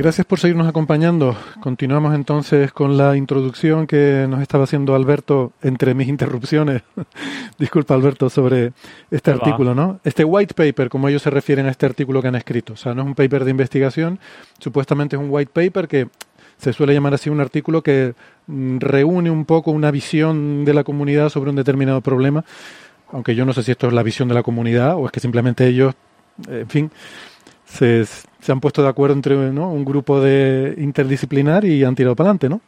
Gracias por seguirnos acompañando. Continuamos entonces con la introducción que nos estaba haciendo Alberto entre mis interrupciones. Disculpa, Alberto, sobre este artículo, ¿no? Este white paper, como ellos se refieren a este artículo que han escrito. O sea, no es un paper de investigación, supuestamente es un white paper que se suele llamar así un artículo que mm, reúne un poco una visión de la comunidad sobre un determinado problema, aunque yo no sé si esto es la visión de la comunidad o es que simplemente ellos, en fin, se, se han puesto de acuerdo entre ¿no? un grupo de interdisciplinar y han tirado para adelante, ¿no?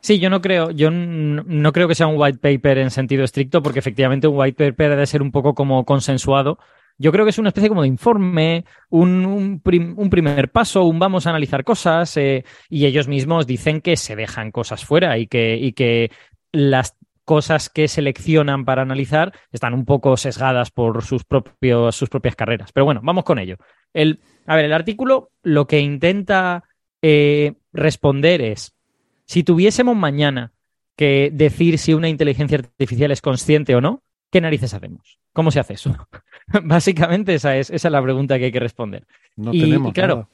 Sí, yo no creo, yo no creo que sea un white paper en sentido estricto, porque efectivamente un white paper debe ser un poco como consensuado. Yo creo que es una especie como de informe, un, un, primer paso, un vamos a analizar cosas, eh, y ellos mismos dicen que se dejan cosas fuera y que, y que las cosas que seleccionan para analizar están un poco sesgadas por sus, propios, sus propias carreras. Pero bueno, vamos con ello. El, a ver, el artículo lo que intenta eh, responder es, si tuviésemos mañana que decir si una inteligencia artificial es consciente o no, ¿qué narices hacemos? ¿Cómo se hace eso? Básicamente esa es, esa es la pregunta que hay que responder. No tenemos claro,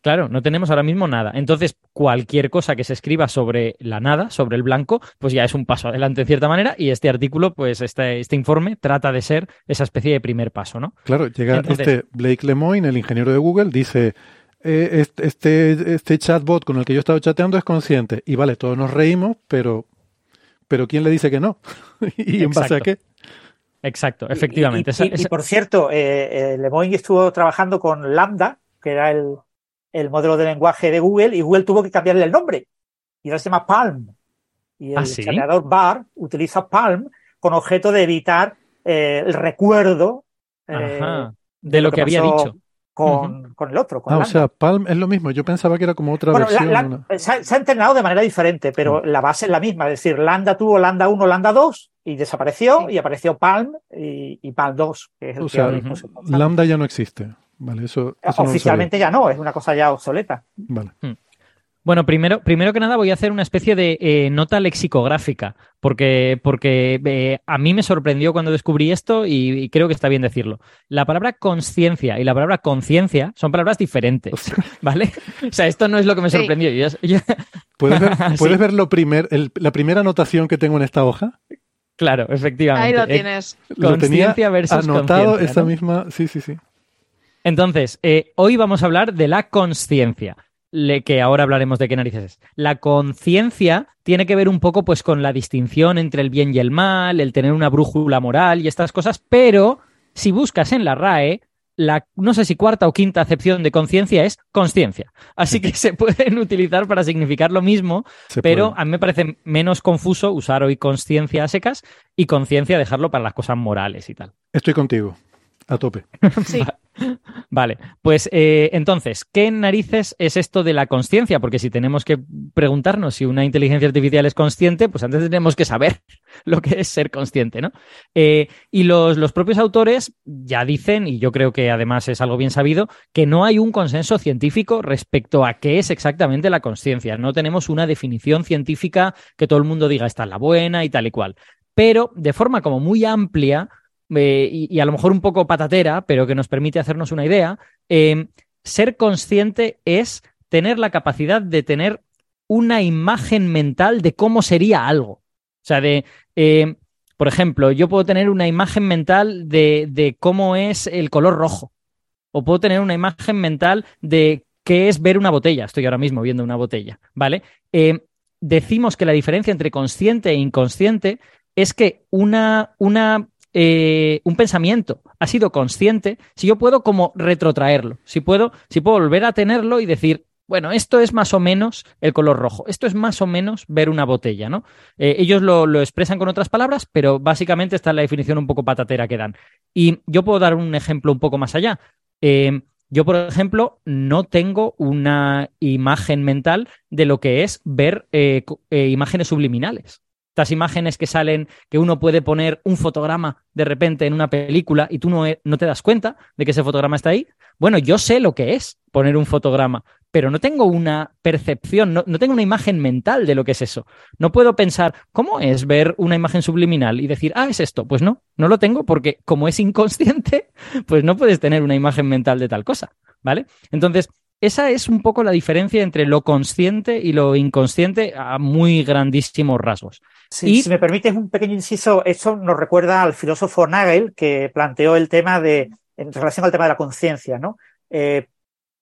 Claro, no tenemos ahora mismo nada. Entonces, cualquier cosa que se escriba sobre la nada, sobre el blanco, pues ya es un paso adelante en cierta manera y este artículo, pues este, este informe trata de ser esa especie de primer paso, ¿no? Claro, llega este Blake Lemoine, el ingeniero de Google, dice, eh, este, este chatbot con el que yo he estado chateando es consciente. Y vale, todos nos reímos, pero, pero ¿quién le dice que no? ¿Y en base a qué? Exacto, efectivamente. Y, por cierto, eh, eh, Lemoyne estuvo trabajando con Lambda, que era el, el modelo de lenguaje de Google y Google tuvo que cambiarle el nombre. Y ahora se llama Palm. Y el ¿Ah, BAR utiliza Palm con objeto de evitar eh, el recuerdo eh, de, lo, que, había dicho. Con, con, el otro. ah, o sea, Palm es lo mismo. Yo pensaba que era como otra versión. se, ha, entrenado de manera diferente, pero la base es la misma. Es decir, Lambda tuvo Lambda 1, Lambda 2 y desapareció y apareció Palm y, Palm 2, que es el o sea, Lambda ya no existe. Vale, eso, Oficialmente ya no, es una cosa ya obsoleta. Vale. Hmm. Bueno, primero, primero que nada voy a hacer una especie de eh, nota lexicográfica, porque, porque eh, a mí me sorprendió cuando descubrí esto y, creo que está bien decirlo. La palabra conciencia y la palabra conciencia son palabras diferentes, ¿vale? O sea, esto no es lo que me sorprendió. ¿Puedes ver, lo primer, la primera anotación que tengo en esta hoja? Claro, efectivamente. Ahí lo tienes. Conciencia versus anotado esa misma, sí, sí, sí. Entonces, eh, hoy vamos a hablar de la conciencia, que ahora hablaremos de qué narices es. La conciencia tiene que ver un poco pues con la distinción entre el bien y el mal, el tener una brújula moral y estas cosas, pero si buscas en la RAE, la no sé si cuarta o quinta acepción de conciencia es conciencia. Así que se pueden utilizar para significar lo mismo, pero a mí me parece menos confuso usar hoy conciencia a secas y conciencia dejarlo para las cosas morales y tal. Estoy contigo. A tope. Sí. Vale, pues eh, entonces, ¿qué narices es esto de la conciencia? Porque si tenemos que preguntarnos si una inteligencia artificial es consciente, pues antes tenemos que saber lo que es ser consciente, ¿no? Eh, y los, los propios autores ya dicen, y yo creo que además es algo bien sabido, que no hay un consenso científico respecto a qué es exactamente la conciencia. No tenemos una definición científica que todo el mundo diga esta es la buena y tal y cual. Pero de forma como muy amplia, eh, y, a lo mejor un poco patatera, pero que nos permite hacernos una idea, eh, ser consciente es tener la capacidad de tener una imagen mental de cómo sería algo. O sea, de, eh, por ejemplo, yo puedo tener una imagen mental de, de, cómo es el color rojo. O puedo tener una imagen mental de qué es ver una botella. Estoy ahora mismo viendo una botella, ¿vale? decimos que la diferencia entre consciente e inconsciente es que una, una eh, un pensamiento ha sido consciente, si yo puedo como retrotraerlo, si puedo, si puedo volver a tenerlo y decir, bueno, esto es más o menos el color rojo, esto es más o menos ver una botella, ¿no? Eh, ellos lo, expresan con otras palabras, pero básicamente esta es la definición un poco patatera que dan. Y yo puedo dar un ejemplo un poco más allá. Eh, yo, por ejemplo, no tengo una imagen mental de lo que es ver imágenes subliminales estas imágenes que salen, que uno puede poner un fotograma de repente en una película y tú no, no, te das cuenta de que ese fotograma está ahí. Bueno, yo sé lo que es poner un fotograma, pero no tengo una percepción, no, no, tengo una imagen mental de lo que es eso. No puedo pensar, ¿cómo es ver una imagen subliminal y decir, ah, es esto? Pues no, no lo tengo porque como es inconsciente, pues no puedes tener una imagen mental de tal cosa, ¿vale? Entonces, esa es un poco la diferencia entre lo consciente y lo inconsciente a muy grandísimos rasgos. Si me permites un pequeño inciso, esto nos recuerda al filósofo Nagel que planteó el tema de, en relación al tema de la conciencia, ¿no? Eh,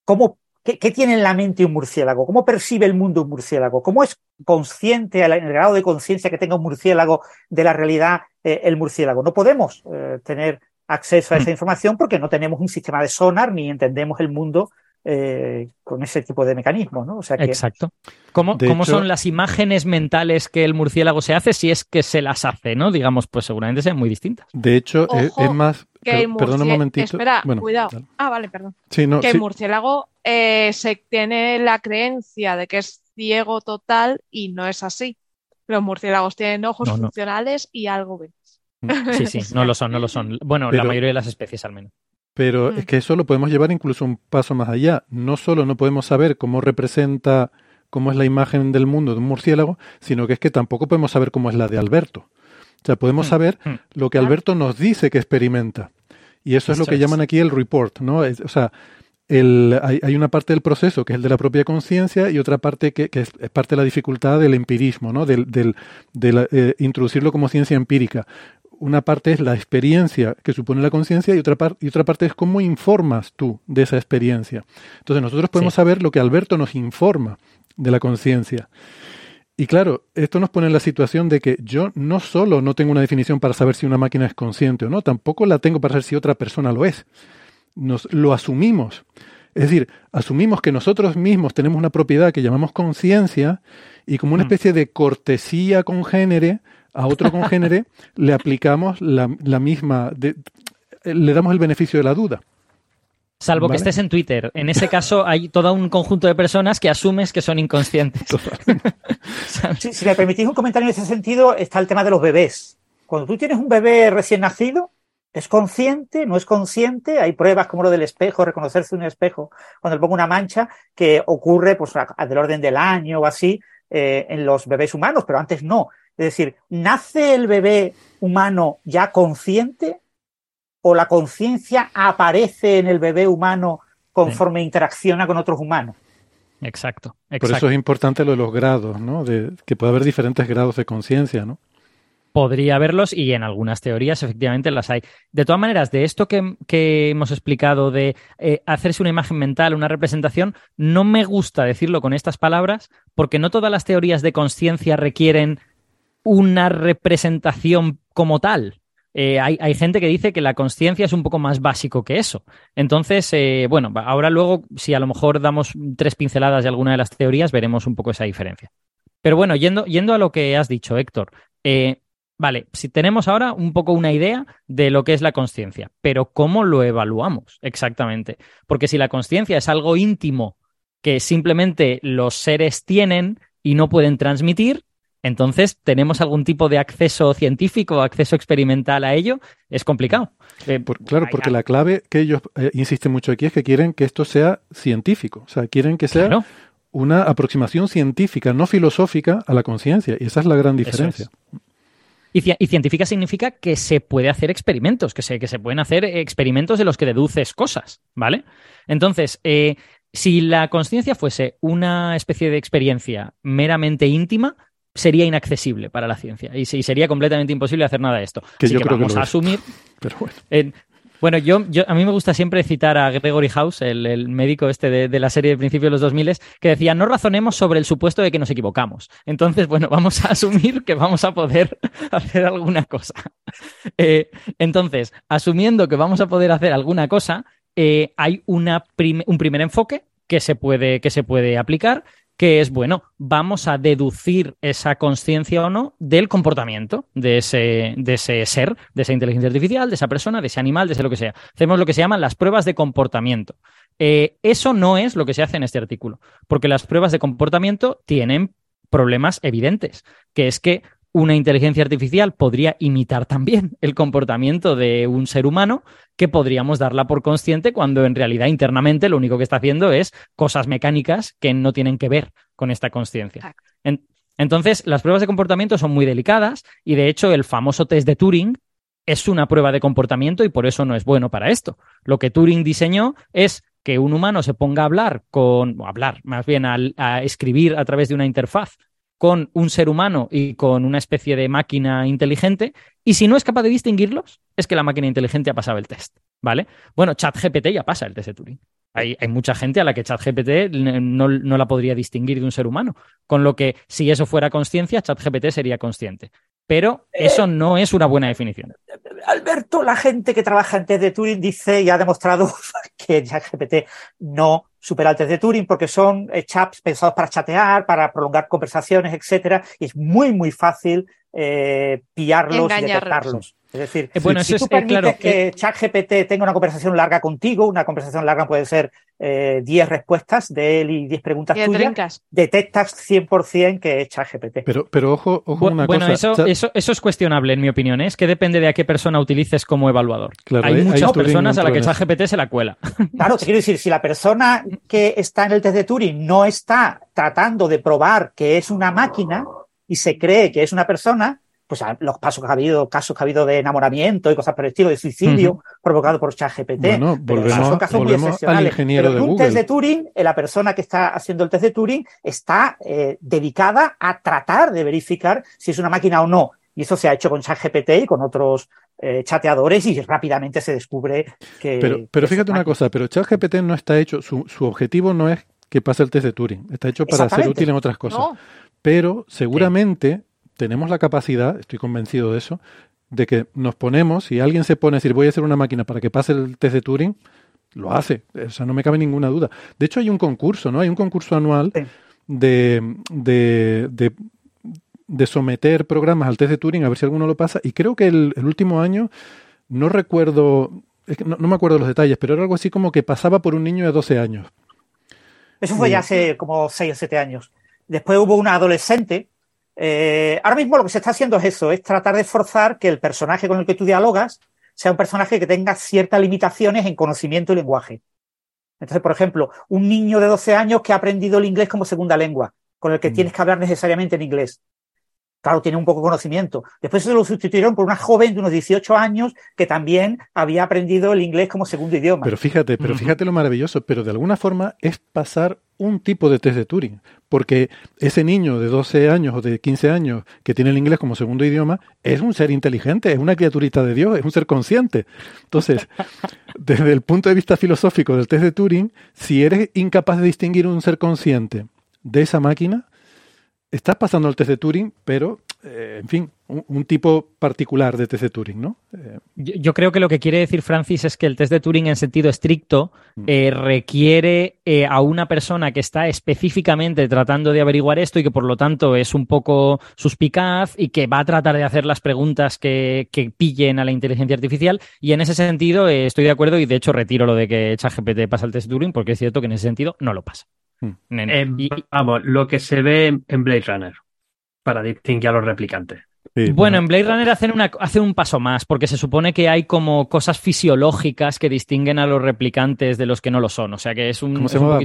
¿cómo, qué, tiene en la mente un murciélago? ¿Cómo percibe el mundo un murciélago? ¿Cómo es consciente, en el grado de conciencia que tenga un murciélago de la realidad eh, el murciélago? No podemos eh, tener acceso a esa mm. información porque no tenemos un sistema de sonar ni entendemos el mundo eh, con ese tipo de mecanismo, ¿no? O sea Exacto. ¿Cómo, son las imágenes mentales que el murciélago se hace si es que se las hace, ¿no? Digamos, pues seguramente sean muy distintas. De hecho, es, más... perdón un momentito. Espera, cuidado. Ah, vale, perdón. que el murciélago eh, se tiene la creencia de que es ciego total y no es así. Los murciélagos tienen ojos funcionales y algo ven. Sí, sí, no lo son, no lo son. Bueno, la mayoría de las especies al menos. Pero es que eso lo podemos llevar incluso un paso más allá. No solo no podemos saber cómo representa, cómo es la imagen del mundo de un murciélago, sino que es que tampoco podemos saber cómo es la de Alberto. O sea, podemos mm. saber mm. lo que Alberto nos dice que experimenta. Y eso es lo que llaman aquí el report, ¿no? o sea, el, hay, una parte del proceso que es el de la propia conciencia y otra parte que, es, parte de la dificultad del empirismo, ¿no? Del, del, de eh, introducirlo como ciencia empírica una parte es la experiencia que supone la conciencia y otra, y otra parte es cómo informas tú de esa experiencia. Entonces nosotros podemos saber lo que Alberto nos informa de la conciencia. Y claro, esto nos pone en la situación de que yo no solo no tengo una definición para saber si una máquina es consciente o no, tampoco la tengo para saber si otra persona lo es. Nos lo asumimos. Es decir, asumimos que nosotros mismos tenemos una propiedad que llamamos conciencia y como una mm. especie de cortesía congénere a otro congénere le aplicamos la, misma, le damos el beneficio de la duda. Salvo que estés en Twitter. En ese caso hay todo un conjunto de personas que asumes que son inconscientes. si me permitís un comentario en ese sentido, está el tema de los bebés. Cuando tú tienes un bebé recién nacido, ¿es consciente? ¿No es consciente? Hay pruebas como lo del espejo, reconocerse un espejo cuando le pongo una mancha, que ocurre pues, del orden del año o así eh, en los bebés humanos, pero antes no. Es decir, ¿nace el bebé humano ya consciente o la conciencia aparece en el bebé humano conforme interacciona con otros humanos? Exacto, Por eso es importante lo de los grados, ¿no? De, que puede haber diferentes grados de conciencia, ¿no? Podría haberlos y en algunas teorías efectivamente las hay. De todas maneras, de esto que, hemos explicado de eh, hacerse una imagen mental, una representación, no me gusta decirlo con estas palabras porque no todas las teorías de conciencia requieren una representación como tal. Eh, hay, gente que dice que la conciencia es un poco más básico que eso. Entonces, eh, bueno, ahora luego, si a lo mejor damos tres pinceladas de alguna de las teorías, veremos un poco esa diferencia. Pero bueno, yendo, yendo a lo que has dicho, Héctor, eh, vale, si tenemos ahora un poco una idea de lo que es la conciencia, pero ¿cómo lo evaluamos exactamente? Porque si la conciencia es algo íntimo que simplemente los seres tienen y no pueden transmitir, entonces, ¿tenemos algún tipo de acceso científico, acceso experimental a ello? Es complicado. Eh, claro, porque la clave que ellos eh, insisten mucho aquí es que quieren que esto sea científico. O sea, quieren que sea una aproximación científica, no filosófica, a la conciencia. Y esa es la gran diferencia. Y, científica significa que se puede hacer experimentos, que se, que se pueden hacer experimentos de los que deduces cosas, ¿vale? Entonces, eh, si la conciencia fuese una especie de experiencia meramente íntima, sería inaccesible para la ciencia y, sería completamente imposible hacer nada de esto. Que yo creo vamos a asumir. Pero bueno. Bueno, yo, yo, a mí me gusta siempre citar a Gregory House, el, médico este de, la serie de principios de los 2000, que decía, no razonemos sobre el supuesto de que nos equivocamos. Entonces, bueno, vamos a asumir que vamos a poder hacer alguna cosa. Eh, entonces, asumiendo que vamos a poder hacer alguna cosa, eh, hay una un primer enfoque que se puede, que se puede aplicar, que es, bueno, vamos a deducir esa conciencia o no del comportamiento de ese, de ese ser, de esa inteligencia artificial, de esa persona, de ese animal, de ese lo que sea. Hacemos lo que se llaman las pruebas de comportamiento. Eh, eso no es lo que se hace en este artículo, porque las pruebas de comportamiento tienen problemas evidentes, que es que una inteligencia artificial podría imitar también el comportamiento de un ser humano que podríamos darla por consciente cuando en realidad internamente lo único que está haciendo es cosas mecánicas que no tienen que ver con esta conciencia. entonces, las pruebas de comportamiento son muy delicadas y de hecho el famoso test de Turing es una prueba de comportamiento y por eso no es bueno para esto. Lo que Turing diseñó es que un humano se ponga a hablar con, o hablar, más bien a escribir a través de una interfaz con un ser humano y con una especie de máquina inteligente, y si no es capaz de distinguirlos, es que la máquina inteligente ha pasado el test, ¿vale? Bueno, ChatGPT ya pasa el test de Turing. Hay, hay mucha gente a la que ChatGPT no, no la podría distinguir de un ser humano, con lo que si eso fuera conciencia, ChatGPT sería consciente. Pero eso eh, no es una buena definición. Alberto, la gente que trabaja en test de Turing dice y ha demostrado que ChatGPT no supera el test de Turing porque son eh, chats pensados para chatear, para prolongar conversaciones, etcétera, y es muy, muy fácil eh, pillarlos y detectarlos. Es decir, eh, bueno, si, tú permites que ChatGPT tenga una conversación larga contigo, una conversación larga puede ser 10 eh, respuestas de él y 10 preguntas tuyas, detectas 100% que es ChatGPT. Pero, pero ojo, ojo una bueno, cosa. Bueno, eso, eso, es cuestionable, en mi opinión. ¿eh? Es que depende de a qué persona utilices como evaluador. hay, muchas personas a las que ChatGPT se la cuela. Claro, te quiero decir, si la persona que está en el test de Turing no está tratando de probar que es una máquina y se cree que es una persona, pues los pasos que ha habido, casos que ha habido de enamoramiento y cosas por el estilo, de suicidio provocado por ChatGPT. Bueno, volvemos, son casos muy excepcionales. Al ingeniero Pero en un test de Turing, eh, la persona que está haciendo el test de Turing está eh, dedicada a tratar de verificar si es una máquina o no. Y eso se ha hecho con ChatGPT y con otros eh, chateadores y rápidamente se descubre que. Pero, pero fíjate una cosa, pero ChatGPT no está hecho, su, su objetivo no es que pase el test de Turing, está hecho para ser útil en otras cosas. Pero seguramente tenemos la capacidad, estoy convencido de eso, de que nos ponemos, si alguien se pone a decir voy a hacer una máquina para que pase el test de Turing, lo hace. O sea, no me cabe ninguna duda. De hecho, hay un concurso, ¿no? Hay un concurso anual de, de, de, someter programas al test de Turing a ver si alguno lo pasa. Y creo que el, último año, no recuerdo, no, me acuerdo los detalles, pero era algo así como que pasaba por un niño de 12 años. Eso fue ya hace como 6 o 7 años. Después hubo una adolescente eh, ahora mismo lo que se está haciendo es eso, es tratar de forzar que el personaje con el que tú dialogas sea un personaje que tenga ciertas limitaciones en conocimiento y lenguaje. Entonces, por ejemplo, un niño de 12 años que ha aprendido el inglés como segunda lengua, con el que mm. tienes que hablar necesariamente en inglés. Claro, tiene un poco de conocimiento. Después se lo sustituyeron por una joven de unos 18 años que también había aprendido el inglés como segundo idioma. Pero fíjate, pero fíjate lo maravilloso, pero de alguna forma es pasar un tipo de test de Turing, porque ese niño de 12 años o de 15 años que tiene el inglés como segundo idioma es un ser inteligente, es una criaturita de Dios, es un ser consciente. Entonces, desde el punto de vista filosófico del test de Turing, si eres incapaz de distinguir un ser consciente de esa máquina, estás pasando el test de Turing, pero, eh, en fin, un, tipo particular de test de Turing, ¿no? Eh, yo, creo que lo que quiere decir Francis es que el test de Turing en sentido estricto mm. eh, requiere a una persona que está específicamente tratando de averiguar esto y que por lo tanto es un poco suspicaz y que va a tratar de hacer las preguntas que, que pillen a la inteligencia artificial. Y en ese sentido estoy de acuerdo y de hecho retiro lo de que ChatGPT pasa el test de Turing porque es cierto que en ese sentido no lo pasa. Eh, vamos, lo que se ve en Blade Runner para distinguir a los replicantes. bueno, en Blade Runner hacen, una, un paso más, porque se supone que hay como cosas fisiológicas que distinguen a los replicantes de los que no lo son. O sea que es un, ¿Cómo se llama?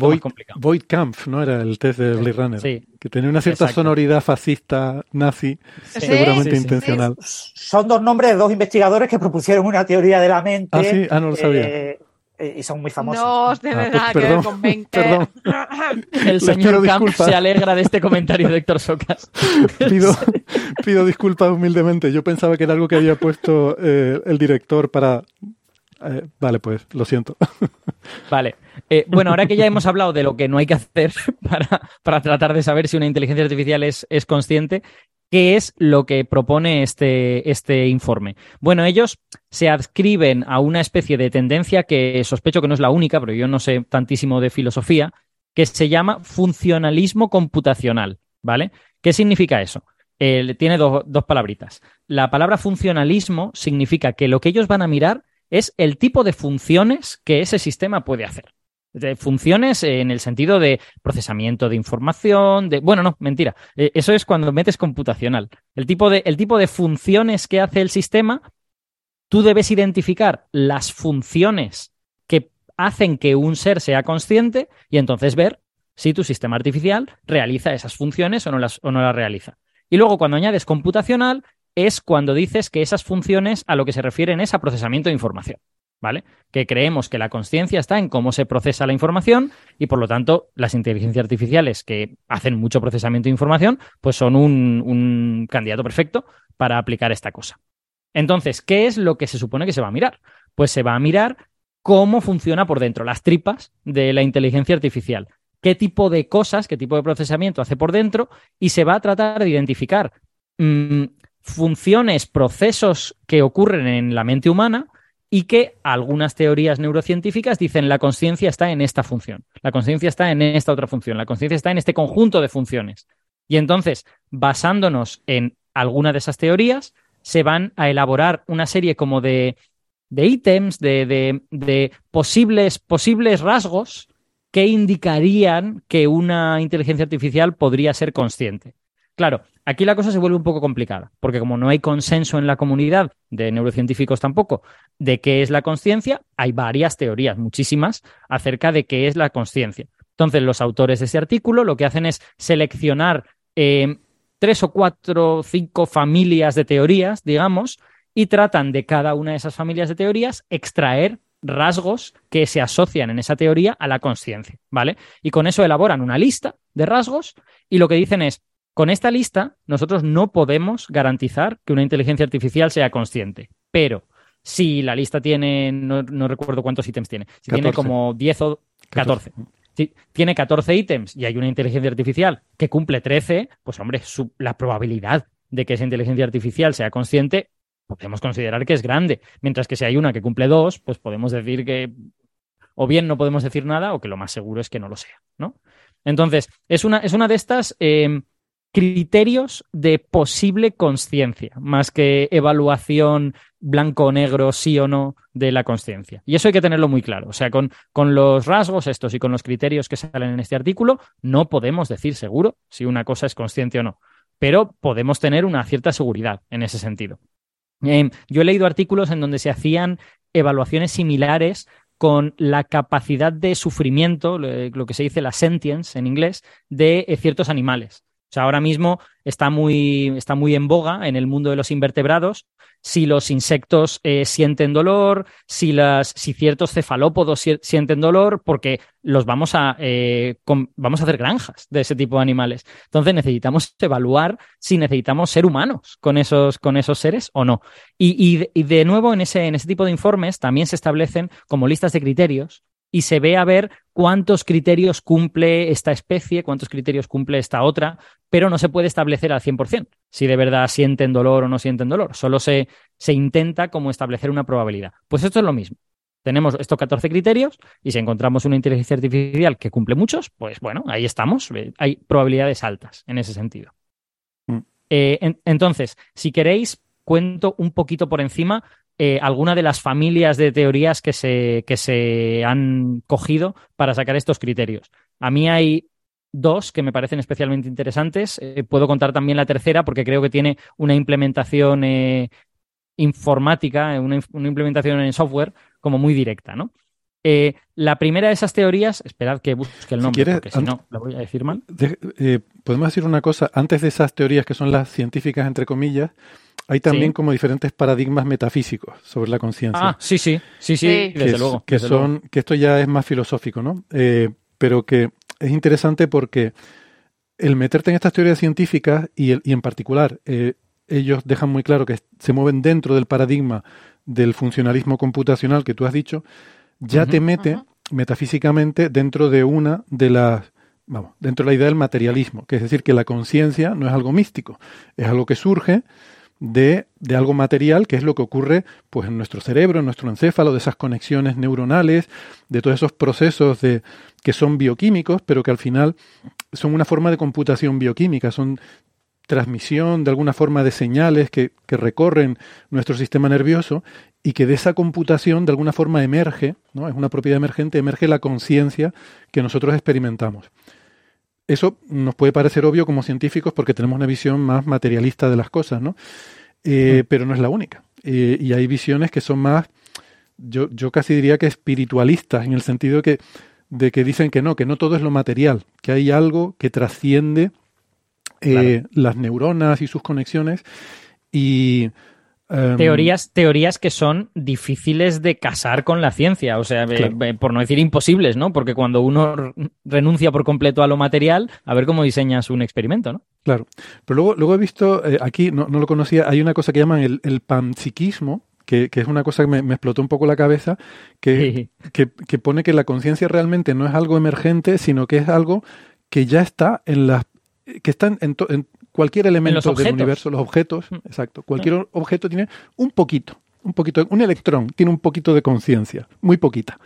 Void, Kampf, ¿no? Era el test de Blade Runner. Sí. Que tenía una cierta sonoridad fascista nazi, seguramente intencional. Son dos nombres de dos investigadores que propusieron una teoría de la mente. Ah, sí, ah, no lo sabía. Eh, eh, y son muy famosos. No os debe ah, pues nada que ver con 20. Perdón. El señor Camp se alegra de este comentario de Héctor Socas. pido, pido disculpas humildemente. Yo pensaba que era algo que había puesto eh, el director para Eh, vale, pues lo siento. Vale. Eh, bueno, ahora que ya hemos hablado de lo que no hay que hacer para, para tratar de saber si una inteligencia artificial es, es consciente, ¿Qué es lo que propone este, este, informe? Bueno, ellos se adscriben a una especie de tendencia que sospecho que no es la única, pero yo no sé tantísimo de filosofía, que se llama funcionalismo computacional, ¿vale? ¿Qué significa eso? tiene dos palabritas. La palabra funcionalismo significa que lo que ellos van a mirar es el tipo de funciones que ese sistema puede hacer. De funciones en el sentido de procesamiento de información, de. Bueno, no, mentira. Eh, eso es cuando metes computacional. El tipo, de, el tipo de funciones que hace el sistema, tú debes identificar las funciones que hacen que un ser sea consciente y entonces ver si tu sistema artificial realiza esas funciones o no las, o no las realiza. Y luego cuando añades computacional es cuando dices que esas funciones a lo que se refieren es a procesamiento de información. ¿Vale? Que creemos que la conciencia está en cómo se procesa la información y por lo tanto las inteligencias artificiales que hacen mucho procesamiento de información pues son un, candidato perfecto para aplicar esta cosa. Entonces, ¿qué es lo que se supone que se va a mirar? Pues se va a mirar cómo funciona por dentro, las tripas de la inteligencia artificial qué tipo de cosas, qué tipo de procesamiento hace por dentro y se va a tratar de identificar mm, funciones, procesos que ocurren en la mente humana y que algunas teorías neurocientíficas dicen la conciencia está en esta función, la conciencia está en esta otra función, la conciencia está en este conjunto de funciones. Y entonces, basándonos en alguna de esas teorías, se van a elaborar una serie como de, de ítems, de, de, posibles, posibles rasgos que indicarían que una inteligencia artificial podría ser consciente. Claro, aquí la cosa se vuelve un poco complicada, porque como no hay consenso en la comunidad de neurocientíficos tampoco de qué es la conciencia, hay varias teorías, muchísimas, acerca de qué es la conciencia. Entonces, los autores de ese artículo lo que hacen es seleccionar eh, tres o cuatro o cinco familias de teorías, digamos, y tratan de cada una de esas familias de teorías extraer rasgos que se asocian en esa teoría a la conciencia, ¿vale? Y con eso elaboran una lista de rasgos y lo que dicen es, con esta lista nosotros no podemos garantizar que una inteligencia artificial sea consciente, pero si la lista tiene, no, recuerdo cuántos ítems tiene, si tiene como 10 o 14. Si tiene 14 ítems y hay una inteligencia artificial que cumple 13, pues hombre, la probabilidad de que esa inteligencia artificial sea consciente podemos considerar que es grande. Mientras que si hay una que cumple dos, pues podemos decir que o bien no podemos decir nada o que lo más seguro es que no lo sea, ¿no? Entonces, es una, es una de estas em, criterios de posible conciencia, más que evaluación blanco o negro, sí o no, de la conciencia. Y eso hay que tenerlo muy claro. O sea, con, con los rasgos estos y con los criterios que salen en este artículo, no podemos decir seguro si una cosa es consciente o no, pero podemos tener una cierta seguridad en ese sentido. Em, yo he leído artículos en donde se hacían evaluaciones similares con la capacidad de sufrimiento, lo que se dice la sentience en inglés, de eh, ciertos animales. O sea, ahora mismo está muy, está muy en boga en el mundo de los invertebrados si los insectos eh, sienten dolor, si, las, si ciertos cefalópodos sienten dolor, porque los vamos a, eh, vamos a hacer granjas de ese tipo de animales. Entonces necesitamos evaluar si necesitamos ser humanos con esos, con esos seres o no. Y, y, de nuevo, en ese, en ese tipo de informes también se establecen como listas de criterios y se ve a ver cuántos criterios cumple esta especie, cuántos criterios cumple esta otra, pero no se puede establecer al 100% si de verdad sienten dolor o no sienten dolor. Solo se, se intenta como establecer una probabilidad. Pues esto es lo mismo. Tenemos estos 14 criterios y si encontramos una inteligencia artificial que cumple muchos, pues bueno, ahí estamos. Hay probabilidades altas en ese sentido. Mm. Eh, entonces, si queréis, cuento un poquito por encima eh, alguna de las familias de teorías que se, que se han cogido para sacar estos criterios. A mí hay dos que me parecen especialmente interesantes. Eh, puedo contar también la tercera porque creo que tiene una implementación eh, informática, una, implementación en software como muy directa, ¿no? la primera de esas teorías, esperad que busque el nombre, porque si no, la voy a decir mal. Podemos decir una cosa, antes de esas teorías que son las científicas, entre comillas, hay también como diferentes paradigmas metafísicos sobre la conciencia. Ah, sí, sí, sí, sí, desde luego. Que, son, que esto ya es más filosófico, ¿no? Eh, pero que es interesante porque el meterte en estas teorías científicas y, el, y en particular eh, ellos dejan muy claro que se mueven dentro del paradigma del funcionalismo computacional que tú has dicho, ya te mete metafísicamente dentro de una de las, vamos, dentro de la idea del materialismo, que es decir, que la conciencia no es algo místico, es algo que surge de, de, algo material, que es lo que ocurre pues, en nuestro cerebro, en nuestro encéfalo, de esas conexiones neuronales, de todos esos procesos de, que son bioquímicos, pero que al final son una forma de computación bioquímica, son transmisión de alguna forma de señales que, que recorren nuestro sistema nervioso y que de esa computación de alguna forma emerge, ¿no? es una propiedad emergente, emerge la conciencia que nosotros experimentamos. Eso nos puede parecer obvio como científicos porque tenemos una visión más materialista de las cosas, ¿no? Eh. Pero no es la única. Eh, y hay visiones que son más, yo, yo casi diría que espiritualistas, en el sentido de que, de que dicen que no, que no todo es lo material, que hay algo que trasciende eh, las neuronas y sus conexiones y Em, teorías, teorías que son difíciles de casar con la ciencia, o sea, por no decir imposibles, ¿no? Porque cuando uno renuncia por completo a lo material, a ver cómo diseñas un experimento, ¿no? Claro. Pero luego, luego he visto, eh, aquí no, lo conocía, hay una cosa que llaman el, el panpsiquismo, que, es una cosa que me, explotó un poco la cabeza, que, que, pone que la conciencia realmente no es algo emergente, sino que es algo que ya está en las que están en, en, cualquier elemento del universo, los objetos, mm. exacto, cualquier mm. objeto tiene un poquito, un poquito, un electrón tiene un poquito de conciencia, muy poquita.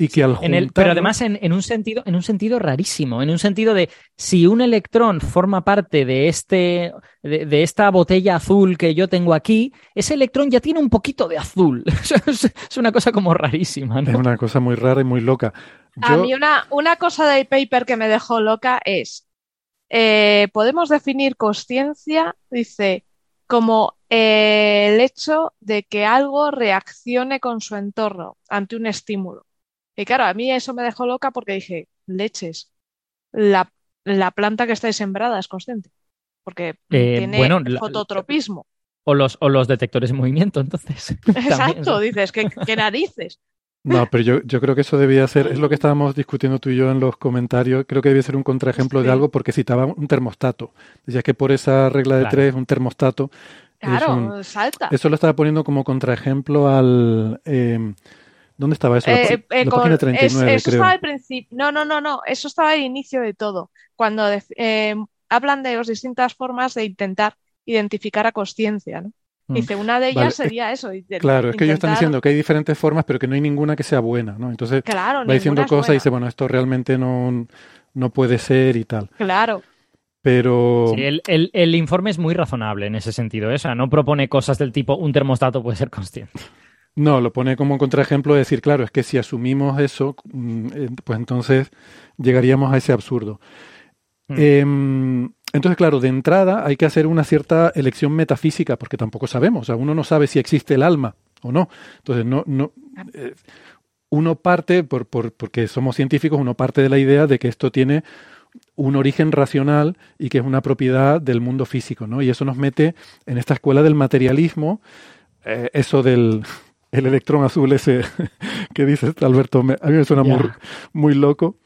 Y que al pero además en, un sentido, en un sentido rarísimo, en un sentido de si un electrón forma parte de este, de, esta botella azul que yo tengo aquí, ese electrón ya tiene un poquito de azul. es una cosa como rarísima. Es una cosa muy rara y muy loca. A mí una, una cosa del paper que me dejó loca es eh, podemos definir conciencia, dice, como eh, el hecho de que algo reaccione con su entorno ante un estímulo. Y claro, a mí eso me dejó loca porque dije, leches, la, planta que está sembrada es consciente, porque eh, tiene fototropismo. O los, o los detectores de movimiento, entonces. Exacto, dices, ¿qué, qué narices? No, pero yo, yo creo que eso debía ser, es lo que estábamos discutiendo tú y yo en los comentarios, creo que debía ser un contraejemplo de algo porque citaba un termostato. Decía que por esa regla de tres, un termostato. Claro, salta. Eso lo estaba poniendo como contraejemplo al... Eh, ¿Dónde estaba eso? Eh, eh, 39, eso estaba al principio. No, no, no, no. Eso estaba al inicio de todo. Cuando hablan de las distintas formas de intentar identificar a conciencia, ¿no? Mm. Dice, una de ellas sería eso. claro, es que ellos están diciendo que hay diferentes formas, pero que no hay ninguna que sea buena, ¿no? Entonces va diciendo cosas y dice, bueno, esto realmente no, no puede ser y tal. Claro. Pero. Sí, el, el, informe es muy razonable en ese sentido. ¿eh? O sea, no propone cosas del tipo un termostato puede ser consciente. No, lo pone como contraejemplo de decir, claro, es que si asumimos eso, mm, eh, pues entonces llegaríamos a ese absurdo. Mm. Em, entonces, claro, de entrada hay que hacer una cierta elección metafísica, porque tampoco sabemos, o sea, uno no sabe si existe el alma o no. Entonces, no, no, eh, uno parte, por, por, porque somos científicos, uno parte de la idea de que esto tiene un origen racional y que es una propiedad del mundo físico, ¿no? Y eso nos mete en esta escuela del materialismo, eh, eso del el electrón azul ese que dice Alberto, a mí me suena muy, muy loco.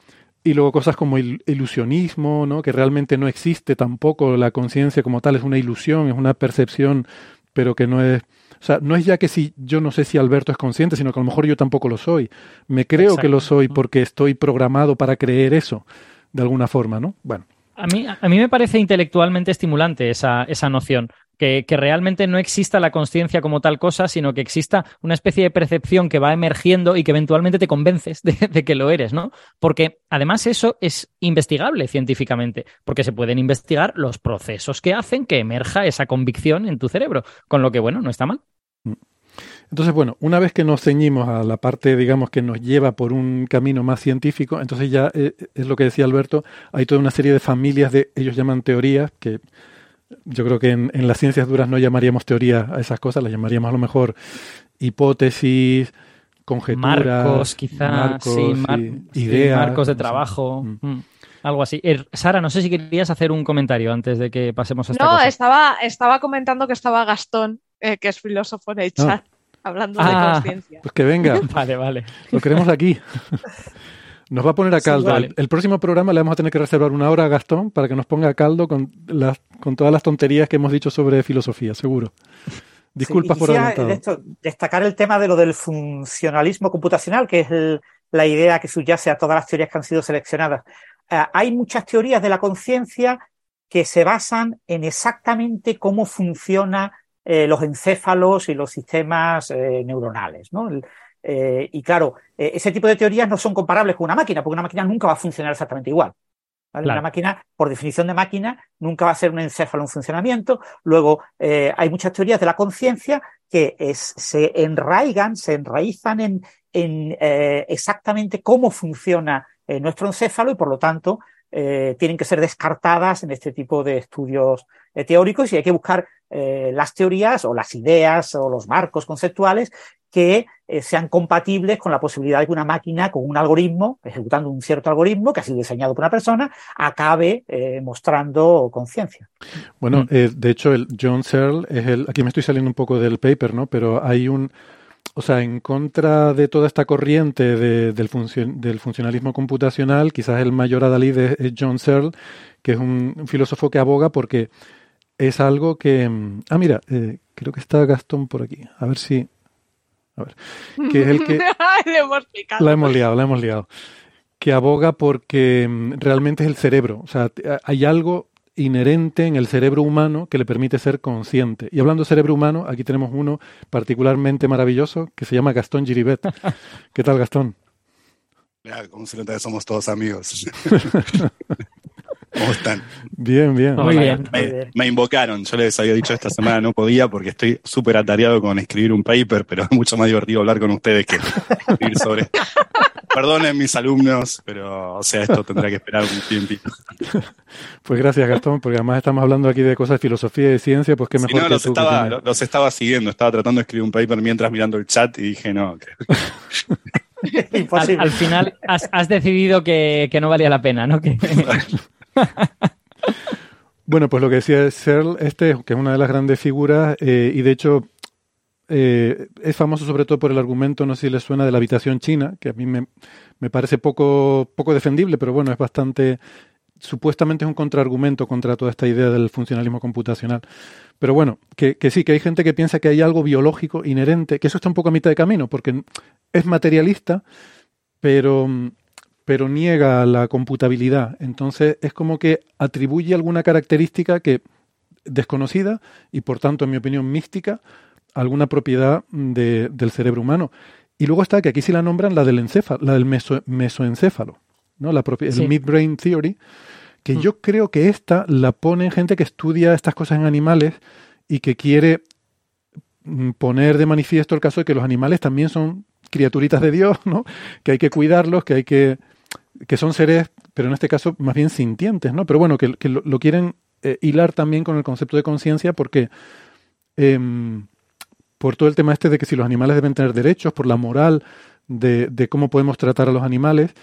Y luego cosas como el ilusionismo, ¿no? que realmente no existe tampoco la conciencia como tal, es una ilusión, es una percepción, pero que no es... O sea, no es ya que si yo no sé si Alberto es consciente, sino que a lo mejor yo tampoco lo soy. Me creo que lo soy porque estoy programado para creer eso, de alguna forma, ¿no? Bueno. A mí, a mí me parece intelectualmente estimulante esa, esa noción que, realmente no exista la conciencia como tal cosa, sino que exista una especie de percepción que va emergiendo y que eventualmente te convences de, que lo eres, ¿no? Porque además eso es investigable científicamente, porque se pueden investigar los procesos que hacen que emerja esa convicción en tu cerebro, con lo que, bueno, no está mal. Entonces, bueno, una vez que nos ceñimos a la parte, digamos, que nos lleva por un camino más científico, entonces ya eh, es lo que decía Alberto, hay toda una serie de familias de, ellos llaman teorías, que yo creo que en, las ciencias duras no llamaríamos teoría a esas cosas, las llamaríamos a lo mejor hipótesis, conjeturas, marcos, quizás, ideas, marcos de trabajo. Mm. Mm, algo así. Er, Sara, no sé si querías hacer un comentario antes de que pasemos a esta No, Estaba, estaba comentando que estaba Gastón, eh, que es filósofo en el ah. chat, hablando de ah. conciencia. Pues que venga. vale, vale. Lo queremos aquí. Nos va a poner a caldo. el, próximo programa le vamos a tener que reservar una hora a Gastón para que nos ponga a caldo con, las, con todas las tonterías que hemos dicho sobre filosofía, seguro. Disculpas por adelantado. destacar el tema de lo del funcionalismo computacional, que es la idea que subyace a todas las teorías que han sido seleccionadas. Eh, hay muchas teorías de la conciencia que se basan en exactamente cómo funcionan eh, los encéfalos y los sistemas eh, neuronales. ¿no? Y claro, ese tipo de teorías no son comparables con una máquina, porque una máquina nunca va a funcionar exactamente igual. Una máquina, por definición de máquina, nunca va a ser un encéfalo en funcionamiento. Luego, eh, hay muchas teorías de la conciencia que se enraigan, se enraizan en, eh, exactamente cómo funciona eh, nuestro encéfalo y, por lo tanto, tienen que ser descartadas en este tipo de estudios teóricos y hay que buscar las teorías o las ideas o los marcos conceptuales que eh, sean compatibles con la posibilidad de que una máquina con un algoritmo, ejecutando un cierto algoritmo que ha sido diseñado por una persona, acabe eh, mostrando conciencia. Bueno, mm. eh, de hecho, el John Searle es el. Aquí me estoy saliendo un poco del paper, ¿no? Pero hay un. O sea, en contra de toda esta corriente del, del, funcionalismo computacional, quizás el mayor adalid es, John Searle, que es un, filósofo que aboga porque es algo que... Mm, ah, mira, creo que está Gastón por aquí. A ver si... A ver, que es el que... la hemos liado, la hemos liado. Que aboga porque mm, realmente es el cerebro. O sea, hay algo inherente en el cerebro humano que le permite ser consciente. Y hablando de cerebro humano, aquí tenemos uno particularmente maravilloso que se llama Gastón Giribet. ¿Qué tal, Gastón? Ya, como se nota somos todos amigos. ¿Cómo están? Bien, bien. Muy bien. Me, invocaron. Yo les había dicho esta semana no podía porque estoy súper atareado con escribir un paper, pero es mucho más divertido hablar con ustedes que escribir sobre. Perdonen mis alumnos, pero o sea, esto tendrá que esperar un tiempito. Pues gracias, Gastón, porque además estamos hablando aquí de cosas de filosofía y de ciencia, pues qué mejor no, los, estaba, los estaba siguiendo, estaba tratando de escribir un paper mientras mirando el chat y dije, no, Imposible. Al, final has, decidido que, que, no valía la pena, ¿no? Que, bueno, pues lo que decía Searle, este, que es una de las grandes figuras, eh, y de hecho eh, es famoso sobre todo por el argumento, no sé si le suena, de la habitación china, que a mí me, parece poco, poco defendible, pero bueno, es bastante supuestamente es un contraargumento contra toda esta idea del funcionalismo computacional. Pero bueno, que, que, sí, que hay gente que piensa que hay algo biológico inherente, que eso está un poco a mitad de camino, porque es materialista, pero pero niega la computabilidad. Entonces es como que atribuye alguna característica que desconocida y por tanto, en mi opinión, mística, alguna propiedad del cerebro humano. Y luego está que aquí sí la nombran la del encéfalo, la del mesoencéfalo, ¿no? La propia, el midbrain theory, que mm. yo creo que esta la pone gente que estudia estas cosas en animales y que quiere mm, poner de manifiesto el caso de que los animales también son criaturitas de Dios, ¿no? Que hay que cuidarlos, que hay que que son seres, pero en este caso más bien sintientes, ¿no? Pero bueno, que, lo, quieren eh, hilar también con el concepto de conciencia porque em, por todo el tema este de que si los animales deben tener derechos, por la moral de, de cómo podemos tratar a los animales,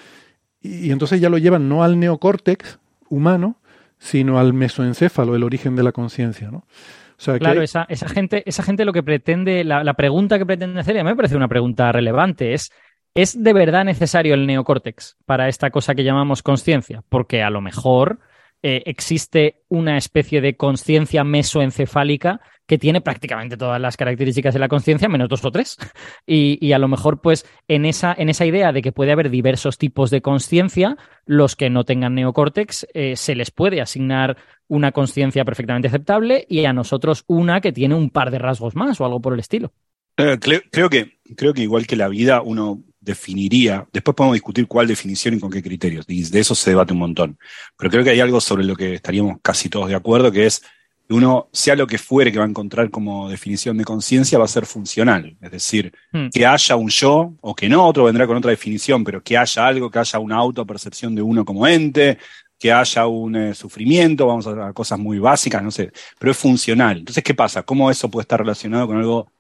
y, entonces ya lo llevan no al neocórtex humano, sino al mesoencéfalo, el origen de la conciencia, ¿no? O sea, claro, esa, esa, gente, esa gente lo que pretende, la, la, pregunta que pretende hacer, y a mí me parece una pregunta relevante, es ¿Es de verdad necesario el neocórtex para esta cosa que llamamos conciencia? Porque a lo mejor eh, existe una especie de conciencia mesoencefálica que tiene prácticamente todas las características de la conciencia, menos dos o tres. Y, a lo mejor, pues, en esa, en esa idea de que puede haber diversos tipos de conciencia, los que no tengan neocórtex, eh, se les puede asignar una conciencia perfectamente aceptable y a nosotros una que tiene un par de rasgos más o algo por el estilo. Eh, creo, que, creo que igual que la vida, uno definiría, después podemos discutir cuál definición y con qué criterios, y de eso se debate un montón, pero creo que hay algo sobre lo que estaríamos casi todos de acuerdo, que es que uno, sea lo que fuere que va a encontrar como definición de conciencia, va a ser funcional, es decir, hmm. que haya un yo o que no, otro vendrá con otra definición, pero que haya algo, que haya una autopercepción de uno como ente, que haya un eh, sufrimiento, vamos a, a cosas muy básicas, no sé, pero es funcional. Entonces, ¿qué pasa? ¿Cómo eso puede estar relacionado con algo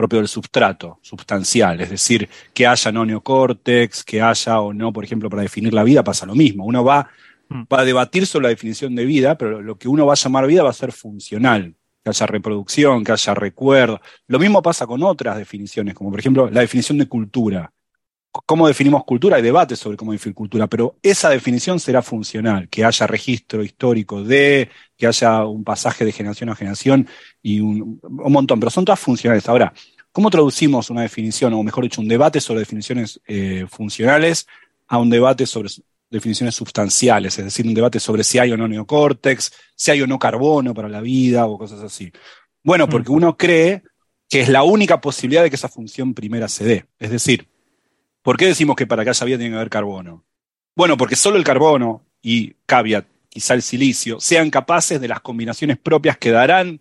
propio del substrato, sustancial, es decir, que haya no neocórtex, que haya o no, por ejemplo, para definir la vida, pasa lo mismo. Uno va, mm. va a debatir sobre la definición de vida, pero lo que uno va a llamar vida va a ser funcional, que haya reproducción, que haya recuerdo. Lo mismo pasa con otras definiciones, como por ejemplo la definición de cultura. Cómo definimos cultura, hay debate sobre cómo definir cultura, pero esa definición será funcional, que haya registro histórico de, que haya un pasaje de generación a generación y un, montón, pero son todas funcionales. Ahora, ¿cómo traducimos una definición, o mejor dicho, un debate sobre definiciones eh, funcionales a un debate sobre definiciones sustanciales, es decir, un debate sobre si hay o no neocórtex, si hay o no carbono para la vida o cosas así? Bueno, porque uno cree que es la única posibilidad de que esa función primera se dé. Es decir, ¿Por qué decimos que para que haya vida tiene que haber carbono? Bueno, porque solo el carbono y caveat, quizá el silicio, sean capaces de las combinaciones propias que darán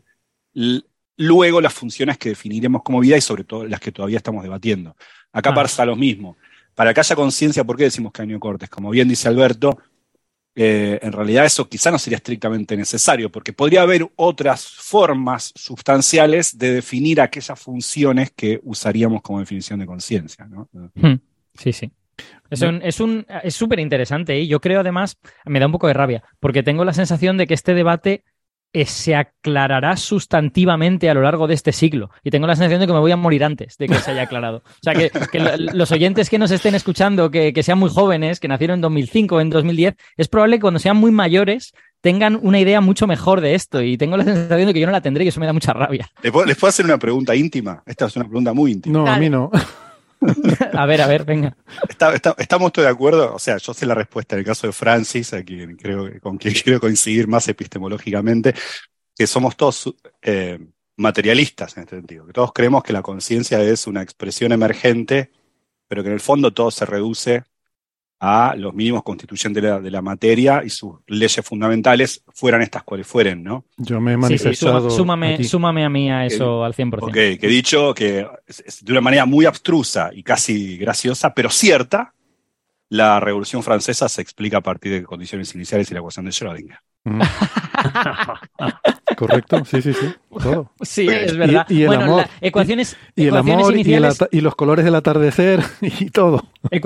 luego las funciones que definiremos como vida y sobre todo las que todavía estamos debatiendo. Acá pasa lo mismo. Para que haya conciencia, ¿por qué decimos que hay neocortes? Como bien dice Alberto, eh, en realidad eso quizá no sería estrictamente necesario, porque podría haber otras formas sustanciales de definir aquellas funciones que usaríamos como definición de conciencia. ¿no? Hmm. Sí, sí. Es un, es un, es súper interesante y yo creo además, me da un poco de rabia, porque tengo la sensación de que este debate eh, se aclarará sustantivamente a lo largo de este siglo. Y tengo la sensación de que me voy a morir antes de que se haya aclarado. O sea, que, los oyentes que nos estén escuchando, que, que, sean muy jóvenes, que nacieron en 2005 o en 2010, es probable que cuando sean muy mayores tengan una idea mucho mejor de esto. Y tengo la sensación de que yo no la tendré y eso me da mucha rabia. ¿Les puedo, ¿Les puedo hacer una pregunta íntima? Esta es una pregunta muy íntima. No, a mí no. A ver, a ver, venga. estamos todos de acuerdo, o sea, yo sé la respuesta en el caso de Francis, a quien creo, con quien quiero coincidir más epistemológicamente, que somos todos eh, materialistas en este sentido, que todos creemos que la conciencia es una expresión emergente, pero que en el fondo todo se reduce a los mínimos constituyentes de la, materia y sus leyes fundamentales, fueran estas cuales fueren, ¿no? Yo me he manifestado. súmame, súmame, a mí a eso al 100%. Ok, que he dicho que de una manera muy abstrusa y casi graciosa, pero cierta, la Revolución Francesa se explica a partir de condiciones iniciales y la ecuación de Schrödinger. Correcto, sí, sí, sí. Sí, es verdad. Y, el amor. ecuaciones, y, el amor y, los colores del atardecer y todo. Eh,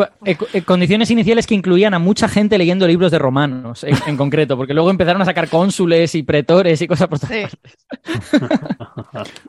condiciones iniciales que incluían a mucha gente leyendo libros de romanos, en, concreto, porque luego empezaron a sacar cónsules y pretores y cosas por todas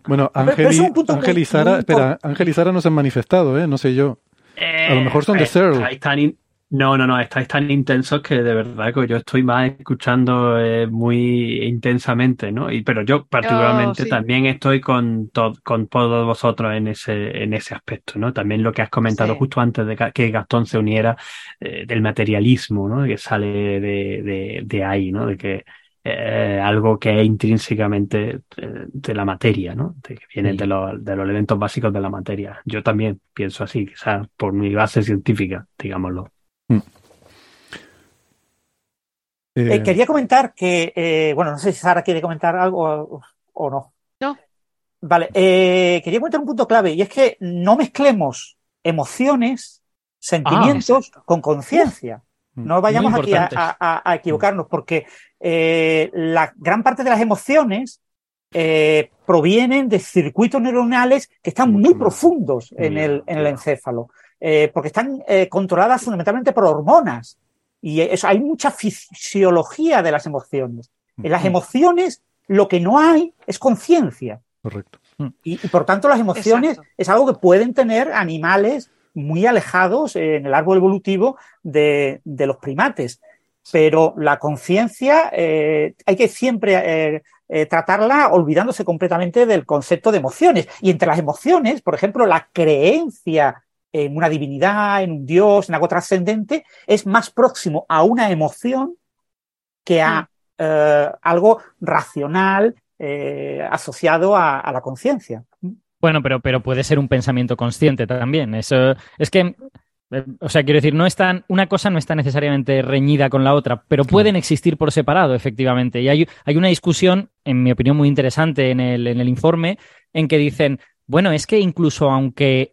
bueno, Ángel y, Sara, espera, Ángel y Sara no se han manifestado, ¿eh? No sé yo. a lo mejor son de Searle. Están, no, no, no, estáis tan intensos que de verdad que yo estoy más escuchando eh, muy intensamente, ¿no? Y, pero yo particularmente también estoy con, con todos vosotros en ese, en ese aspecto, ¿no? También lo que has comentado justo antes de que Gastón se uniera eh, del materialismo, ¿no? Que sale de, de, ahí, ¿no? De que eh, algo que es intrínsecamente de, la materia, ¿no? De que viene de, los, de los elementos básicos de la materia. Yo también pienso así, quizás por mi base científica, digámoslo. Mm. Eh, quería comentar que, eh, bueno, no sé si Sara quiere comentar algo o, no. No. Vale, eh, quería comentar un punto clave y es que no mezclemos emociones, sentimientos ah, con conciencia. No vayamos aquí a, equivocarnos porque la gran parte de las emociones provienen de circuitos neuronales que están muy profundos en el, en el encéfalo. Eh, porque están eh, controladas fundamentalmente por hormonas. Y eso, hay mucha fisiología de las emociones. En las emociones lo que no hay es conciencia. Correcto. Y, por tanto las emociones es algo que pueden tener animales muy alejados en el árbol evolutivo de, los primates. Pero la conciencia eh, hay que siempre tratarla olvidándose completamente del concepto de emociones. Y entre las emociones, por ejemplo, la creencia en una divinidad, en un dios, en algo trascendente, es más próximo a una emoción que a mm. eh, algo racional eh, asociado a, la conciencia. Bueno, pero, pero puede ser un pensamiento consciente también. Eso es que eh, o sea, quiero decir, no están, una cosa no está necesariamente reñida con la otra, pero pueden existir por separado, efectivamente. Y hay, hay una discusión, en mi opinión, muy interesante en el, en el informe, en que dicen, bueno, es que incluso aunque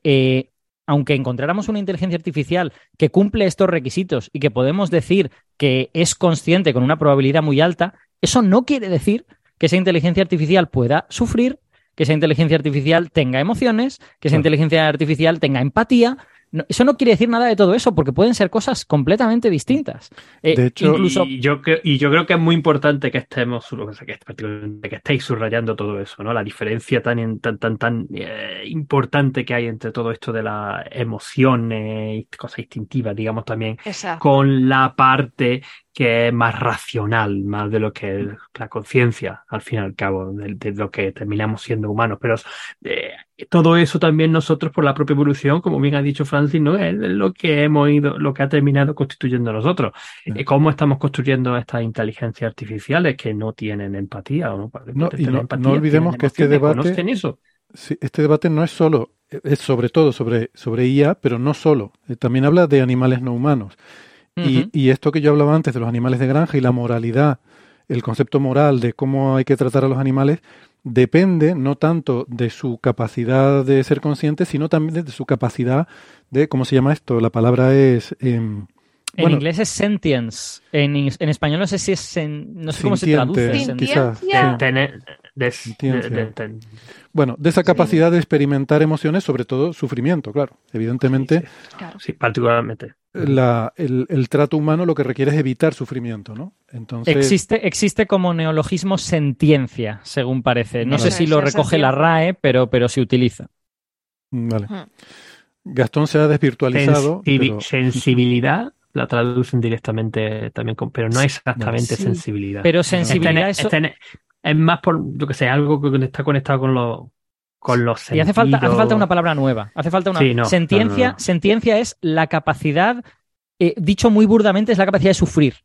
aunque encontráramos una inteligencia artificial que cumple estos requisitos y que podemos decir que es consciente con una probabilidad muy alta, eso no quiere decir que esa inteligencia artificial pueda sufrir, que esa inteligencia artificial tenga emociones, que esa inteligencia artificial tenga empatía, eso no quiere decir nada de todo eso, porque pueden ser cosas completamente distintas. Eh, de hecho, incluso... y, yo creo, y yo creo que es muy importante que estemos, que, que estéis subrayando todo eso, ¿no? La diferencia tan, tan, tan, tan eh, importante que hay entre todo esto de las emociones y cosas instintivas, digamos también, con la parte que es más racional, más de lo que es la conciencia, al fin y al cabo, de, lo que terminamos siendo humanos. Pero eh, todo eso también nosotros, por la propia evolución, como bien ha dicho Francis, ¿no? es lo que hemos ido, lo que ha terminado constituyendo nosotros. Eh, ¿Cómo estamos construyendo estas inteligencias artificiales que no tienen empatía? ¿o no? no, no, olvidemos que este debate, eso? este debate no es solo, es sobre todo sobre, sobre IA, pero no solo. Eh, también habla de animales no humanos y, esto que yo hablaba antes de los animales de granja y la moralidad, el concepto moral de cómo hay que tratar a los animales, depende no tanto de su capacidad de ser consciente, sino también de su capacidad de, ¿cómo se llama esto? La palabra es... en inglés es sentience. En, en, español no sé si es. no sé cómo se traduce. Quizás. Bueno, de esa capacidad de experimentar emociones, sobre todo sufrimiento, claro. Evidentemente. Sí, particularmente. La, el, trato humano lo que requiere es evitar sufrimiento, ¿no? Entonces... Existe, existe como neologismo sentiencia, según parece. No sé si lo recoge la RAE, pero, pero se utiliza. Vale. Gastón se ha desvirtualizado. Sensibilidad la traducen directamente también, con, pero no exactamente sensibilidad. Pero sensibilidad es, es más por, yo que sé, algo que está conectado con los con los Y hace falta, hace falta una palabra nueva. Hace falta una. sentiencia, sentiencia es la capacidad, eh, dicho muy burdamente, es la capacidad de sufrir.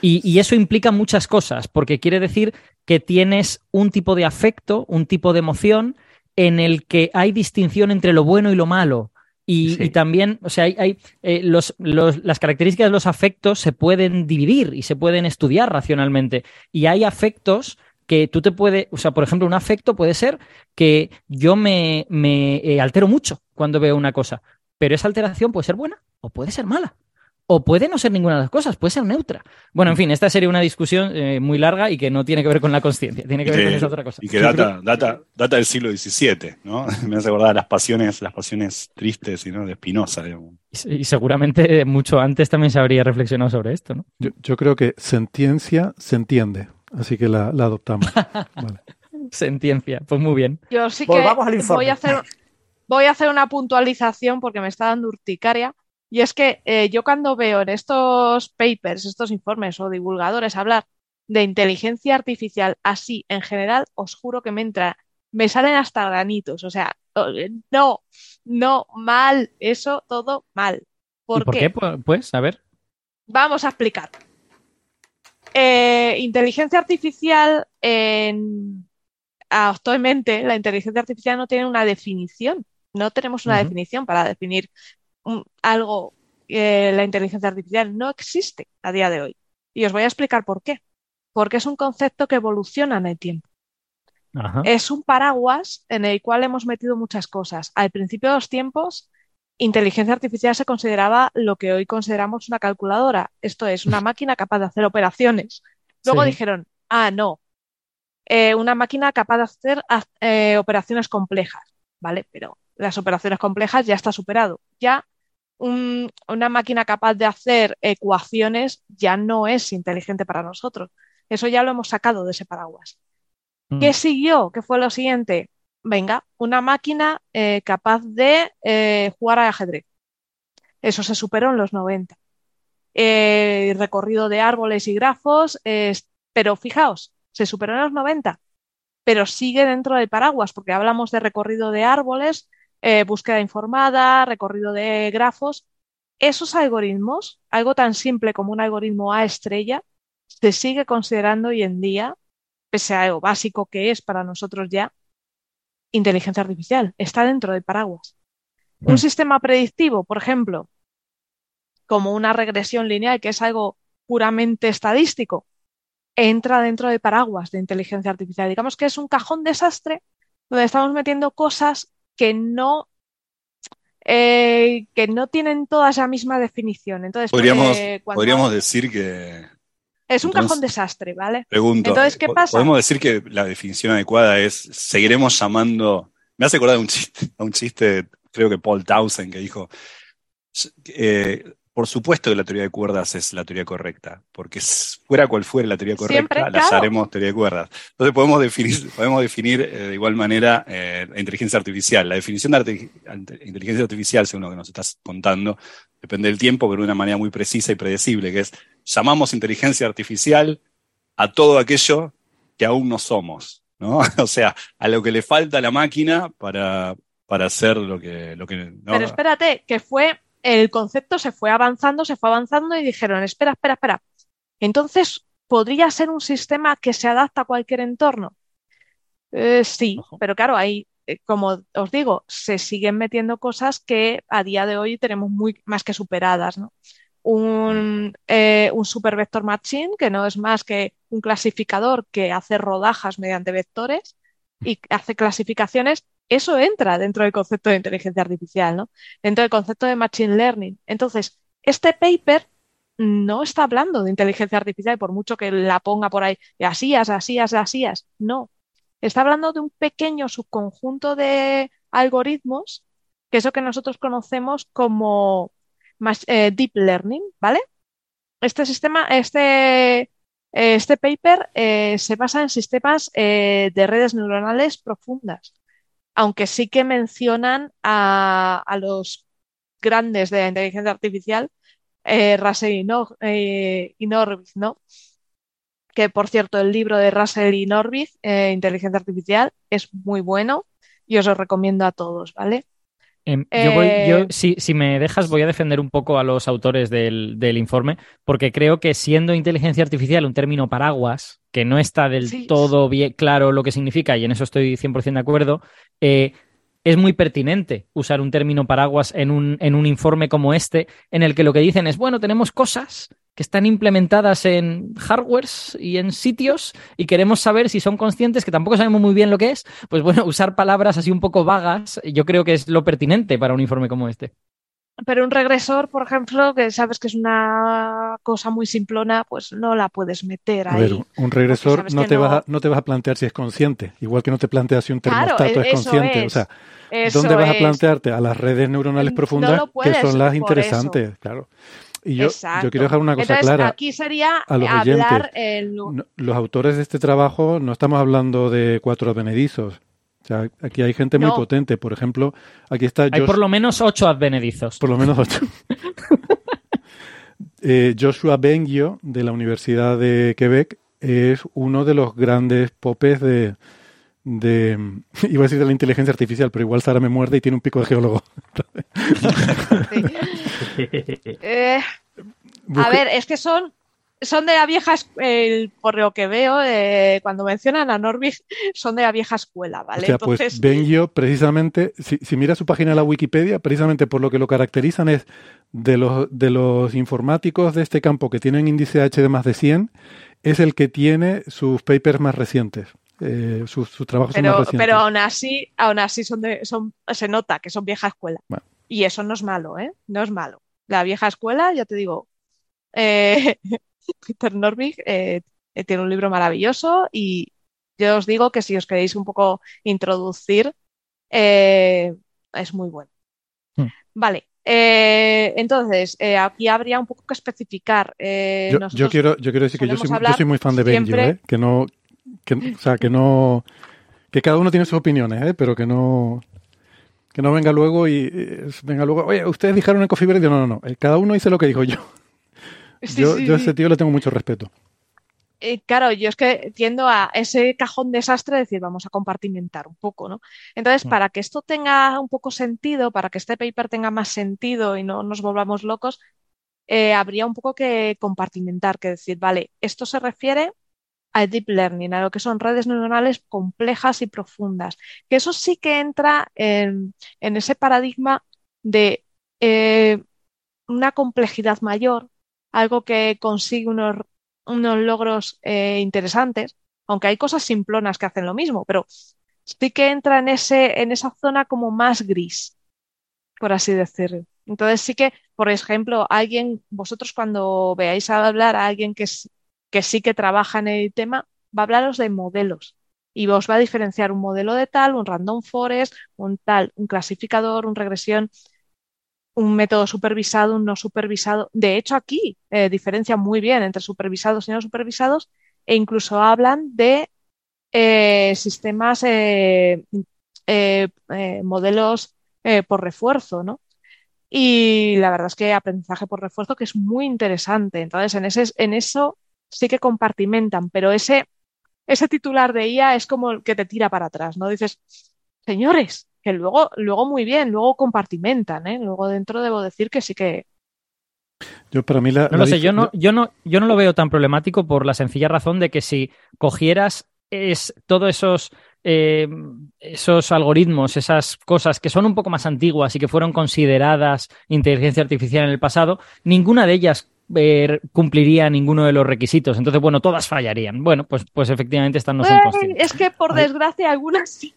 Y, eso implica muchas cosas, porque quiere decir que tienes un tipo de afecto, un tipo de emoción en el que hay distinción entre lo bueno y lo malo. Y, también, o sea, hay, eh, los, las características de los afectos se pueden dividir y se pueden estudiar racionalmente. Y hay afectos que tú te puedes, o sea, por ejemplo, un afecto puede ser que yo me, me eh, altero mucho cuando veo una cosa, pero esa alteración puede ser buena o puede ser mala. O puede no ser ninguna de las cosas, puede ser neutra. Bueno, en fin, esta sería una discusión eh, muy larga y que no tiene que ver con la conciencia, tiene que ver con esa otra cosa. Y que data, data, data del siglo XVII, ¿no? Me hace acordar las pasiones, las pasiones tristes ¿no? de Spinoza, digamos. Y, seguramente mucho antes también se habría reflexionado sobre esto, ¿no? Yo, yo creo que sentiencia se entiende. Así que la, adoptamos. Sentiencia, pues muy bien. Yo sí que voy a, hacer, voy a hacer una puntualización porque me está dando urticaria. Y es que eh, yo cuando veo en estos papers, estos informes o divulgadores hablar de inteligencia artificial así en general, os juro que me entra, me salen hasta granitos. O sea, no, no, mal, eso todo mal. ¿Por, qué? Pues, a ver. Vamos a explicar. Eh, inteligencia artificial, en, actualmente la inteligencia artificial no tiene una definición. No tenemos una definición para definir algo. Eh, la inteligencia artificial no existe a día de hoy. Y os voy a explicar por qué. Porque es un concepto que evoluciona en el tiempo. Es un paraguas en el cual hemos metido muchas cosas. Al principio de los tiempos inteligencia artificial se consideraba lo que hoy consideramos una calculadora. Esto es una máquina capaz de hacer operaciones. Luego dijeron, ah, no, eh, una máquina capaz de hacer eh, operaciones complejas, ¿vale? Pero las operaciones complejas ya está superado. Ya una máquina capaz de hacer ecuaciones ya no es inteligente para nosotros. Eso ya lo hemos sacado de ese paraguas. ¿Qué mm. siguió? ¿Qué fue lo siguiente? Venga, una máquina eh, capaz de eh, jugar al ajedrez. Eso se superó en los 90. Eh, recorrido de árboles y grafos, pero fijaos, se superó en los 90, pero sigue dentro del paraguas, porque hablamos de recorrido de árboles, búsqueda informada, recorrido de grafos. Esos algoritmos, algo tan simple como un algoritmo A estrella, se sigue considerando hoy en día, pese a lo básico que es para nosotros ya, inteligencia artificial, está dentro del paraguas. Un mm. sistema predictivo, por ejemplo, como una regresión lineal, que es algo puramente estadístico, entra dentro del paraguas de inteligencia artificial. Digamos que es un cajón desastre donde estamos metiendo cosas que no eh, que no tienen todas la misma definición. Entonces, podríamos, eh, podríamos decir que es un cajón desastre, ¿vale? Pregunto. Entonces, ¿qué pasa? Podemos decir que la definición adecuada es, seguiremos llamando, me hace acordar un chiste, a un chiste, creo que Paul Townsend, que dijo, eh, por supuesto que la teoría de cuerdas es la teoría correcta, porque fuera cual fuera la teoría correcta, la haremos teoría de cuerdas. Entonces podemos definir, podemos definir eh, de igual manera eh, inteligencia artificial. La definición de inteligencia artificial, según lo que nos estás contando, depende del tiempo, pero de una manera muy precisa y predecible, que es llamamos inteligencia artificial a todo aquello que aún no somos, ¿no? o sea, a lo que le falta a la máquina para, para hacer lo que... Lo que Pero espérate, que fue el concepto se fue avanzando, se fue avanzando y dijeron, espera, espera, espera. Entonces, ¿podría ser un sistema que se adapta a cualquier entorno? Eh, sí, pero claro, ahí, eh, como os digo, se siguen metiendo cosas que a día de hoy tenemos muy más que superadas, ¿no? Un, eh, super vector machine, que no es más que un clasificador que hace rodajas mediante vectores y hace clasificaciones eso entra dentro del concepto de inteligencia artificial, ¿no? Dentro del concepto de machine learning. Entonces, este paper no está hablando de inteligencia artificial, por mucho que la ponga por ahí, de asías, asías, asías. No. Está hablando de un pequeño subconjunto de algoritmos, que es lo que nosotros conocemos como eh, deep learning, ¿vale? Este sistema, este, este paper eh, se basa en sistemas eh, de redes neuronales profundas aunque sí que mencionan a, los grandes de la inteligencia artificial, eh, y, no, eh, ¿no? Que por cierto, el libro de Russell y Norvig, eh, Inteligencia Artificial, es muy bueno y os lo recomiendo a todos, ¿vale? Em, yo voy, yo, eh, si, si, me dejas, voy a defender un poco a los autores del, informe, porque creo que siendo inteligencia artificial un término paraguas, que no está del todo bien claro lo que significa, y en eso estoy 100% de acuerdo, eh, es muy pertinente usar un término paraguas en un, en un informe como este, en el que lo que dicen es, bueno, tenemos cosas que están implementadas en hardwares y en sitios y queremos saber si son conscientes, que tampoco sabemos muy bien lo que es, pues bueno, usar palabras así un poco vagas, yo creo que es lo pertinente para un informe como este. Pero un regresor, por ejemplo, que sabes que es una cosa muy simplona, pues no la puedes meter ahí. A ver, un regresor no te, vas a, no te vas a plantear si es consciente, igual que no te planteas si un termostato e- es consciente. O sea, ¿dónde vas a plantearte? A las redes neuronales profundas, que son las interesantes, claro. Y yo, yo, quiero dejar una cosa clara. Aquí sería a los hablar los autores de este trabajo no estamos hablando de cuatro advenedizos. O sea, aquí hay gente muy potente. Por ejemplo, aquí está. Hay por lo menos ocho advenedizos. Por lo menos ocho. Eh, Joshua Bengio, de la Universidad de Quebec, es uno de los grandes popes de, de, iba a decir de la inteligencia artificial, pero igual Sara me muerde y tiene un pico de geólogo. Eh, a ver, es que son, son de la vieja, por lo que veo, eh, cuando mencionan a Norvig, son de la vieja escuela, ¿vale? O sea, pues Bengio, precisamente, si, si mira su página de la Wikipedia, precisamente por lo que lo caracterizan es de los, de los informáticos de este campo que tienen índice H de más de 100, es el que tiene sus papers más recientes. Eh, sus, trabajos pero, son más Pero aún así, aún así son de, son, se nota que son vieja escuela. Y eso no es malo, ¿eh? No es malo. La vieja escuela, ya te digo, eh, Peter Norvig eh, tiene un libro maravilloso y yo os digo que si os queréis un poco introducir, es muy bueno. Hmm. Vale, entonces, aquí habría un poco que especificar. yo, quiero, yo quiero decir que yo soy, muy fan de Benjo, que no, que, o sea, que no. Que cada uno tiene sus opiniones, ¿eh? pero que no. Que no venga luego y, venga luego, oye, ustedes dijeron en Coffee Break, no, no, no, eh, cada uno dice lo que dijo yo. yo, yo a ese tío le tengo mucho respeto. Eh, claro, yo es que tiendo a ese cajón desastre decir, vamos a compartimentar un poco, ¿no? Entonces, mm. para que esto tenga un poco sentido, para que este paper tenga más sentido y no nos volvamos locos, eh, habría un poco que compartimentar, que decir, vale, esto se refiere a deep learning, a lo que son redes neuronales complejas y profundas. Que eso sí que entra en, ese paradigma de eh, una complejidad mayor, algo que consigue unos, logros eh, interesantes, aunque hay cosas simplonas que hacen lo mismo, pero sí que entra en, ese, en esa zona como más gris, por así decirlo. Entonces sí que, por ejemplo, alguien, vosotros cuando veáis hablar a alguien que es que sí que trabaja en el tema, va a hablaros de modelos y os va a diferenciar un modelo de tal, un random forest, un tal, un clasificador, un regresión. un método supervisado, un no supervisado. De hecho, aquí eh, diferencian muy bien entre supervisados y no supervisados e incluso hablan de eh, sistemas, eh, modelos por refuerzo, ¿no? Y la verdad es que aprendizaje por refuerzo que es muy interesante. Entonces, en, ese, en eso sí que compartimentan, pero ese, ese titular de IA es como el que te tira para atrás, ¿no? Dices, señores, que luego, luego muy bien, luego compartimentan, ¿eh? Luego dentro debo decir que sí que. Yo para mí la, no lo sé, yo no, yo no, yo no lo veo tan problemático por la sencilla razón de que si cogieras es todos esos eh, esos algoritmos, esas cosas que son un poco más antiguas y que fueron consideradas inteligencia artificial en el pasado, ninguna de ellas eh, cumpliría ninguno de los requisitos. Entonces, bueno, todas fallarían. Bueno, pues, pues efectivamente están no son conscientes. Es que por desgracia algunas sí.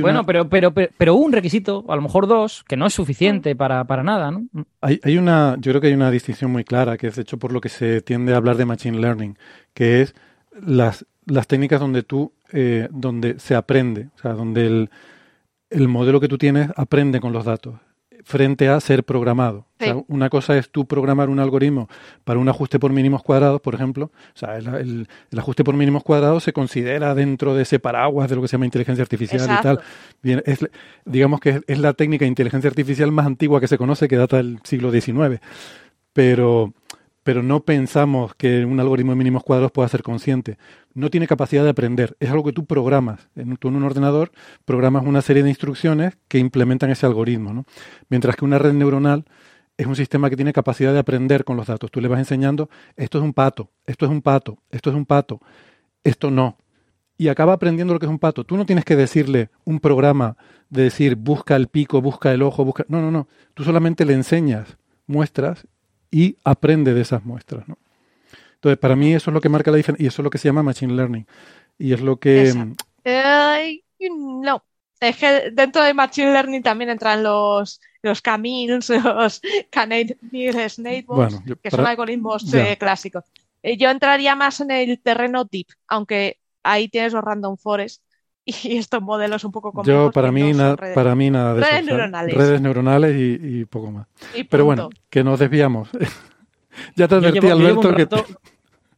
Bueno, pero, pero, pero, un requisito, a lo mejor dos, que no es suficiente mm. para, para nada, ¿no? Hay, hay, una, yo creo que hay una distinción muy clara, que es de hecho por lo que se tiende a hablar de Machine Learning, que es las, las técnicas donde tú, eh, donde se aprende, o sea, donde el, el modelo que tú tienes aprende con los datos frente a ser programado. Una cosa es tú programar un algoritmo para un ajuste por mínimos cuadrados, por ejemplo. O sea, el, ajuste por mínimos cuadrados se considera dentro de ese paraguas de lo que se llama inteligencia artificial y tal. Bien, es, digamos que es, la técnica de inteligencia artificial más antigua que se conoce, que data del siglo XIX. Pero pero no pensamos que un algoritmo de mínimos cuadrados pueda ser consciente. No tiene capacidad de aprender. Es algo que tú programas. En, tú en un ordenador programas una serie de instrucciones que implementan ese algoritmo. ¿no? Mientras que una red neuronal es un sistema que tiene capacidad de aprender con los datos. Tú le vas enseñando, esto es un pato, esto es un pato, esto es un pato, esto no. Y acaba aprendiendo lo que es un pato. Tú no tienes que decirle un programa de decir, busca el pico, busca el ojo, busca... No, no, no. Tú solamente le enseñas muestras y aprende de esas muestras. ¿no? Entonces, para mí eso es lo que marca la diferencia y eso es lo que se llama Machine Learning. Y es lo que... no, es que dentro de Machine Learning también entran los, los Camils, los Canadian Neighbors, que son algoritmos eh, clásicos. Eh, yo entraría más en el terreno deep, aunque ahí tienes los random forest y estos modelos un poco complejos. Yo, para mí, para mí nada de redes neuronales. redes neuronales y, poco más. Pero bueno, que nos desviamos. ya te advertí, Alberto, que...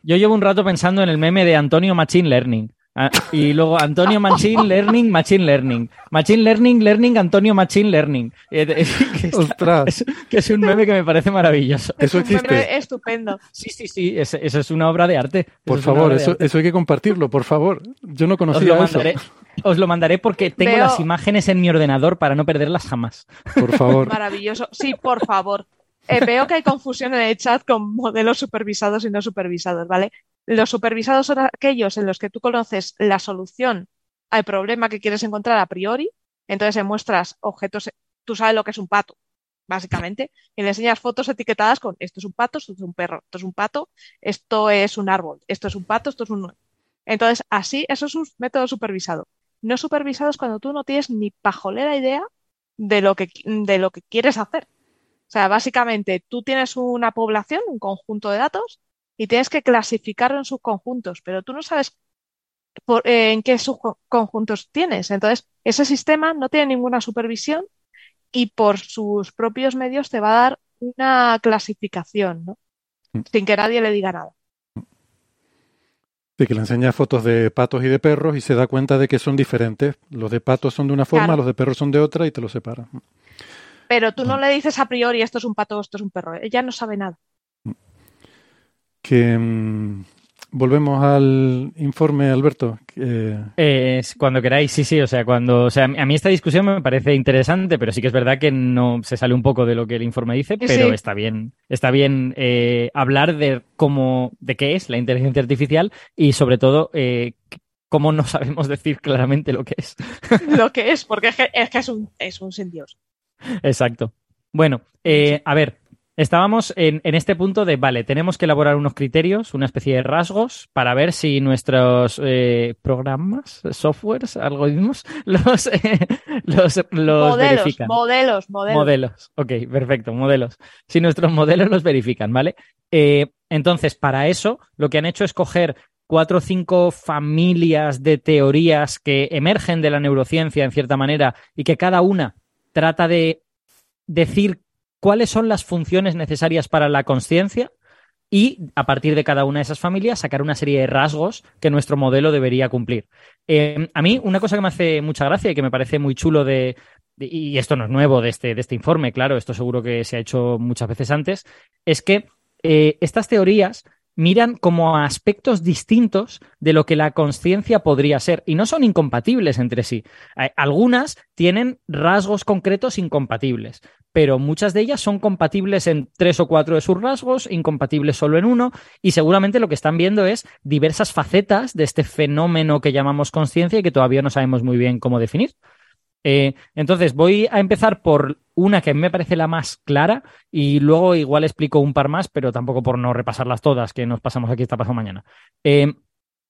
Yo llevo un rato pensando en el meme de Antonio Machine Learning. Ah, y luego Antonio Machine Learning, Machine Learning. Machine Learning, Learning, Antonio Machine Learning. Que, Ostras. que es un meme que me parece maravilloso. Eso existe. estupendo. Sí, sí, sí. Eso es una obra de arte. Por favor, eso, eso hay que compartirlo, por favor. Yo no conocía os eso. Os lo mandaré porque tengo las imágenes en mi ordenador para no perderlas jamás. Por favor. Maravilloso. Sí, por favor. Eh, veo que hay confusión en el chat con modelos supervisados y no supervisados, ¿vale? Los supervisados son aquellos en los que tú conoces la solución al problema que quieres encontrar a priori, entonces muestras objetos, tú sabes lo que es un pato, básicamente, y le enseñas fotos etiquetadas con esto es un pato, esto es un perro, esto es un pato, esto es un árbol, esto es un pato, esto es un... Entonces, así, eso es un método supervisado. No supervisado es cuando tú no tienes ni pajolera idea de lo que, de lo que quieres hacer. O sea, básicamente tú tienes una población, un conjunto de datos, y tienes que clasificarlo en subconjuntos, pero tú no sabes eh, en qué subconjuntos tienes. Entonces, ese sistema no tiene ninguna supervisión y por sus propios medios te va a dar una clasificación, ¿no? Mm. Sin que nadie le diga nada. De que le enseña fotos de patos y de perros y se da cuenta de que son diferentes. Los de patos son de una forma, los de perros son de otra y te los separa. Pero tú no mm. le dices a priori esto es un pato, esto es un perro. Ella no sabe nada que mm, volvemos al informe, Alberto. Eh, cuando queráis, sí, sí. O sea, cuando, o sea, a mí esta discusión me parece interesante, pero sí que es verdad que no se sale un poco de lo que el informe dice, pero está bien, está bien eh, hablar de cómo, de qué es la inteligencia artificial y sobre todo eh, cómo no sabemos decir claramente lo que es. lo que es, porque es que es, un, es un sin Dios. Exacto. Bueno, a ver, Estábamos en, este punto de, vale, tenemos que elaborar unos criterios, una especie de rasgos, para ver si nuestros eh, programas, softwares, algoritmos, los, los, modelos, verifican. Modelos, modelos. Modelos, ok, perfecto, modelos. Si nuestros modelos los verifican, ¿vale? Eh, entonces, para eso, lo que han hecho es coger cuatro o cinco familias de teorías que emergen de la neurociencia, en cierta manera, y que cada una trata de decir cuáles son las funciones necesarias para la conciencia y a partir de cada una de esas familias sacar una serie de rasgos que nuestro modelo debería cumplir. Em, a mí una cosa que me hace mucha gracia y que me parece muy chulo de, y esto no es nuevo de este, de este informe, claro, esto seguro que se ha hecho muchas veces antes, es que eh, estas teorías miran como aspectos distintos de lo que la conciencia podría ser y no son incompatibles entre sí. Algunas tienen rasgos concretos incompatibles, pero muchas de ellas son compatibles en tres o cuatro de sus rasgos, incompatibles solo en uno, y seguramente lo que están viendo es diversas facetas de este fenómeno que llamamos conciencia y que todavía no sabemos muy bien cómo definir. Eh, entonces, voy a empezar por una que me parece la más clara y luego igual explico un par más, pero tampoco por no repasarlas todas, que nos pasamos aquí esta pasado mañana. Eh,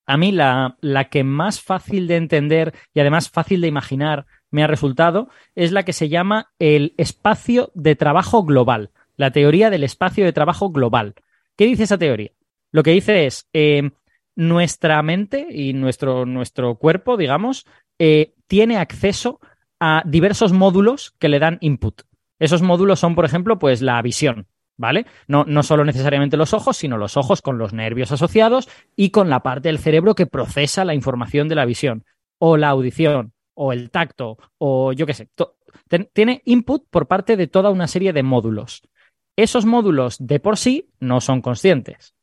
a mí la, la, que más fácil de entender y además fácil de imaginar me ha resultado es la que se llama el espacio de trabajo global, la teoría del espacio de trabajo global. ¿Qué dice esa teoría? Lo que dice es, eh, nuestra mente y nuestro, nuestro cuerpo, digamos, tiene acceso a diversos módulos que le dan input. Esos módulos son, por ejemplo, pues la visión, ¿vale? No, no solo necesariamente los ojos, sino los ojos con los nervios asociados y con la parte del cerebro que procesa la información de la visión, o la audición, o el tacto, o yo qué sé. Tiene input por parte de toda una serie de módulos. Esos módulos de por sí no son conscientes.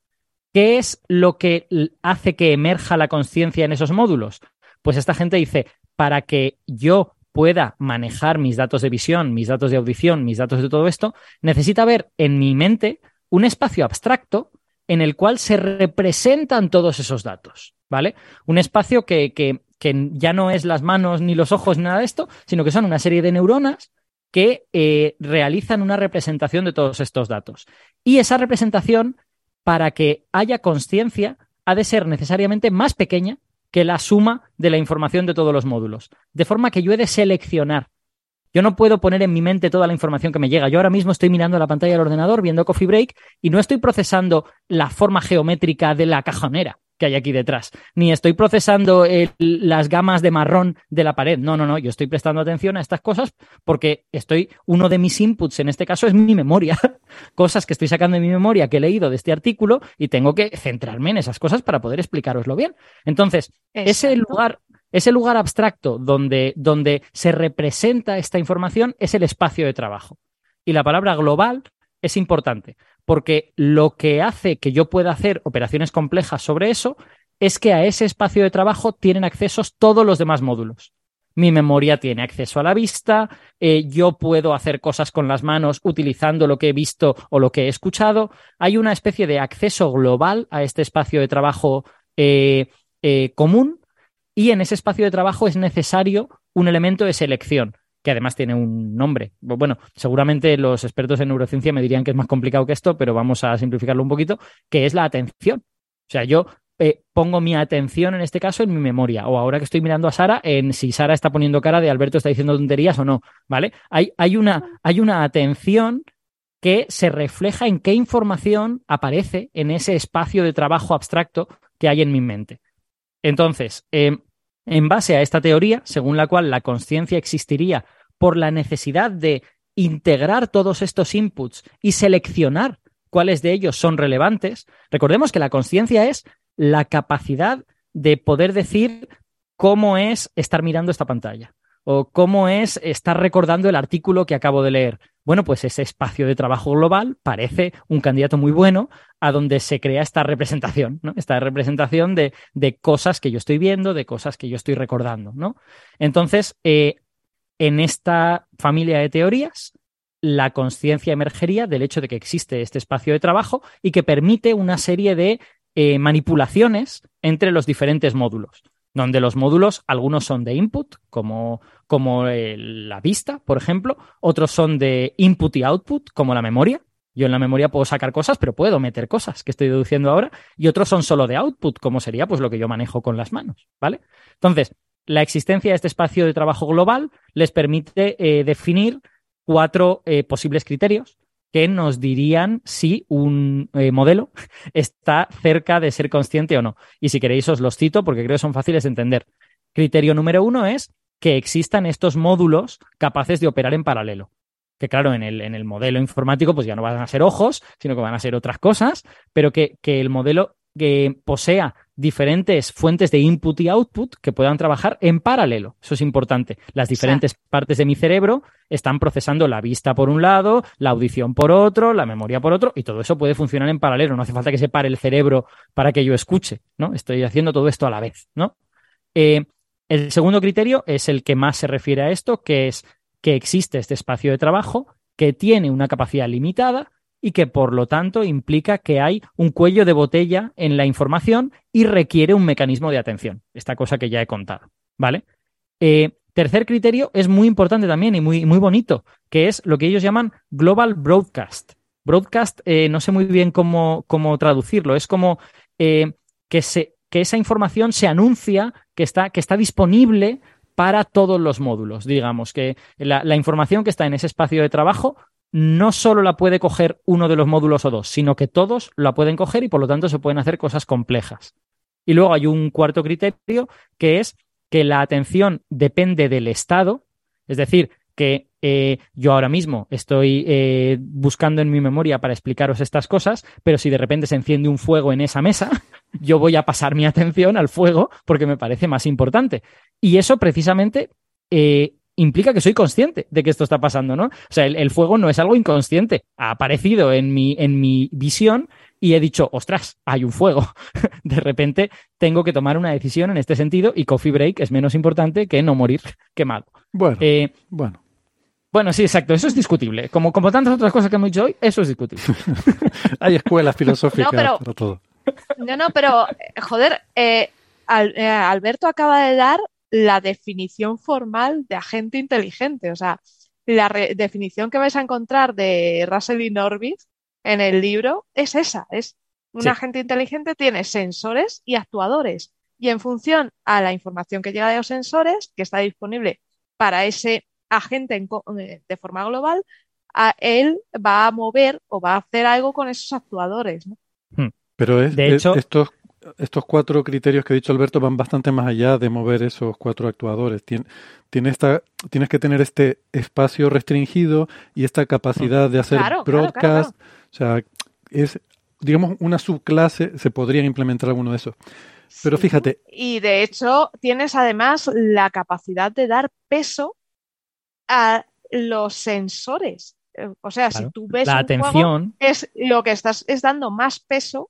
¿Qué es lo que hace que emerja la conciencia en esos módulos? Pues esta gente dice, para que yo pueda manejar mis datos de visión, mis datos de audición, mis datos de todo esto, necesita ver en mi mente un espacio abstracto en el cual se representan todos esos datos, ¿vale? Un espacio que, que, ya no es las manos ni los ojos ni nada de esto, sino que son una serie de neuronas que eh, realizan una representación de todos estos datos. Y esa representación, para que haya conciencia, ha de ser necesariamente más pequeña que la suma de la información de todos los módulos. De forma que yo he de seleccionar. Yo no puedo poner en mi mente toda la información que me llega. Yo ahora mismo estoy mirando la pantalla del ordenador, viendo Coffee Break, y no estoy procesando la forma geométrica de la cajonera que hay aquí detrás. Ni estoy procesando las gamas de marrón de la pared. No, no, no. Yo estoy prestando atención a estas cosas porque estoy, uno de mis inputs en este caso es mi memoria. cosas que estoy sacando de mi memoria que he leído de este artículo y tengo que centrarme en esas cosas para poder explicaroslo bien. Entonces, ese lugar, ese lugar abstracto donde, donde se representa esta información es el espacio de trabajo. Y la palabra global es importante porque lo que hace que yo pueda hacer operaciones complejas sobre eso es que a ese espacio de trabajo tienen accesos todos los demás módulos. Mi memoria tiene acceso a la vista, eh, yo puedo hacer cosas con las manos utilizando lo que he visto o lo que he escuchado. Hay una especie de acceso global a este espacio de trabajo eh, eh, común y en ese espacio de trabajo es necesario un elemento de selección que además tiene un nombre. Bueno, seguramente los expertos en neurociencia me dirían que es más complicado que esto, pero vamos a simplificarlo un poquito, que es la atención. O sea, yo eh, pongo mi atención en este caso en mi memoria, o ahora que estoy mirando a Sara, en si Sara está poniendo cara de Alberto está diciendo tonterías o no, ¿vale? Hay, hay, una, hay una atención que se refleja en qué información aparece en ese espacio de trabajo abstracto que hay en mi mente. Entonces, eh, en base a esta teoría, según la cual la conciencia existiría por la necesidad de integrar todos estos inputs y seleccionar cuáles de ellos son relevantes, recordemos que la conciencia es la capacidad de poder decir cómo es estar mirando esta pantalla o cómo es estar recordando el artículo que acabo de leer. Bueno, pues ese espacio de trabajo global parece un candidato muy bueno a donde se crea esta representación, ¿no? Esta representación de, cosas que yo estoy viendo, de cosas que yo estoy recordando, ¿no? Entonces, eh, en esta familia de teorías, la conciencia emergería del hecho de que existe este espacio de trabajo y que permite una serie de eh, manipulaciones entre los diferentes módulos, donde los módulos, algunos son de input, como, como eh, la vista, por ejemplo, otros son de input y output, como la memoria. Yo en la memoria puedo sacar cosas, pero puedo meter cosas que estoy deduciendo ahora, y otros son solo de output, como sería pues lo que yo manejo con las manos, ¿vale? Entonces, la existencia de este espacio de trabajo global les permite eh, definir cuatro eh, posibles criterios que nos dirían si un eh, modelo está cerca de ser consciente o no. Y si queréis os los cito porque creo que son fáciles de entender. Criterio número uno es que existan estos módulos capaces de operar en paralelo. que claro, en el, en el modelo informático pues ya no van a ser ojos, sino que van a ser otras cosas, pero que, que el modelo que posea diferentes fuentes de input y output que puedan trabajar en paralelo. Eso es importante. Las diferentes partes de mi cerebro están procesando la vista por un lado, la audición por otro, la memoria por otro, y todo eso puede funcionar en paralelo. No hace falta que se pare el cerebro para que yo escuche, ¿no? Estoy haciendo todo esto a la vez, ¿no? Eh, el segundo criterio es el que más se refiere a esto, que es que existe este espacio de trabajo que tiene una capacidad limitada y que por lo tanto implica que hay un cuello de botella en la información y requiere un mecanismo de atención, esta cosa que ya he contado, ¿vale? Eh, tercer criterio es muy importante también y muy, muy bonito, que es lo que ellos llaman Global Broadcast. Broadcast, eh, no sé muy bien cómo, cómo traducirlo, es como eh, que, se, que esa información se anuncia que está, que está disponible para todos los módulos, digamos, que la, información que está en ese espacio de trabajo no solo la puede coger uno de los módulos o dos, sino que todos la pueden coger y por lo tanto se pueden hacer cosas complejas. Y luego hay un cuarto criterio que es que la atención depende del estado, es decir, que eh, yo ahora mismo estoy eh, buscando en mi memoria para explicaros estas cosas, pero si de repente se enciende un fuego en esa mesa, yo voy a pasar mi atención al fuego porque me parece más importante. Y eso precisamente eh, implica que soy consciente de que esto está pasando, ¿no? O sea, el, fuego no es algo inconsciente, ha aparecido en mi, en mi visión y he dicho, ostras, hay un fuego. de repente tengo que tomar una decisión en este sentido y coffee break es menos importante que no morir quemado. Bueno, bueno. Bueno, sí, exacto, eso es discutible. Como, como tantas otras cosas que hemos dicho hoy, eso es discutible. Hay escuelas filosóficas no, pero, todo. No, no, pero, joder, eh, eh, Alberto acaba de dar la definición formal de agente inteligente. O sea, la definición que vais a encontrar de Russell y Norbit en el libro es esa. Es un agente inteligente tiene sensores y actuadores. Y en función a la información que llega de los sensores, que está disponible para ese agente eh, de forma global, a él va a mover o va a hacer algo con esos actuadores. Hmm. Pero es, de hecho, estos, estos cuatro criterios que ha dicho Alberto van bastante más allá de mover esos cuatro actuadores. tiene esta, tienes que tener este espacio restringido y esta capacidad de hacer broadcast. o sea, es, digamos, una subclase, se podrían implementar alguno de esos. Pero fíjate. Y de hecho, tienes además la capacidad de dar peso a los sensores. Eh, o sea, si tú ves la atención es lo que estás es dando más peso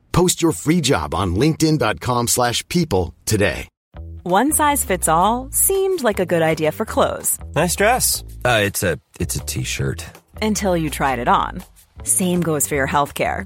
Post your free job on linkedin.com slash people today. One size fits all seemed like a good idea for clothes. Nice dress. Uh, it's a it's a t-shirt. Until you tried it on. Same goes for your health care.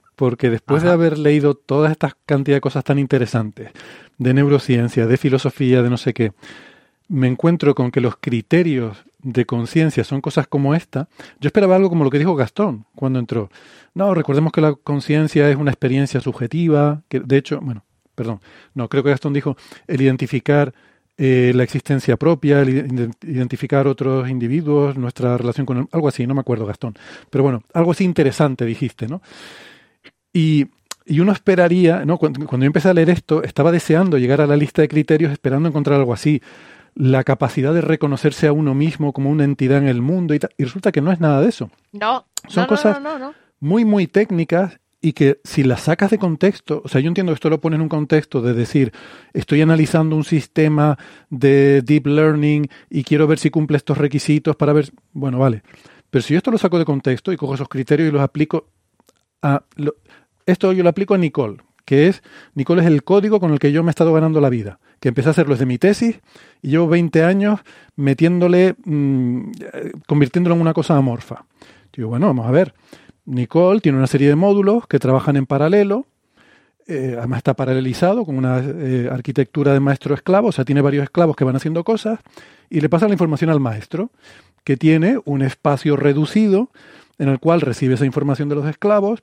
Porque después de haber leído todas estas cantidad de cosas tan interesantes, de neurociencia, de filosofía, de no sé qué, me encuentro con que los criterios de conciencia son cosas como esta, yo esperaba algo como lo que dijo Gastón cuando entró. No, recordemos que la conciencia es una experiencia subjetiva, que de hecho, bueno, perdón, no, creo que Gastón dijo el identificar eh, la existencia propia, el identificar otros individuos, nuestra relación con algo así, no me acuerdo Gastón, pero bueno, algo así interesante dijiste, ¿no? Y, uno esperaría, ¿no? Cuando, yo empecé a leer esto, estaba deseando llegar a la lista de criterios esperando encontrar algo así. La capacidad de reconocerse a uno mismo como una entidad en el mundo y, y resulta que no es nada de eso. No, son cosas muy, muy técnicas y que si las sacas de contexto, o sea, yo entiendo que esto lo pone en un contexto de decir, estoy analizando un sistema de deep learning y quiero ver si cumple estos requisitos para ver, bueno, vale, Pero si yo esto lo saco de contexto y cojo esos criterios y los aplico a... esto yo lo aplico a Nicole, que es, Nicole es el código con el que yo me he estado ganando la vida, que empecé a hacerlo desde mi tesis y llevo 20 años metiéndole, mm, convirtiéndolo en una cosa amorfa. Digo, bueno, vamos a ver. Nicole tiene una serie de módulos que trabajan en paralelo, eh, además está paralelizado con una eh, arquitectura de maestro-esclavo, o sea, tiene varios esclavos que van haciendo cosas y le pasa la información al maestro, que tiene un espacio reducido en el cual recibe esa información de los esclavos,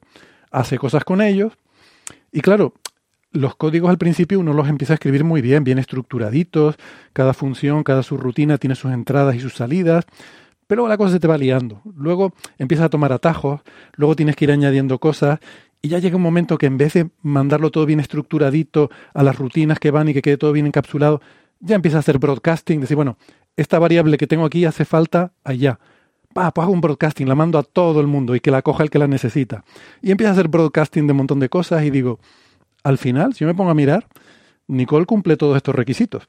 hace cosas con ellos y claro, los códigos al principio uno los empieza a escribir muy bien, bien estructuraditos, cada función, cada subrutina tiene sus entradas y sus salidas, pero la cosa se te va liando. Luego empiezas a tomar atajos, luego tienes que ir añadiendo cosas y ya llega un momento que en vez de mandarlo todo bien estructuradito a las rutinas que van y que quede todo bien encapsulado, ya empieza a hacer broadcasting, decir, bueno, esta variable que tengo aquí hace falta allá. Pa, pues hago un broadcasting, la mando a todo el mundo y que la coja el que la necesita. Y empieza a hacer broadcasting de un montón de cosas y digo, al final, si yo me pongo a mirar, Nicole cumple todos estos requisitos.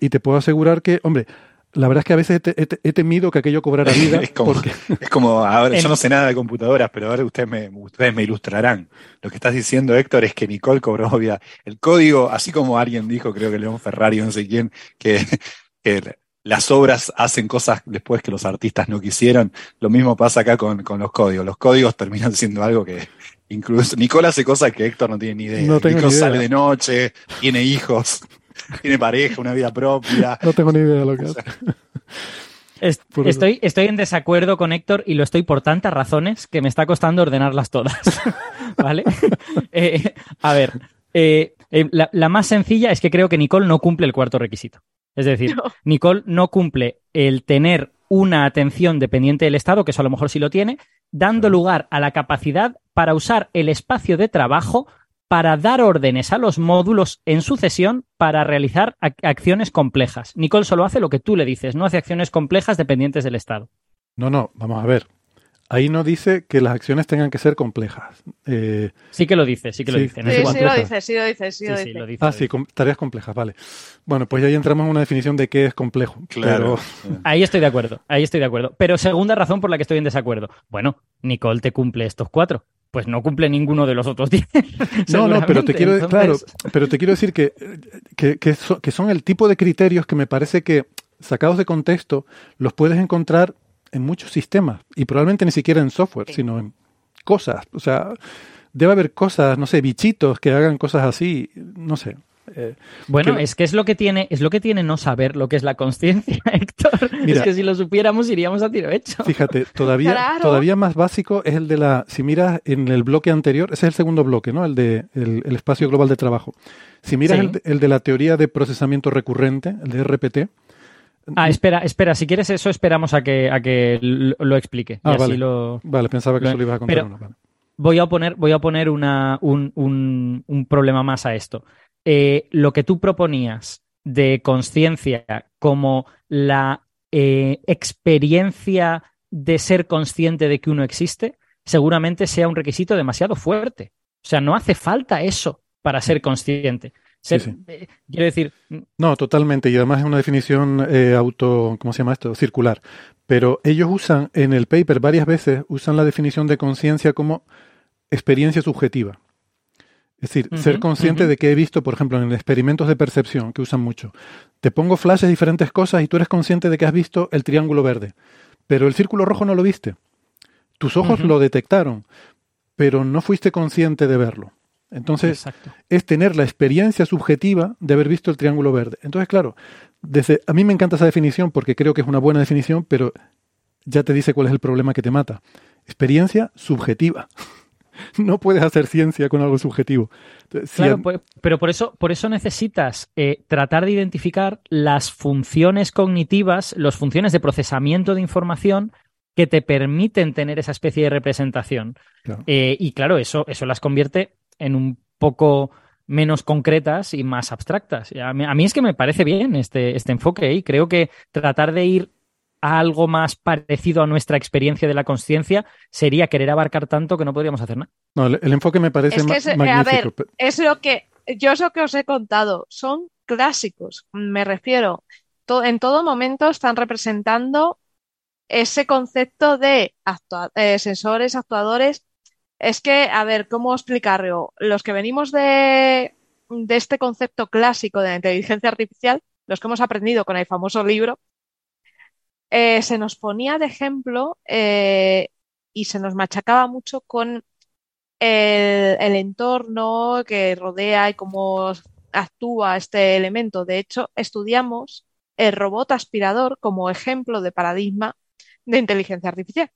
Y te puedo asegurar que, hombre, la verdad es que a veces he, temido que aquello cobrara vida. es, como, es como, ahora, yo no sé nada de computadoras, pero ahora ustedes me, ustedes me ilustrarán. Lo que estás diciendo, Héctor, es que Nicole cobró vida. El código, así como alguien dijo, creo que León Ferrari, no sé quién, que, que las obras hacen cosas después que los artistas no quisieron, lo mismo pasa acá con, con los códigos. Los códigos terminan siendo algo que incluso Nicole hace cosas que Héctor no tiene ni idea. No sale de noche, tiene hijos. tiene pareja, una vida propia. No tengo ni idea de lo que hace. Estoy, estoy en desacuerdo con Héctor y lo estoy por tantas razones que me está costando ordenarlas todas. ¿Vale? Eh, a ver, eh, eh, la, más sencilla es que creo que Nicole no cumple el cuarto requisito. Es decir, Nicole no cumple el tener una atención dependiente del Estado, que eso a lo mejor sí lo tiene, dando lugar a la capacidad para usar el espacio de trabajo para dar órdenes a los módulos en sucesión para realizar acciones complejas. Nicole solo hace lo que tú le dices, no hace acciones complejas dependientes del Estado. No, no, vamos a ver. Ahí no dice que las acciones tengan que ser complejas. Eh, sí que lo dice, sí que lo dice. Sí, sí, lo dice, sí lo dice, sí, lo dice. Ah, sí, tareas complejas, vale. Bueno, pues ahí entramos en una definición de qué es complejo. Claro. Ahí estoy de acuerdo, ahí estoy de acuerdo. Pero segunda razón por la que estoy en desacuerdo. Bueno, Nicole te cumple estos cuatro pues no cumple ninguno de los otros diez. no, no, pero te quiero, claro, pero te quiero decir que, que, que, son el tipo de criterios que me parece que, sacados de contexto, los puedes encontrar en muchos sistemas y probablemente ni siquiera en software, sino en cosas. O sea, debe haber cosas, no sé, bichitos que hagan cosas así, no sé. Eh, bueno, es que es lo que tiene, es lo que tiene no saber lo que es la conciencia, Héctor. es que si lo supiéramos iríamos a tiro hecho. Fíjate, todavía, todavía más básico es el de la, si miras en el bloque anterior, ese es el segundo bloque, ¿no? El de el, espacio global de trabajo. Si miras el, de la teoría de procesamiento recurrente, el de RPT. Ah, espera, espera, si quieres eso esperamos a que, a que lo, explique. Ah, vale. vale, pensaba que eso lo ibas a contar. Voy a poner, voy a poner una, un, un, un problema más a esto. Eh, lo que tú proponías de conciencia como la eh, experiencia de ser consciente de que uno existe, seguramente sea un requisito demasiado fuerte. O sea, no hace falta eso para ser consciente. Eh, quiero decir. No, totalmente. Y además es una definición auto, ¿cómo se llama esto? Circular. Pero ellos usan en el paper varias veces, usan la definición de conciencia como experiencia subjetiva. Es decir, ser consciente de que he visto, por ejemplo, en experimentos de percepción que usan mucho. Te pongo flashes de diferentes cosas y tú eres consciente de que has visto el triángulo verde, pero el círculo rojo no lo viste. Tus ojos lo detectaron, pero no fuiste consciente de verlo. Entonces, es tener la experiencia subjetiva de haber visto el triángulo verde. Entonces, claro, desde, a mí me encanta esa definición porque creo que es una buena definición, pero ya te dice cuál es el problema que te mata. Experiencia subjetiva. no puedes hacer ciencia con algo subjetivo. Claro, pues, pero por eso, por eso necesitas eh, tratar de identificar las funciones cognitivas, las funciones de procesamiento de información que te permiten tener esa especie de representación. Eh, y claro, eso, eso las convierte en un poco menos concretas y más abstractas. A mí, a mí es que me parece bien este, este enfoque y creo que tratar de ir algo más parecido a nuestra experiencia de la conciencia sería querer abarcar tanto que no podríamos hacer nada. No, el, enfoque me parece es que magnífico. A ver, es lo que yo es lo que os he contado, son clásicos, me refiero. en todo momento están representando ese concepto de eh, sensores, actuadores, es que, a ver, ¿cómo explicarlo? Los que venimos de, este concepto clásico de la inteligencia artificial, los que hemos aprendido con el famoso libro, eh, se nos ponía de ejemplo eh, y se nos machacaba mucho con el, entorno que rodea y cómo actúa este elemento. De hecho, estudiamos el robot aspirador como ejemplo de paradigma de inteligencia artificial.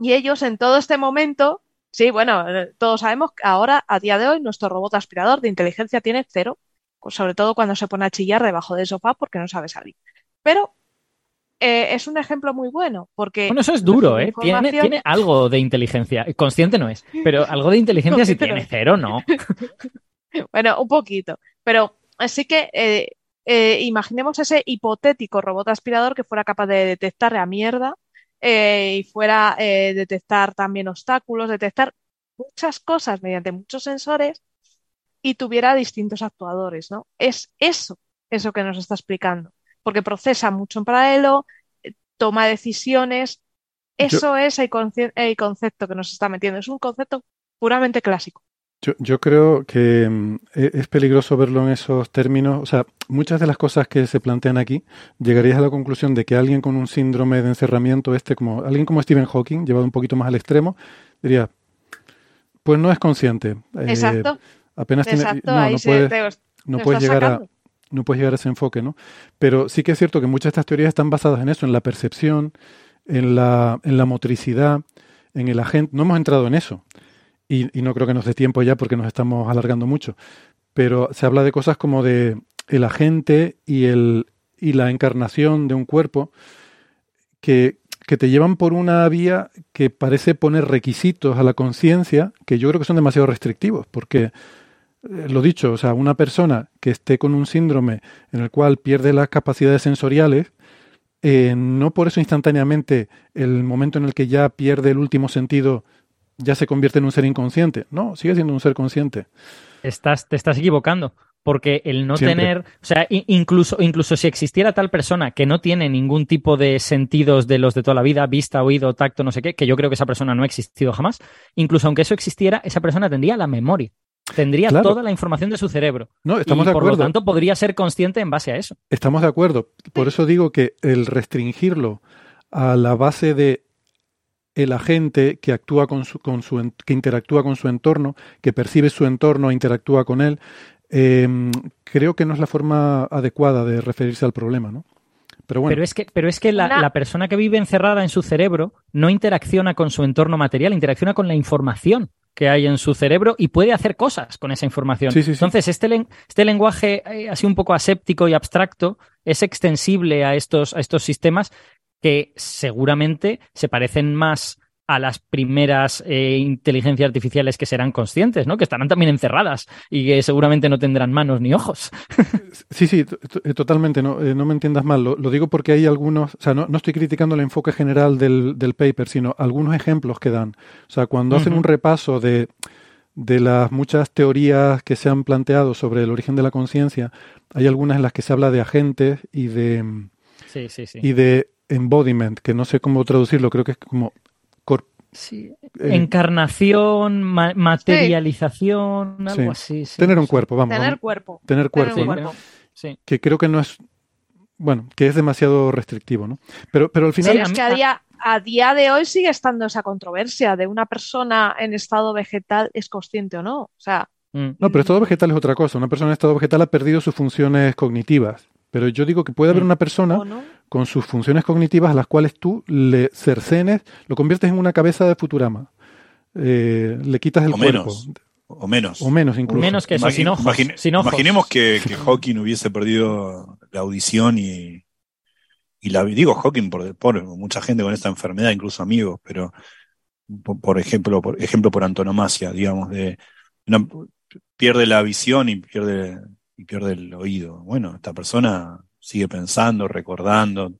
Y ellos en todo este momento, sí, bueno, todos sabemos que ahora, a día de hoy, nuestro robot aspirador de inteligencia tiene cero, sobre todo cuando se pone a chillar debajo del sofá porque no sabe salir. Pero eh, es un ejemplo muy bueno, porque... Bueno, eso es duro, ¿eh? Tiene, algo de inteligencia. Consciente no es, pero algo de inteligencia sí tiene, cero no. bueno, un poquito. Pero así que eh, eh, imaginemos ese hipotético robot aspirador que fuera capaz de detectar la mierda y fuera detectar también obstáculos, detectar muchas cosas mediante muchos sensores y tuviera distintos actuadores, ¿no? Es eso, eso que nos está explicando porque procesa mucho en paralelo, eh, toma decisiones. Eso es el, concepto que nos está metiendo. Es un concepto puramente clásico. Yo, creo que mm, e, es peligroso verlo en esos términos. O sea, muchas de las cosas que se plantean aquí, llegarías a la conclusión de que alguien con un síndrome de encerramiento, este como alguien como Stephen Hawking, llevado un poquito más al extremo, diría, pues no es consciente. Eh, Exacto. apenas tiene, no, puedes, llegar a, no puedes llegar a ese enfoque, ¿no? Pero sí que es cierto que muchas de estas teorías están basadas en eso, en la percepción, en la, en la motricidad, en el agente. No hemos entrado en eso. Y, no creo que nos dé tiempo ya porque nos estamos alargando mucho. Pero se habla de cosas como de el agente y, el, y la encarnación de un cuerpo que, que te llevan por una vía que parece poner requisitos a la conciencia que yo creo que son demasiado restrictivos, porque eh, lo dicho, o sea, una persona que esté con un síndrome en el cual pierde las capacidades sensoriales, eh, no por eso instantáneamente el momento en el que ya pierde el último sentido ya se convierte en un ser inconsciente. No, sigue siendo un ser consciente. Estás, te estás equivocando. Porque el no tener, o sea, incluso, incluso si existiera tal persona que no tiene ningún tipo de sentidos de los de toda la vida, vista, oído, tacto, no sé qué, que yo creo que esa persona no ha existido jamás, incluso aunque eso existiera, esa persona tendría la memoria. Tendría toda la información de su cerebro. No, estamos de acuerdo. Por lo tanto, podría ser consciente en base a eso. Estamos de acuerdo. Por eso digo que el restringirlo a la base de el agente que actúa con su, con su que interactúa con su entorno, que percibe su entorno e interactúa con él, em, creo que no es la forma adecuada de referirse al problema, ¿no? Pero, bueno. pero es que, pero es que la, persona que vive encerrada en su cerebro no interacciona con su entorno material, interacciona con la información que hay en su cerebro y puede hacer cosas con esa información. Entonces, este, este lenguaje eh, así un poco aséptico y abstracto es extensible a estos, a estos sistemas que seguramente se parecen más a las primeras eh, inteligencias artificiales que serán conscientes, ¿no? Que estarán también encerradas y que seguramente no tendrán manos ni ojos. Sí, sí, eh, totalmente. No, eh, no me entiendas mal. Lo, digo porque hay algunos, o sea, no, no estoy criticando el enfoque general del, del, paper, sino algunos ejemplos que dan. O sea, cuando hacen un repaso de, de las muchas teorías que se han planteado sobre el origen de la conciencia, hay algunas en las que se habla de agentes y de, sí, sí, sí. y de embodiment, que no sé cómo traducirlo, creo que es como Sí. Eh, Encarnación, materialización, algo así. Tener un cuerpo, vamos. Tener cuerpo. Tener cuerpo. Que creo que no es. Bueno, que es demasiado restrictivo, ¿no? Pero, pero al final. es que a día, a día de hoy sigue estando esa controversia de una persona en estado vegetal es consciente o no. O sea. Mm. No, pero estado vegetal es otra cosa. Una persona en estado vegetal ha perdido sus funciones cognitivas. Pero yo digo que puede haber mm. una persona con sus funciones cognitivas a las cuales tú le cercenes, lo conviertes en una cabeza de Futurama. Eh, le quitas el cuerpo. o menos. O menos, incluso. Menos que eso, sin, ojos, Imaginemos que, Hawking hubiese perdido la audición y, y la digo Hawking por, por mucha gente con esta enfermedad, incluso amigos, pero por, ejemplo, por ejemplo por antonomasia, digamos, de pierde la visión y pierde y pierde el oído. Bueno, esta persona sigue pensando, recordando,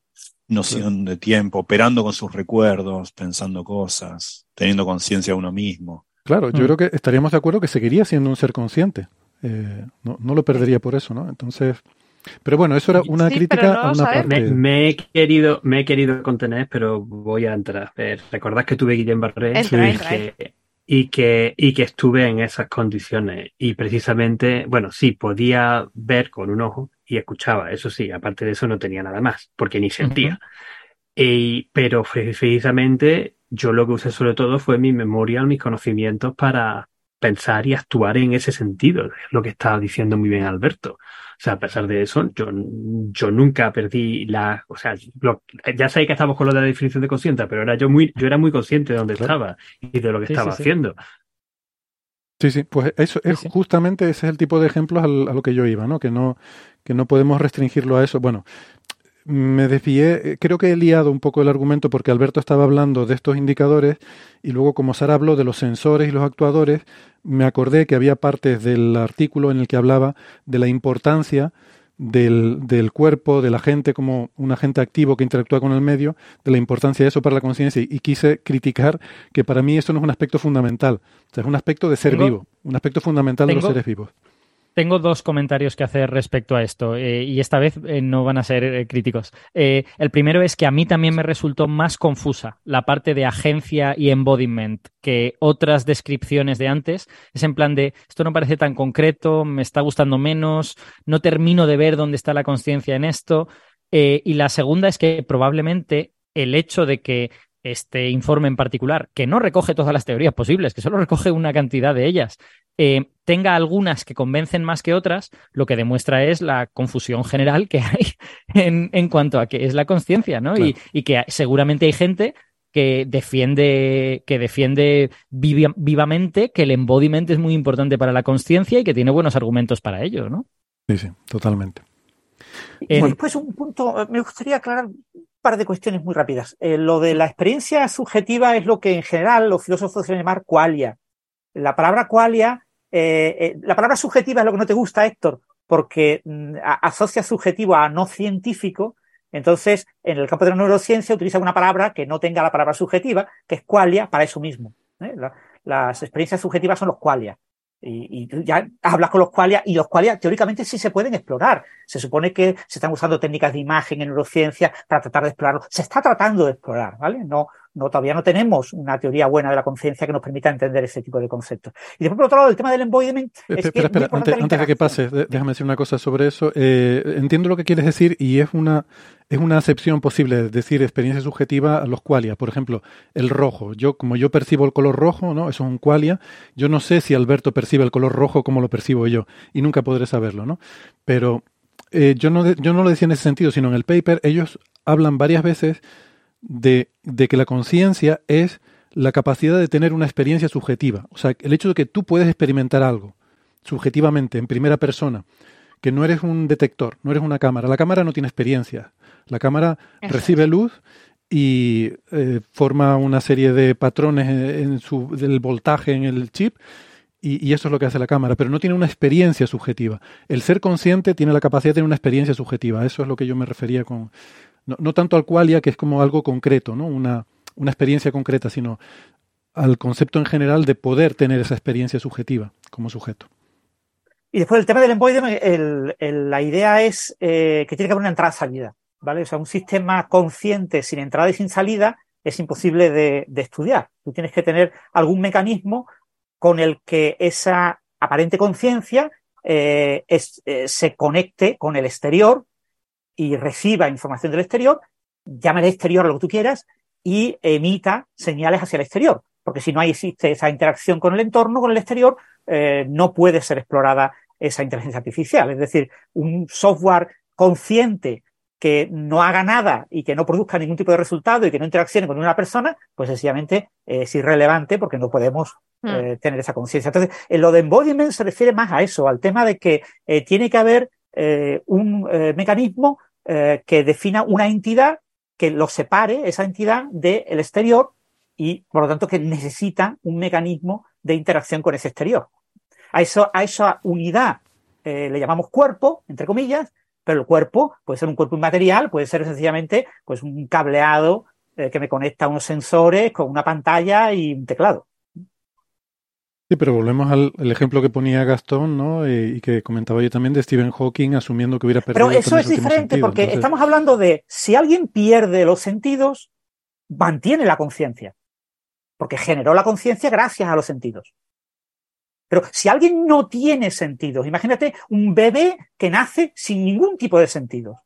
noción de tiempo, operando con sus recuerdos, pensando cosas, teniendo conciencia de uno mismo. Claro, yo mm. creo que estaríamos de acuerdo que seguiría siendo un ser consciente. Eh, no, lo perdería por eso, ¿no? Entonces, Pero bueno, eso era una crítica a una parte. Me, he querido, me he querido contener, pero voy a entrar. Eh, recordad que tuve Guillem Barré y, que, y que estuve en esas condiciones. Y precisamente, bueno, sí, podía ver con un ojo y escuchaba, eso sí, aparte de eso no tenía nada más, porque ni sentía. pero precisamente yo lo que usé sobre todo fue mi memoria, mis conocimientos para pensar y actuar en ese sentido, es lo que estaba diciendo muy bien Alberto. O sea, a pesar de eso, yo, yo nunca perdí la, o sea, ya sé que estamos con lo de la definición de consciente, pero era yo muy, yo era muy consciente de dónde estaba y de lo que estaba haciendo. Sí, sí, pues eso es justamente ese es el tipo de ejemplos a lo que yo iba, ¿no? Que no, que no podemos restringirlo a eso. Bueno, me desvié, creo que he liado un poco el argumento porque Alberto estaba hablando de estos indicadores y luego como Sara habló de los sensores y los actuadores, me acordé que había partes del artículo en el que hablaba de la importancia del, del cuerpo, de la gente como un agente activo que interactúa con el medio, de la importancia de eso para la conciencia y, quise criticar que para mí eso no es un aspecto fundamental, o sea, es un aspecto de ser vivo, un aspecto fundamental de los seres vivos. Tengo dos comentarios que hacer respecto a esto eh, y esta vez eh, no van a ser eh, críticos. el primero es que a mí también me resultó más confusa la parte de agencia y embodiment que otras descripciones de antes. Es en plan de esto no parece tan concreto, me está gustando menos, no termino de ver dónde está la conciencia en esto. y la segunda es que probablemente el hecho de que este informe en particular, que no recoge todas las teorías posibles, que solo recoge una cantidad de ellas, eh, tenga algunas que convencen más que otras, lo que demuestra es la confusión general que hay en, cuanto a qué es la conciencia, ¿no? Y, que seguramente hay gente que defiende, que defiende vivamente que el embodiment es muy importante para la conciencia y que tiene buenos argumentos para ello, ¿no? Sí, sí, totalmente. Y después un punto, me gustaría aclarar par de cuestiones muy rápidas. Eh, lo de la experiencia subjetiva es lo que en general los filósofos suelen llamar qualia. La palabra qualia eh, eh, la palabra subjetiva es lo que no te gusta, Héctor, porque mm, asocia subjetivo a no científico. Entonces, en el campo de la neurociencia utiliza una palabra que no tenga la palabra subjetiva, que es qualia, para eso mismo. las experiencias subjetivas son los qualia. Y, y, ya hablas con los qualia y los qualia teóricamente sí se pueden explorar. Se supone que se están usando técnicas de imagen en neurociencia para tratar de explorarlo. Se está tratando de explorar, ¿vale? No, no, todavía no tenemos una teoría buena de la conciencia que nos permita entender ese tipo de conceptos. Y después, por otro lado, el tema del embodiment. espera, espera, antes, de que pase, déjame decir una cosa sobre eso. Eh, entiendo lo que quieres decir y es una, es una acepción posible, decir, experiencia subjetiva a los qualia. Por ejemplo, el rojo. Yo, como yo percibo el color rojo, ¿no? Eso es un qualia. Yo no sé si Alberto percibe el color rojo como lo percibo yo y nunca podré saberlo, ¿no? Pero eh, yo, no, yo no lo decía en ese sentido, sino en el paper ellos hablan varias veces de, de que la conciencia es la capacidad de tener una experiencia subjetiva. O sea, el hecho de que tú puedes experimentar algo subjetivamente, en primera persona, que no eres un detector, no eres una cámara. La cámara no tiene experiencia. La cámara recibe luz y eh, forma una serie de patrones en su, del voltaje en el chip y, y, eso es lo que hace la cámara, pero no tiene una experiencia subjetiva. El ser consciente tiene la capacidad de tener una experiencia subjetiva. Eso es lo que yo me refería con, no, tanto al qualia, que es como algo concreto, ¿no? una, una experiencia concreta, sino al concepto en general de poder tener esa experiencia subjetiva como sujeto. Y después el tema del embodiment, la idea es eh, que tiene que haber una entrada-salida, ¿vale? O sea, un sistema consciente sin entrada y sin salida es imposible de, estudiar. Tú tienes que tener algún mecanismo con el que esa aparente conciencia eh, eh, se conecte con el exterior y reciba información del exterior, llame al exterior lo que tú quieras y emita señales hacia el exterior. Porque si no existe esa interacción con el entorno, con el exterior, eh, no puede ser explorada esa inteligencia artificial. Es decir, un software consciente que no haga nada y que no produzca ningún tipo de resultado y que no interaccione con una persona, pues sencillamente es irrelevante porque no podemos hmm. eh, tener esa conciencia. Entonces, en lo de embodiment se refiere más a eso, al tema de que eh, tiene que haber un mecanismo eh, que defina una entidad que lo separe, esa entidad, del exterior y, por lo tanto, que necesita un mecanismo de interacción con ese exterior. A, eso, a esa unidad eh, le llamamos cuerpo, entre comillas, pero el cuerpo puede ser un cuerpo inmaterial, puede ser sencillamente pues, un cableado eh, que me conecta a unos sensores con una pantalla y un teclado. Sí, pero volvemos al ejemplo que ponía Gastón, ¿no? Y, que comentaba yo también de Stephen Hawking asumiendo que hubiera perdido. Pero eso es diferente porque estamos hablando de si alguien pierde los sentidos, mantiene la conciencia. Porque generó la conciencia gracias a los sentidos. Pero si alguien no tiene sentidos, imagínate un bebé que nace sin ningún tipo de sentidos.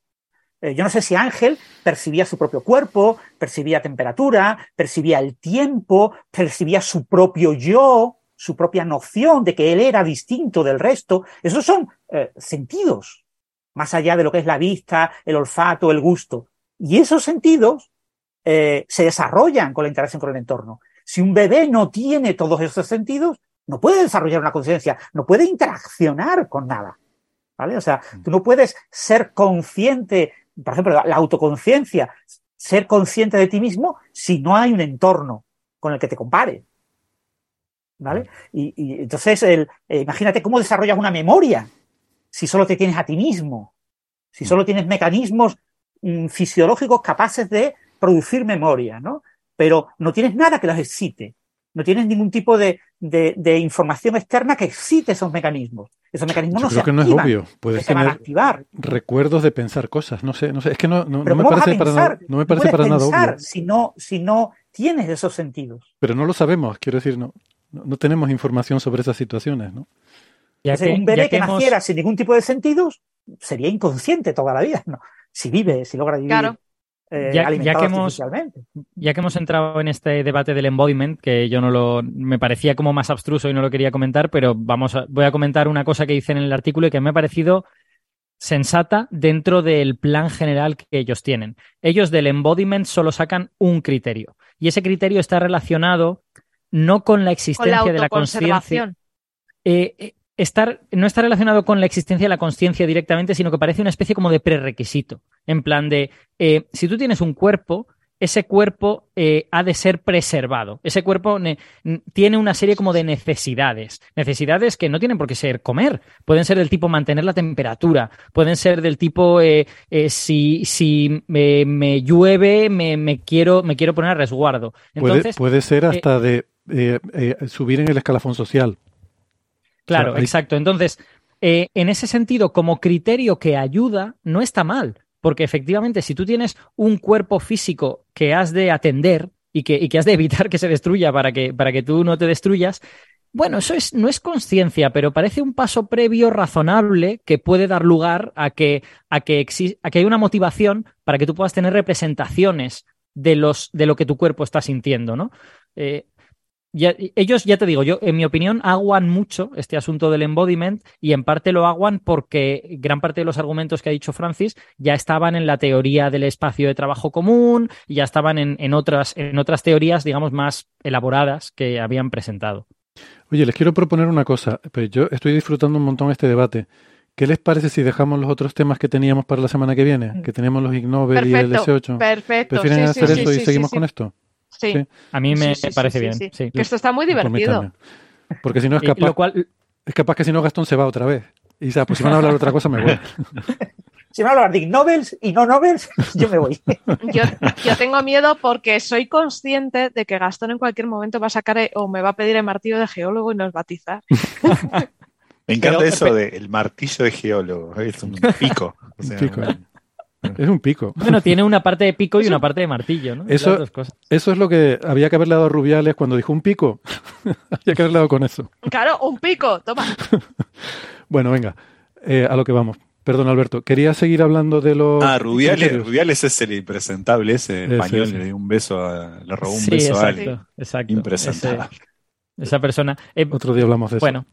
Eh, yo no sé si Ángel percibía su propio cuerpo, percibía temperatura, percibía el tiempo, percibía su propio yo, su propia noción de que él era distinto del resto. Esos son eh, sentidos, más allá de lo que es la vista, el olfato, el gusto. Y esos sentidos eh, se desarrollan con la interacción con el entorno. Si un bebé no tiene todos esos sentidos, no puede desarrollar una conciencia, no puede interaccionar con nada. ¿Vale? O sea, tú no puedes ser consciente, por ejemplo, la autoconciencia, ser consciente de ti mismo si no hay un entorno con el que te compare. ¿Vale? Y, entonces, el, eh, imagínate cómo desarrollas una memoria si solo te tienes a ti mismo, si solo tienes mecanismos mm, fisiológicos capaces de producir memoria, ¿no? Pero no tienes nada que los excite, no tienes ningún tipo de, de, información externa que excite esos mecanismos. Esos mecanismos no creo que no es obvio. Puedes tener activar. recuerdos de pensar cosas. No sé, no sé. Es que no, no, me parece para, no me parece para nada obvio. Si no, si no tienes esos sentidos. Pero no lo sabemos, quiero decir, no no, tenemos información sobre esas situaciones, ¿no? un bebé que, naciera sin ningún tipo de sentidos sería inconsciente toda la vida, ¿no? Si vive, si logra vivir. Claro. Eh, ya, que hemos, ya que hemos entrado en este debate del embodiment, que yo no lo me parecía como más abstruso y no lo quería comentar, pero vamos a, voy a comentar una cosa que dicen en el artículo y que me ha parecido sensata dentro del plan general que ellos tienen. Ellos del embodiment solo sacan un criterio y ese criterio está relacionado no con la existencia de la conciencia. Eh, eh, estar, no está relacionado con la existencia de la conciencia directamente, sino que parece una especie como de prerequisito. En plan de, eh, si tú tienes un cuerpo, ese cuerpo ha de ser preservado. Ese cuerpo tiene una serie como de necesidades. Necesidades que no tienen por qué ser comer. Pueden ser del tipo mantener la temperatura. Pueden ser del tipo si, si me llueve, me, quiero, me quiero poner a resguardo. Entonces, puede, ser hasta de eh, eh, subir en el escalafón social. Claro, exacto. Entonces, eh, en ese sentido, como criterio que ayuda, no está mal, porque efectivamente, si tú tienes un cuerpo físico que has de atender y que, y que has de evitar que se destruya para que, para que tú no te destruyas, bueno, eso es, no es conciencia, pero parece un paso previo razonable que puede dar lugar a que, a que, a que hay una motivación para que tú puedas tener representaciones de, los, de lo que tu cuerpo está sintiendo, ¿no? Ellos, ya te digo, yo, en mi opinión, aguan mucho este asunto del embodiment y en parte lo aguan porque gran parte de los argumentos que ha dicho Francis ya estaban en la teoría del espacio de trabajo común y ya estaban en, otras, en otras teorías, digamos, más elaboradas que habían presentado. Oye, les quiero proponer una cosa. Pues yo estoy disfrutando un montón este debate. ¿Qué les parece si dejamos los otros temas que teníamos para la semana que viene? Que tenemos los Ig y el S8. Perfecto. ¿Prefieren hacer eso y seguimos con esto? Sí. A mí me parece bien. Que esto está muy divertido. Porque si no es capaz. Es capaz que si no Gastón se va otra vez. Y dice, pues si van a hablar otra cosa, me voy. si van a hablar de Nobels y no Nobels, yo me voy. yo, tengo miedo porque soy consciente de que Gastón en cualquier momento va a sacar o me va a pedir el martillo de geólogo y nos batizar. Me encanta eso del martillo de geólogo. Es un pico. un pico. Es un pico. Bueno, tiene una parte de pico y una parte de martillo, ¿no? Eso, eso es lo que había que haberle dado a Rubiales cuando dijo un pico. había que haberle dado con eso. Claro, un pico, toma. bueno, venga, eh, a lo que vamos. Perdón, Alberto. Quería seguir hablando de los. Ah, Rubiales, Rubiales es el impresentable ese español. Le dio un beso a, le robó un beso a alguien. Exacto. Impresentable. esa persona. Eh, Otro día hablamos de eso. Bueno,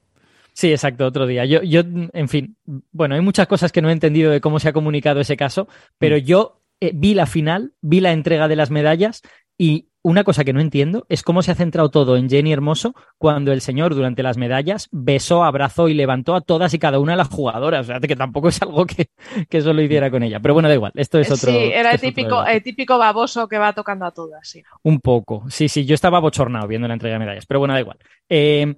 Sí, exacto, otro día. Yo, yo, en fin, bueno, hay muchas cosas que no he entendido de cómo se ha comunicado ese caso, pero mm. yo eh, vi la final, vi la entrega de las medallas y una cosa que no entiendo es cómo se ha centrado todo en Jenny Hermoso cuando el señor durante las medallas besó, abrazó y levantó a todas y cada una de las jugadoras. O sea, que tampoco es algo que, que solo hiciera con ella. Pero bueno, da igual, esto es otro. Sí, era el típico, el típico baboso que va tocando a todas, sí. Un poco, sí, sí, yo estaba bochornado viendo la entrega de medallas, pero bueno, da igual. Eh,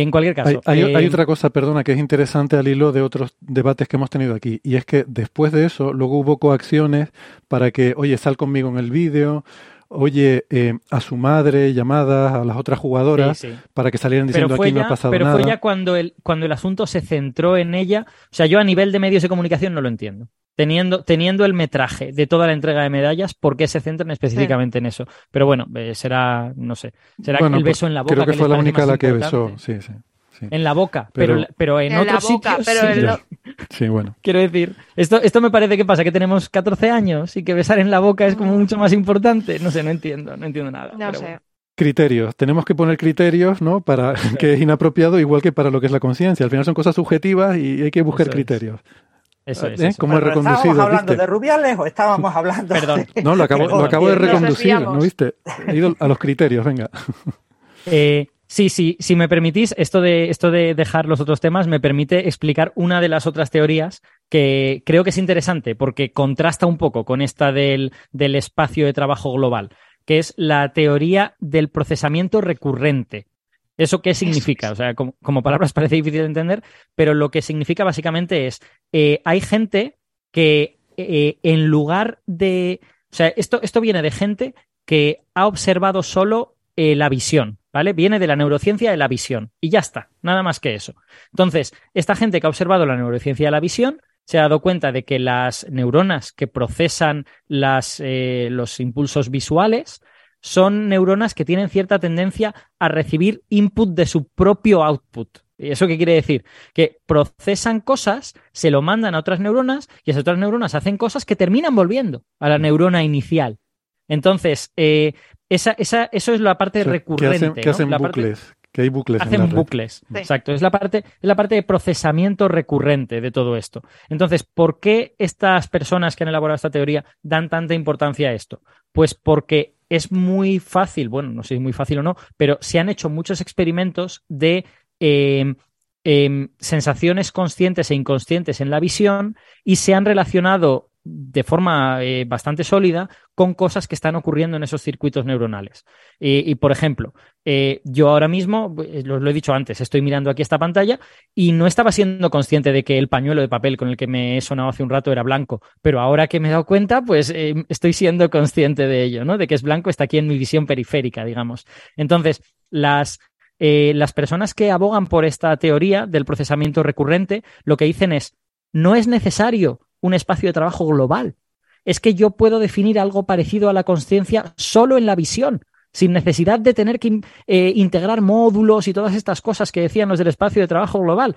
en cualquier caso. Hay, eh, otra cosa, perdona, que es interesante al hilo de otros debates que hemos tenido aquí. Y es que después de eso, luego hubo coacciones para que, oye, sal conmigo en el vídeo, oye eh, a su madre llamadas a las otras jugadoras para que salieran diciendo aquí no ha pasado nada. Pero fue ya cuando el, cuando el asunto se centró en ella. O sea, yo a nivel de medios de comunicación no lo entiendo. Teniendo, teniendo el metraje de toda la entrega de medallas, ¿por qué se centran específicamente en eso? Pero bueno, eh, será, no sé, será el pues beso en la boca. Creo que, fue la única la que besó, sí, sí. En la boca, pero, pero, en, otros sitios. Pero sí. bueno. Quiero decir, esto, esto me parece que pasa, que tenemos 14 años y que besar en la boca es como mucho más importante. No sé, no entiendo, no entiendo nada. No sé. Criterios. Tenemos que poner criterios, ¿no? Para que es inapropiado, igual que para lo que es la conciencia. Al final son cosas subjetivas y hay que buscar criterios. Eso es. ¿Eh? ¿Cómo reconducido? ¿Estábamos hablando de Rubiales o estábamos hablando Perdón. No, lo acabo, lo acabo de reconducir, ¿no viste? He ido a los criterios, venga. Eh, Sí, sí, si me permitís, esto de, esto de dejar los otros temas me permite explicar una de las otras teorías que creo que es interesante porque contrasta un poco con esta del, del espacio de trabajo global, que es la teoría del procesamiento recurrente. ¿Eso qué significa? O sea, como, palabras parece difícil de entender, pero lo que significa básicamente es, eh, hay gente que eh, en lugar de... O sea, esto, esto viene de gente que ha observado solo eh, la visión. ¿Vale? Viene de la neurociencia de la visión y ya está, nada más que eso. Entonces, esta gente que ha observado la neurociencia de la visión se ha dado cuenta de que las neuronas que procesan las, eh, los impulsos visuales son neuronas que tienen cierta tendencia a recibir input de su propio output. ¿Y eso qué quiere decir? Que procesan cosas, se lo mandan a otras neuronas y esas otras neuronas hacen cosas que terminan volviendo a la neurona inicial. Entonces, eh, esa, esa, eso es la parte recurrente. Que hacen, bucles. que hay bucles. Hacen bucles. Exacto. Es la, parte, es la parte de procesamiento recurrente de todo esto. Entonces, ¿por qué estas personas que han elaborado esta teoría dan tanta importancia a esto? Pues porque es muy fácil, bueno, no sé si es muy fácil o no, pero se han hecho muchos experimentos de em, em, sensaciones conscientes e inconscientes en la visión y se han relacionado de forma eh, bastante sólida con cosas que están ocurriendo en esos circuitos neuronales. y, por ejemplo, eh, yo ahora mismo, eh, lo, he dicho antes, estoy mirando aquí esta pantalla y no estaba siendo consciente de que el pañuelo de papel con el que me he sonado hace un rato era blanco, pero ahora que me he dado cuenta, pues estoy siendo consciente de ello, ¿no? De que es blanco, está aquí en mi visión periférica, digamos. Entonces, las las personas que abogan por esta teoría del procesamiento recurrente lo que dicen es, no es necesario un espacio de trabajo global. Es que yo puedo definir algo parecido a la conciencia solo en la visión, sin necesidad de tener que eh, integrar módulos y todas estas cosas que decían los del espacio de trabajo global.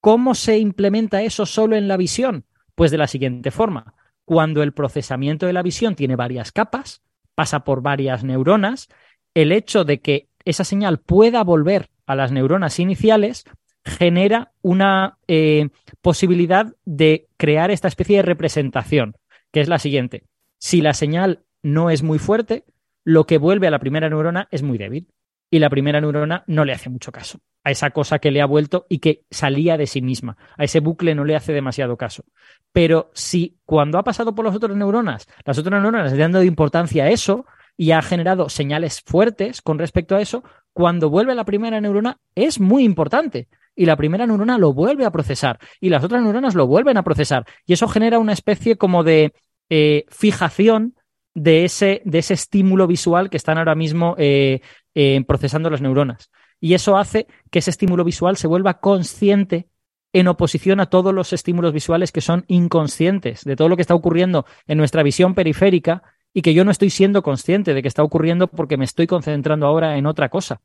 ¿Cómo se implementa eso solo en la visión? Pues de la siguiente forma. Cuando el procesamiento de la visión tiene varias capas, pasa por varias neuronas, el hecho de que esa señal pueda volver a las neuronas iniciales genera una eh, posibilidad de crear esta especie de representación, que es la siguiente. Si la señal no es muy fuerte, lo que vuelve a la primera neurona es muy débil y la primera neurona no le hace mucho caso a esa cosa que le ha vuelto y que salía de sí misma. A ese bucle no le hace demasiado caso. Pero si cuando ha pasado por las otras neuronas, las otras neuronas le han dado importancia a eso y ha generado señales fuertes con respecto a eso, cuando vuelve a la primera neurona es muy importante y la primera neurona lo vuelve a procesar y las otras neuronas lo vuelven a procesar. Y eso genera una especie como de eh, fijación de ese, de ese estímulo visual que están ahora mismo eh, eh, procesando las neuronas. Y eso hace que ese estímulo visual se vuelva consciente en oposición a todos los estímulos visuales que son inconscientes, de todo lo que está ocurriendo en nuestra visión periférica y que yo no estoy siendo consciente de que está ocurriendo porque me estoy concentrando ahora en otra cosa.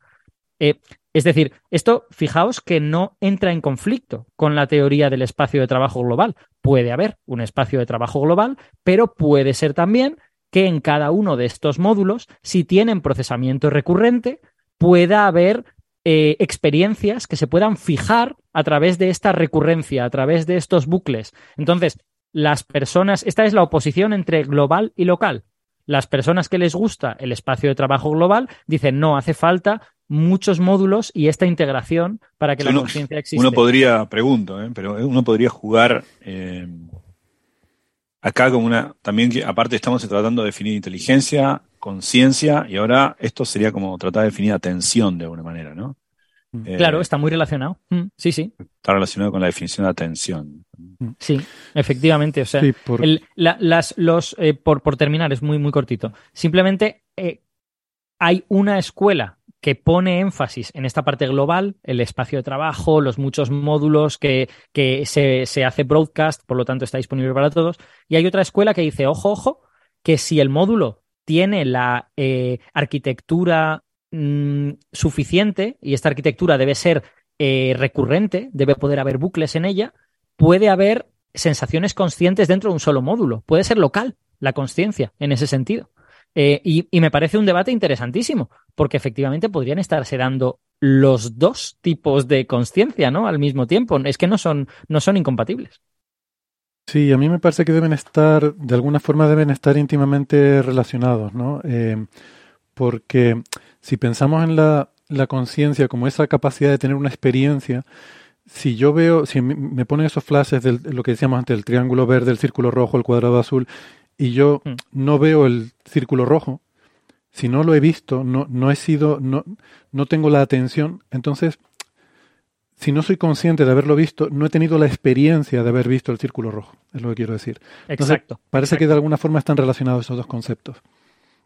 Eh, es decir, esto, fijaos que no entra en conflicto con la teoría del espacio de trabajo global. Puede haber un espacio de trabajo global, pero puede ser también que en cada uno de estos módulos, si tienen procesamiento recurrente, pueda haber eh, experiencias que se puedan fijar a través de esta recurrencia, a través de estos bucles. Entonces, las personas, esta es la oposición entre global y local. Las personas que les gusta el espacio de trabajo global dicen, no, hace falta muchos módulos y esta integración para que la conciencia exista. Uno podría, pregunto, ¿eh? pero uno podría jugar eh, acá como una, también que aparte estamos tratando de definir inteligencia, conciencia, y ahora esto sería como tratar de definir atención de alguna manera, ¿no? Mm. claro, eh, está muy relacionado. Mm, sí, sí. Está relacionado con la definición de atención. Sí, efectivamente. O sea, por... las, los, eh, por, por, terminar, es muy, muy cortito. Simplemente eh, hay una escuela que pone énfasis en esta parte global, el espacio de trabajo, los muchos módulos que, que se, se, hace broadcast, por lo tanto está disponible para todos. Y hay otra escuela que dice, ojo, ojo, que si el módulo tiene la eh, arquitectura mm, suficiente, y esta arquitectura debe ser eh, recurrente, debe poder haber bucles en ella, puede haber sensaciones conscientes dentro de un solo módulo. Puede ser local la conciencia en ese sentido. Eh, y, me parece un debate interesantísimo, porque efectivamente podrían estarse dando los dos tipos de conciencia, ¿no? Al mismo tiempo. Es que no son, no son incompatibles. Sí, a mí me parece que deben estar, de alguna forma deben estar íntimamente relacionados, ¿no? Eh, porque si pensamos en la, la conciencia como esa capacidad de tener una experiencia, si yo veo, si me ponen esos flashes de lo que decíamos antes, el triángulo verde, el círculo rojo, el cuadrado azul, y yo mm. no veo el círculo rojo, si no lo he visto, no, no he sido, no, no tengo la atención, entonces, si no soy consciente de haberlo visto, no he tenido la experiencia de haber visto el círculo rojo, es lo que quiero decir. exacto. Parece que de alguna forma están relacionados esos dos conceptos.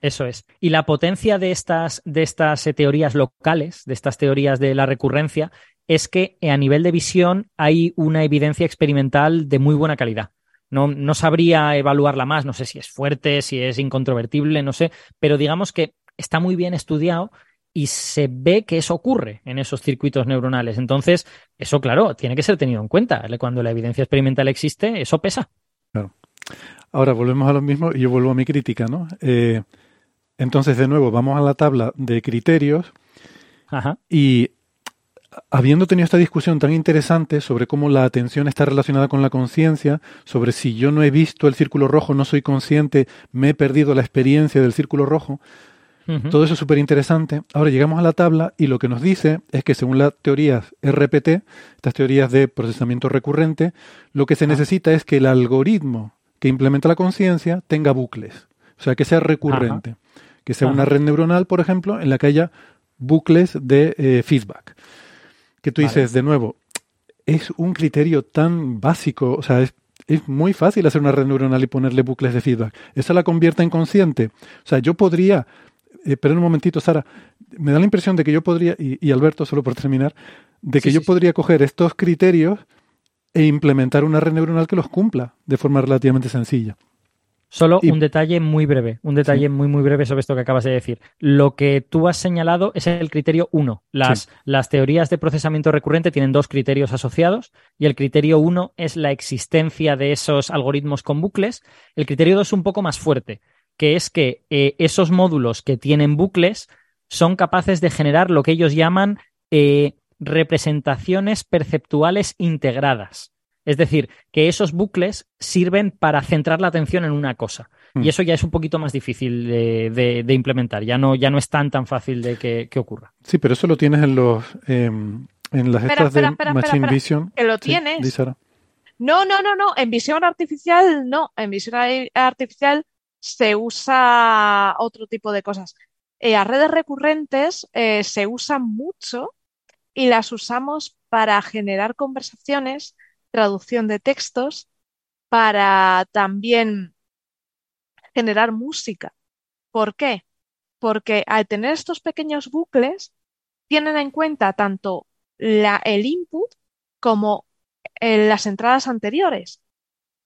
Eso es. Y la potencia de estas, de estas eh, teorías locales, de estas teorías de la recurrencia, es que a nivel de visión hay una evidencia experimental de muy buena calidad. No, no sabría evaluarla más, no sé si es fuerte, si es incontrovertible, no sé, pero digamos que está muy bien estudiado y se ve que eso ocurre en esos circuitos neuronales. Entonces, eso, claro, tiene que ser tenido en cuenta. Cuando la evidencia experimental existe, eso pesa. Claro. Ahora volvemos a lo mismo y yo vuelvo a mi crítica, ¿no? Eh, entonces, de nuevo, vamos a la tabla de criterios Ajá. y habiendo tenido esta discusión tan interesante sobre cómo la atención está relacionada con la conciencia, sobre si yo no he visto el círculo rojo, no soy consciente, me he perdido la experiencia del círculo rojo, todo eso es súper interesante. Ahora llegamos a la tabla y lo que nos dice es que según las teorías RPT, estas teorías de procesamiento recurrente, lo que se necesita es que el algoritmo que implementa la conciencia tenga bucles, o sea, que sea recurrente, que sea una red neuronal, por ejemplo, en la que haya bucles de eh, feedback que tú dices, de nuevo, es un criterio tan básico, o sea, es, es, muy fácil hacer una red neuronal y ponerle bucles de feedback. Eso la convierte en consciente. O sea, yo podría, eh, pero un momentito, Sara, me da la impresión de que yo podría, y, Alberto, solo por terminar, de que yo podría coger estos criterios e implementar una red neuronal que los cumpla de forma relativamente sencilla. Solo un detalle muy breve, un detalle muy, muy breve sobre esto que acabas de decir. Lo que tú has señalado es el criterio 1. Las, las teorías de procesamiento recurrente tienen dos criterios asociados y el criterio 1 es la existencia de esos algoritmos con bucles. El criterio 2 es un poco más fuerte, que es que eh, esos módulos que tienen bucles son capaces de generar lo que ellos llaman eh, representaciones perceptuales integradas. Es decir, que esos bucles sirven para centrar la atención en una cosa. Y mm. eso ya es un poquito más difícil de, implementar. Ya no, ya no es tan tan fácil de que, ocurra. Sí, pero eso lo tienes en los em, en las estas de Machine Vision. Que lo tienes. no, no, no, no. En visión artificial no. En visión artificial se usa otro tipo de cosas. Eh, a redes recurrentes eh, se usan mucho y las usamos para generar conversaciones traducción de textos, para también generar música. ¿Por qué? Porque al tener estos pequeños bucles, tienen en cuenta tanto la, el input como eh, las entradas anteriores,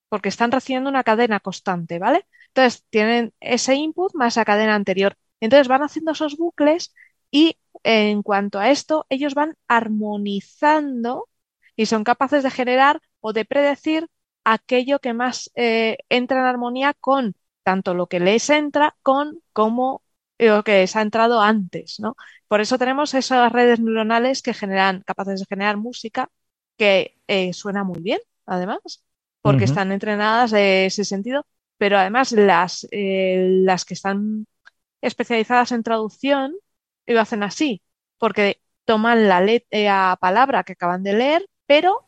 porque están recibiendo una cadena constante, ¿vale? Entonces, tienen ese input más la cadena anterior. Entonces, van haciendo esos bucles y en cuanto a esto, ellos van armonizando y son capaces de generar o de predecir aquello que más eh, entra en armonía con tanto lo que les entra con como lo que les ha entrado antes, ¿no? Por eso tenemos esas redes neuronales que generan, capaces de generar música que eh, suena muy bien, además, porque están entrenadas de ese sentido, pero además las, eh, las que están especializadas en traducción lo hacen así, porque toman la, la palabra que acaban de leer, pero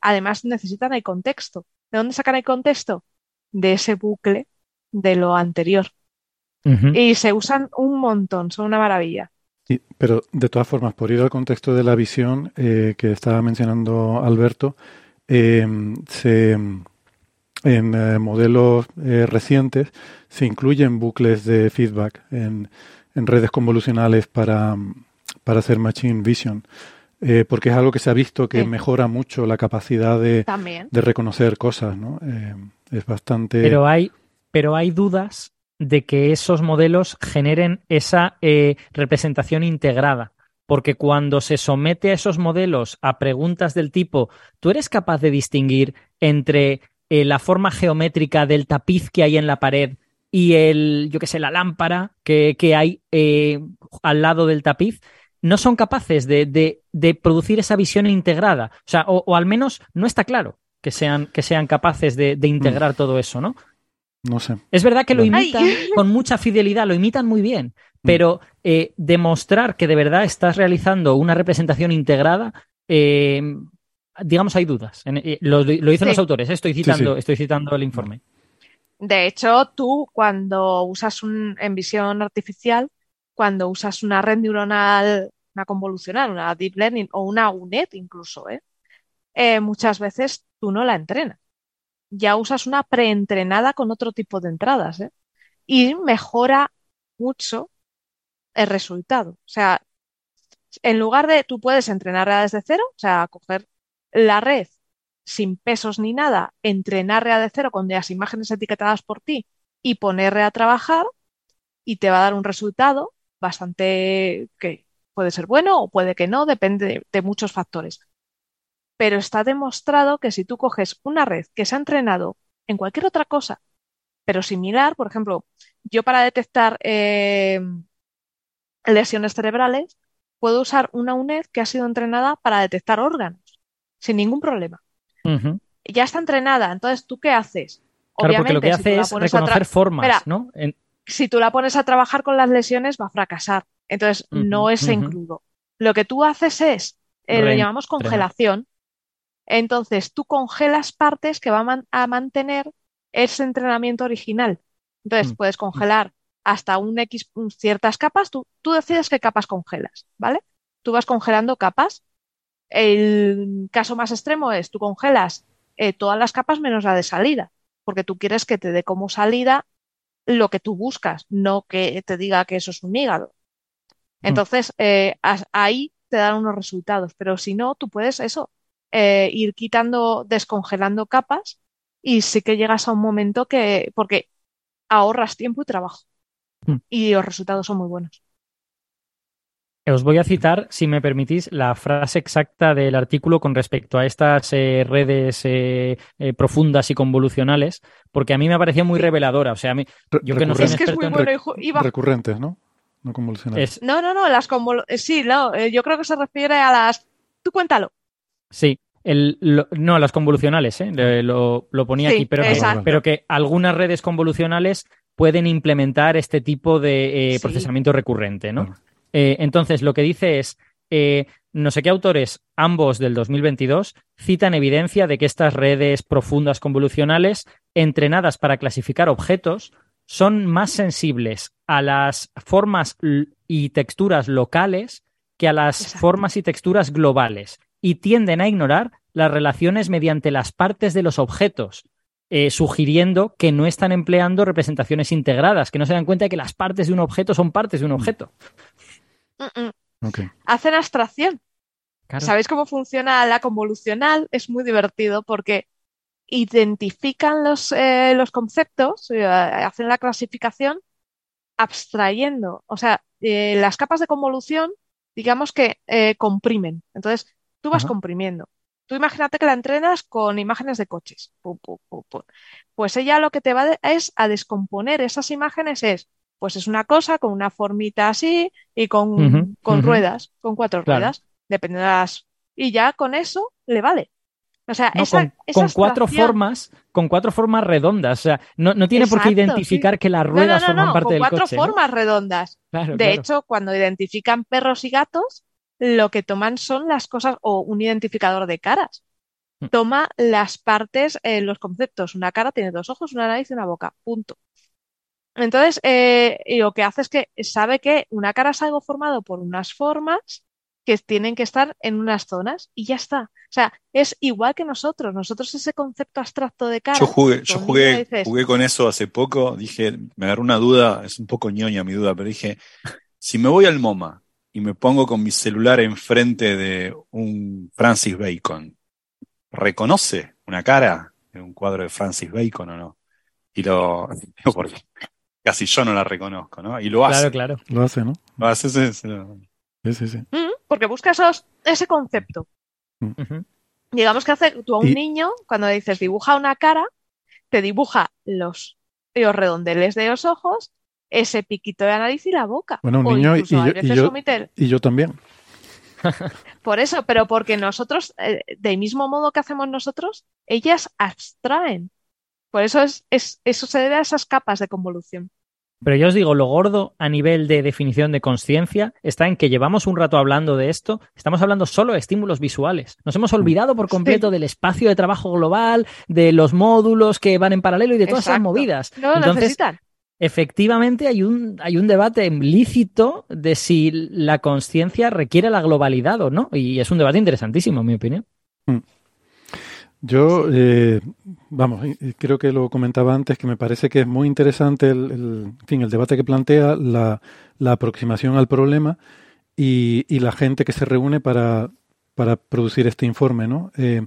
además necesitan el contexto. ¿De dónde sacan el contexto? De ese bucle de lo anterior. Y se usan un montón, son una maravilla. pero de todas formas, por ir al contexto de la visión eh, que estaba mencionando Alberto, se, en modelos recientes se incluyen bucles de feedback en, en redes convolucionales para, para hacer machine vision. Eh, porque es algo que se ha visto que mejora mucho la capacidad de, de reconocer cosas, ¿no? Eh, es bastante. Pero hay, pero hay dudas de que esos modelos generen esa eh, representación integrada. Porque cuando se somete a esos modelos a preguntas del tipo, ¿tú eres capaz de distinguir entre la forma geométrica del tapiz que hay en la pared y el, yo qué sé, la lámpara que, que hay al lado del tapiz? No son capaces de, producir esa visión integrada. O sea, o, al menos no está claro que sean, que sean capaces de, integrar mm. todo eso, ¿no? No sé. Es verdad que lo imitan con mucha fidelidad, lo imitan muy bien, mm. pero eh, demostrar que de verdad estás realizando una representación integrada, eh, digamos, hay dudas. Eh, lo, dicen los autores, estoy citando, estoy citando el informe. De hecho, tú cuando usas un, en visión artificial, cuando usas una red neuronal, una convolucional, una deep learning o una UNET incluso, ¿eh? Eh, muchas veces tú no la entrenas. Ya usas una preentrenada con otro tipo de entradas ¿eh? y mejora mucho el resultado. O sea, en lugar de tú puedes entrenar desde cero, o sea, coger la red sin pesos ni nada, entrenar de cero con las imágenes etiquetadas por ti y ponerle a trabajar y te va a dar un resultado bastante que puede ser bueno o puede que no, depende de, muchos factores. Pero está demostrado que si tú coges una red que se ha entrenado en cualquier otra cosa, pero similar, por ejemplo, yo para detectar eh, lesiones cerebrales, puedo usar una UNED que ha sido entrenada para detectar órganos, sin ningún problema. Ya está entrenada, entonces, ¿tú qué haces? Claro, porque lo que hace es reconocer formas, ¿no? Si tú la pones a trabajar con las lesiones va a fracasar. Entonces, no es en crudo. Lo que tú haces es, eh, lo llamamos congelación. Entonces, tú congelas partes que van a mantener ese entrenamiento original. Entonces, mm. puedes congelar hasta un X, ciertas capas, tú, tú decides qué capas congelas, ¿vale? Tú vas congelando capas. El caso más extremo es, tú congelas eh, todas las capas menos la de salida, porque tú quieres que te dé como salida lo que tú buscas, no que te diga que eso es un hígado. Mm. Entonces, eh, ahí te dan unos resultados, pero si no, tú puedes eso, eh, ir quitando, descongelando capas y sí que llegas a un momento que, porque ahorras tiempo y trabajo mm. y los resultados son muy buenos. Os voy a citar, si me permitís, la frase exacta del artículo con respecto a estas eh, redes eh, eh, profundas y convolucionales, porque a mí me parecía muy reveladora. O sea, a mí, yo que no soy experto en... Recurrentes, ¿no? No convolucionales. No, no, no, las sí, no, yo creo que se refiere a las... Tú cuéntalo. Sí, el, no, las convolucionales, lo, lo, ponía aquí, pero pero que algunas redes convolucionales pueden implementar este tipo de procesamiento recurrente, ¿no? Eh, entonces, lo que dice es, eh, no sé qué autores, ambos del 2022, citan evidencia de que estas redes profundas convolucionales, entrenadas para clasificar objetos, son más sensibles a las formas y texturas locales que a las formas y texturas globales y tienden a ignorar las relaciones mediante las partes de los objetos, eh, sugiriendo que no están empleando representaciones integradas, que no se dan cuenta de que las partes de un objeto son partes de un objeto. Hacen abstracción. ¿Sabéis cómo funciona la convolucional? Es muy divertido porque identifican los, eh, los conceptos, eh, hacen la clasificación abstrayendo. O sea, eh, las capas de convolución, digamos que comprimen. Entonces, tú vas comprimiendo. Tú imagínate que la entrenas con imágenes de coches. pues ella lo que te va es a descomponer esas imágenes es pues es una cosa con una formita así y con, con ruedas, con cuatro ruedas, depende de las... Y ya con eso le vale. O sea, con, cuatro formas, con cuatro formas redondas. O sea, no, tiene por qué identificar que las ruedas forman parte del coche. Con cuatro formas redondas. de hecho, cuando identifican perros y gatos, lo que toman son las cosas, o un identificador de caras. Mm. Toma las partes, eh, los conceptos. Una cara tiene dos ojos, una nariz y una boca. Punto. Entonces, eh, lo que hace es que sabe que una cara es algo formado por unas formas que tienen que estar en unas zonas y ya está. O sea, es igual que nosotros. Nosotros ese concepto abstracto de cara. Yo jugué, yo jugué, jugué con eso hace poco. Dije, me agarró una duda, es un poco ñoña mi duda, pero dije, si me voy al MoMA y me pongo con mi celular enfrente de un Francis Bacon, ¿reconoce una cara en un cuadro de Francis Bacon o no? Y lo, porque casi yo no la reconozco, ¿no? Y lo hace. Claro, claro. Lo hace, ¿no? Lo hace, sí, sí. sí, sí. Mm, porque busca ese concepto. Mm. Digamos que hace tú a un niño, cuando dices dibuja una cara, te dibuja los, los redondeles de los ojos, ese piquito de nariz y la boca. Bueno, un niño y yo, y, yo, también. Por eso, pero porque nosotros, eh, del mismo modo que hacemos nosotros, ellas abstraen. Por eso es, es, eso se debe a esas capas de convolución. Pero yo os digo, lo gordo a nivel de definición de conciencia está en que llevamos un rato hablando de esto, estamos hablando solo de estímulos visuales. Nos hemos olvidado por completo del espacio de trabajo global, de los módulos que van en paralelo y de todas esas movidas. No lo necesitan. Efectivamente, hay un, hay un debate implícito de si la conciencia requiere la globalidad o no. Y es un debate interesantísimo, en mi opinión. Yo, eh, vamos, creo que lo comentaba antes, que me parece que es muy interesante el, fin, el debate que plantea, la, la aproximación al problema y, y, la gente que se reúne para, para producir este informe, ¿no? Eh,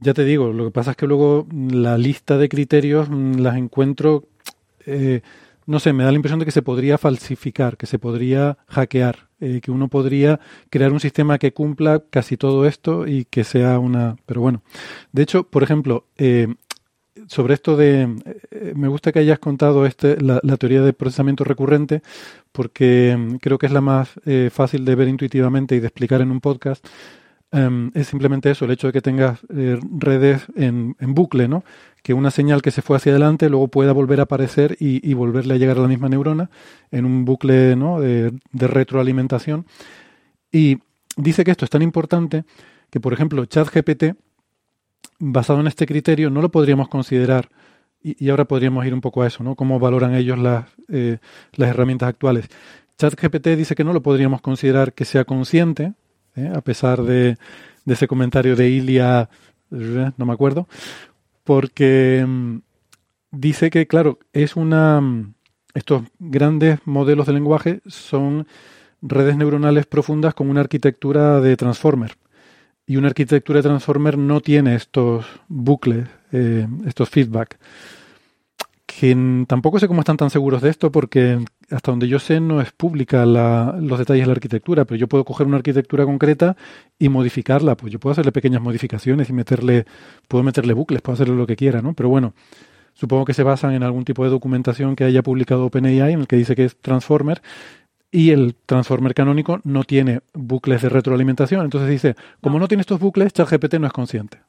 ya te digo, lo que pasa es que luego la lista de criterios mm, las encuentro, eh, no sé, me da la impresión de que se podría falsificar, que se podría hackear. Eh, que uno podría crear un sistema que cumpla casi todo esto y que sea una... Pero bueno, de hecho, por ejemplo, eh, sobre esto de... Eh, me gusta que hayas contado este, la, teoría de procesamiento recurrente porque mm, creo que es la más fácil de ver intuitivamente y de explicar en un podcast. Em, es simplemente eso, el hecho de que tengas redes en, en, bucle, ¿no? Que una señal que se fue hacia adelante luego pueda volver a aparecer y, volverle a llegar a la misma neurona en un bucle ¿no? de, retroalimentación. Y dice que esto es tan importante que, por ejemplo, ChatGPT, basado en este criterio, no lo podríamos considerar, y, ahora podríamos ir un poco a eso, ¿no? Cómo valoran ellos las, eh, las herramientas actuales. ChatGPT dice que no lo podríamos considerar que sea consciente, ¿eh? a pesar de, de, ese comentario de Ilia, eh, no me acuerdo, porque mm, dice que, claro, es una. Mm, estos grandes modelos de lenguaje son redes neuronales profundas con una arquitectura de transformer. Y una arquitectura de transformer no tiene estos bucles, eh, estos feedback. Que tampoco sé cómo están tan seguros de esto porque hasta donde yo sé no es pública los detalles de la arquitectura, pero yo puedo coger una arquitectura concreta y modificarla. Pues yo puedo hacerle pequeñas modificaciones y meterle, puedo meterle bucles, puedo hacerle lo que quiera, ¿no? Pero bueno, supongo que se basan en algún tipo de documentación que haya publicado OpenAI en el que dice que es Transformer y el Transformer canónico no tiene bucles de retroalimentación. Entonces dice, como no tiene estos bucles, ChatGPT no es consciente.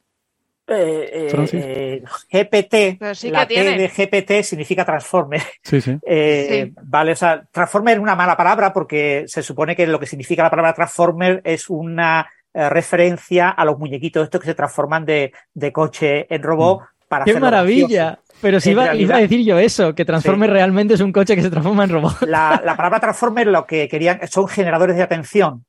Eh, eh, GPT, la T de GPT significa Transformer. Sí, sí. Eh, vale, o sea, Transformer es una mala palabra porque se supone que lo que significa la palabra Transformer es una referencia a los muñequitos estos que se transforman de, coche en robot mm. para ¡Qué maravilla! Pero si iba, a decir yo eso, que Transformer realmente es un coche que se transforma en robot. La, palabra Transformer lo que querían son generadores de atención.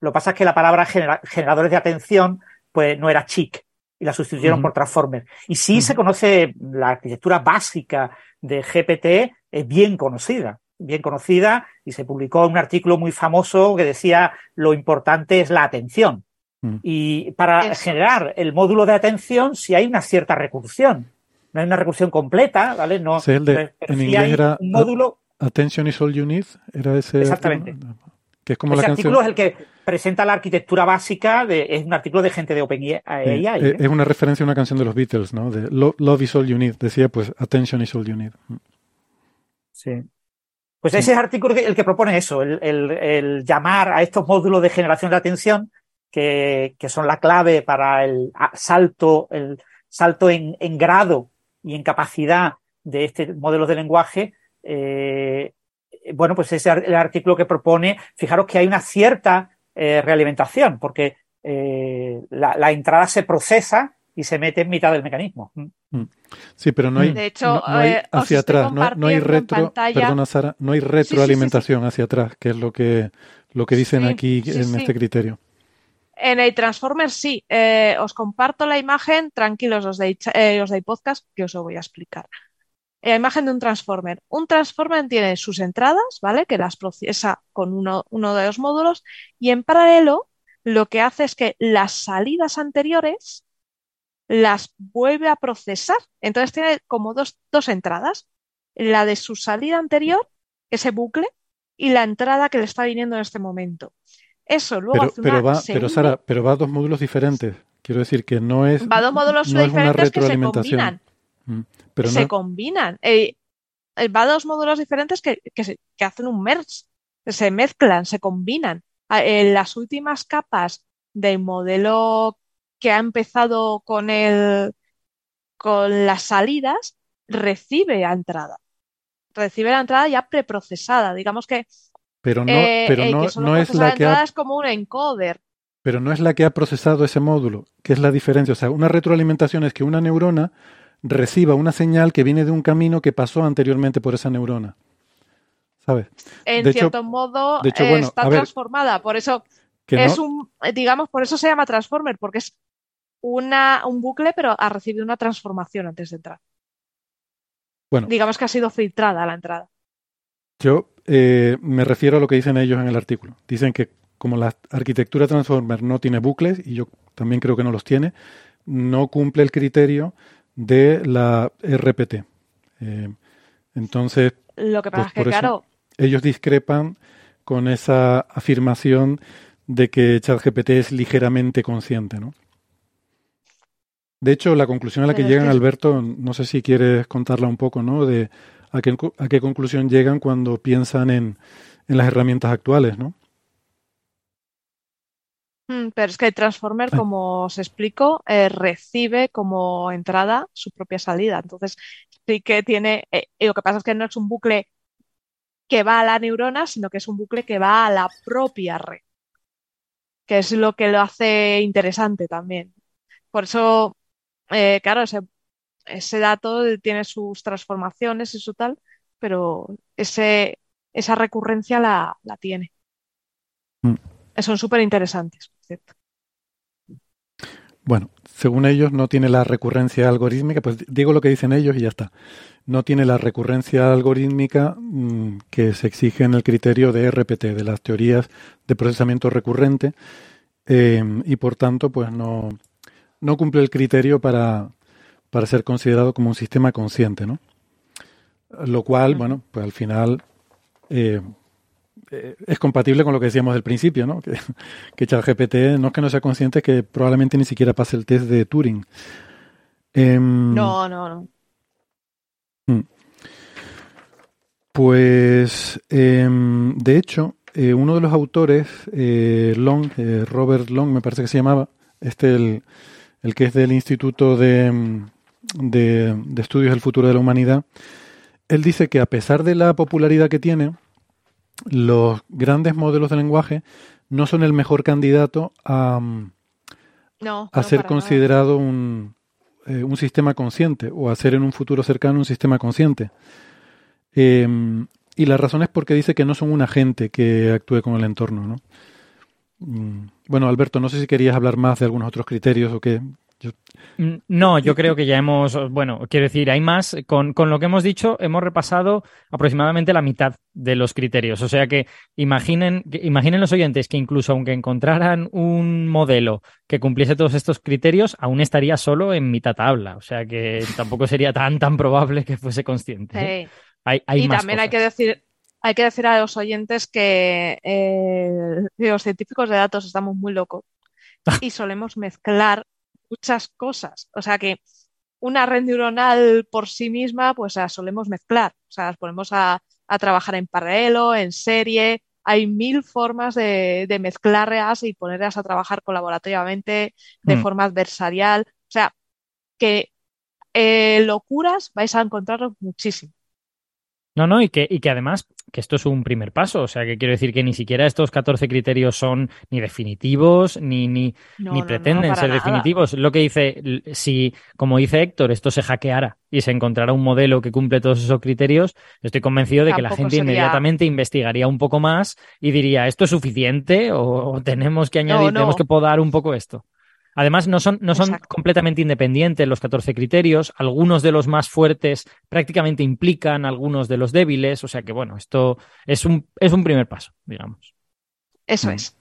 Lo que pasa es que la palabra generadores de atención pues no era chic y la sustituyeron por Transformer. Y sí se conoce la arquitectura básica de GPT, es bien conocida, bien conocida, y se publicó un artículo muy famoso que decía lo importante es la atención. Mm. Y para generar el módulo de atención, si hay una cierta recursión. No hay una recursión completa, ¿vale? No, en inglés era un módulo. Attention is all you need, era ese. Exactamente. Que es como Ese la artículo es el que presenta la arquitectura básica, de, es un artículo de gente de OpenAI. ¿eh? Es una referencia a una canción de los Beatles, ¿no? De Love is all you need. Decía, pues, Attention is all you need. Mm. Sí. Pues ese es el artículo el que propone eso, el, llamar a estos módulos de generación de atención, que, son la clave para el salto, el salto en, grado y en capacidad de este modelo de lenguaje, eh, bueno, pues ese es el artículo que propone, fijaros que hay una cierta eh, realimentación, porque eh, la, entrada se procesa y se mete en mitad del mecanismo. Mm. Mm. Sí, pero no hay, de hecho, eh, hacia atrás, no, hay retro, perdona Sara, no hay retroalimentación hacia atrás, que es lo que lo que dicen aquí en este criterio. En el Transformer sí. Eh, os comparto la imagen, tranquilos los de, eh, los de podcast, que os lo voy a explicar. La imagen de un Transformer. Un Transformer tiene sus entradas, ¿vale? Que las procesa con uno, uno de los módulos y en paralelo lo que hace es que las salidas anteriores las vuelve a procesar. Entonces tiene como dos, dos entradas. La de su salida anterior, ese bucle, y la entrada que le está viniendo en este momento. Eso luego pero, pero va, pero Sara, pero va a dos módulos diferentes. Quiero decir que no es. Va a dos módulos diferentes que se combinan. Mm, pero se combinan. Eh, eh, va a dos módulos diferentes que, que, hacen un merge. Se mezclan, se combinan. En las últimas capas del modelo que ha empezado con el con las salidas, recibe la entrada. Recibe la entrada ya preprocesada. Digamos que pero no, eh, pero no, es la que ha... como un encoder. Pero no es la que ha procesado ese módulo, que es la diferencia. O sea, una retroalimentación es que una neurona reciba una señal que viene de un camino que pasó anteriormente por esa neurona. ¿Sabes? En cierto modo está transformada. Por eso es un, digamos, por eso se llama Transformer, porque es una, un bucle, pero ha recibido una transformación antes de entrar. Bueno. Digamos que ha sido filtrada la entrada. Yo eh, me refiero a lo que dicen ellos en el artículo. Dicen que como la arquitectura Transformer no tiene bucles, y yo también creo que no los tiene, no cumple el criterio de la RPT. Eh, entonces, lo que pasa pues es que, claro, ellos discrepan con esa afirmación de que ChatGPT es ligeramente consciente, ¿no? De hecho, la conclusión a la que llegan, Alberto, no sé si quieres contarla un poco, ¿no? De a qué, conclusión llegan cuando piensan en, las herramientas actuales, ¿no? Mm, pero es que el Transformer, como os explico, eh, recibe como entrada su propia salida. Entonces, sí que tiene. Eh, y lo que pasa es que no es un bucle que va a la neurona, sino que es un bucle que va a la propia red. Que es lo que lo hace interesante también. Por eso, eh, claro, ese ese dato tiene sus transformaciones y su tal, pero ese, esa recurrencia la, tiene. Mm. Son súper interesantes, cierto. Bueno, según ellos no tiene la recurrencia algorítmica, pues digo lo que dicen ellos y ya está. No tiene la recurrencia algorítmica mm, que se exige en el criterio de RPT, de las teorías de procesamiento recurrente, eh, y por tanto, pues no, no cumple el criterio para, para ser considerado como un sistema consciente, ¿no? Lo cual, bueno, pues al final eh, eh, es compatible con lo que decíamos del principio, ¿no? Que, que ChatGPT no es que no sea consciente, es que probablemente ni siquiera pase el test de Turing. Em, no, no, no. Hmm. Pues, em, de hecho, eh, uno de los autores, Long, Robert Long, me parece que se llamaba, este el, el que es del Instituto de, em, de, Estudios del Futuro de la Humanidad, él dice que a pesar de la popularidad que tiene, los grandes modelos de lenguaje no son el mejor candidato a, a ser considerado un, eh, un, sistema consciente o a ser en un futuro cercano un sistema consciente. Em, y la razón es porque dice que no son un agente que actúe con el entorno. ¿no? Mm, bueno, Alberto, no sé si querías hablar más de algunos otros criterios o qué. Mm, no, yo creo que ya hemos, bueno, quiero decir, hay más. Con, lo que hemos dicho, hemos repasado aproximadamente la mitad de los criterios. O sea que imaginen, imaginen los oyentes que incluso aunque encontraran un modelo que cumpliese todos estos criterios, aún estaría solo en mitad tabla. O sea que tampoco sería tan, tan probable que fuese consciente. ¿eh? y también hay que decir, hay que decir a los oyentes que eh, los científicos de datos estamos muy locos y solemos mezclar muchas cosas. O sea que una red neuronal por sí misma, pues la solemos mezclar. O sea, las ponemos a, trabajar en paralelo, en serie. Hay mil formas de, mezclarlas y ponerlas a trabajar colaborativamente de hmm. forma adversarial. O sea, que eh, locuras vais a encontraros muchísimo. No, no, y que, y que además que esto es un primer paso, o sea, que quiero decir que ni siquiera estos 14 criterios son ni definitivos ni, ni, ni pretenden ser definitivos. Lo que dice, si, como dice Héctor, esto se hackeara y se encontrara un modelo que cumple todos esos criterios, estoy convencido de que la gente inmediatamente investigaría un poco más y diría, ¿esto es suficiente o, tenemos que añadir, tenemos que podar un poco esto? Además, no son, no son completamente independientes los 14 criterios. Algunos de los más fuertes prácticamente implican algunos de los débiles. O sea que, bueno, esto es un, es un primer paso, digamos. Eso es.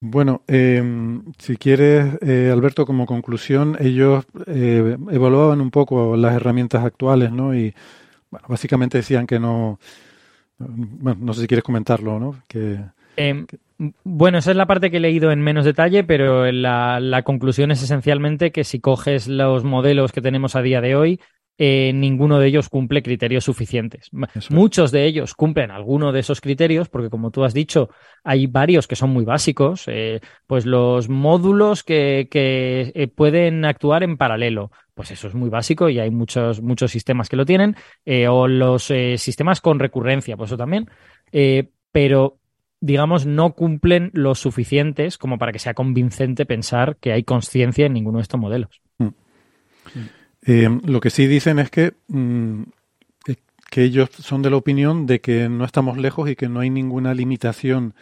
Bueno, em, si quieres, eh, Alberto, como conclusión, ellos eh, evaluaban un poco las herramientas actuales, ¿no? Y bueno, básicamente decían que no. Bueno, no sé si quieres comentarlo, ¿no? Que, em, bueno, esa es la parte que he leído en menos detalle, pero la, conclusión es esencialmente que si coges los modelos que tenemos a día de hoy, eh, ninguno de ellos cumple criterios suficientes. Muchos de ellos cumplen alguno de esos criterios, porque como tú has dicho, hay varios que son muy básicos, eh, pues los módulos que, eh, pueden actuar en paralelo, pues eso es muy básico y hay muchos, muchos sistemas que lo tienen, o los sistemas con recurrencia, pues eso también. pero digamos, no cumplen lo suficientes como para que sea convincente pensar que hay conciencia en ninguno de estos modelos. Mm. Eh, lo que sí dicen es que, mm, eh, que ellos son de la opinión de que no estamos lejos y que no hay ninguna limitación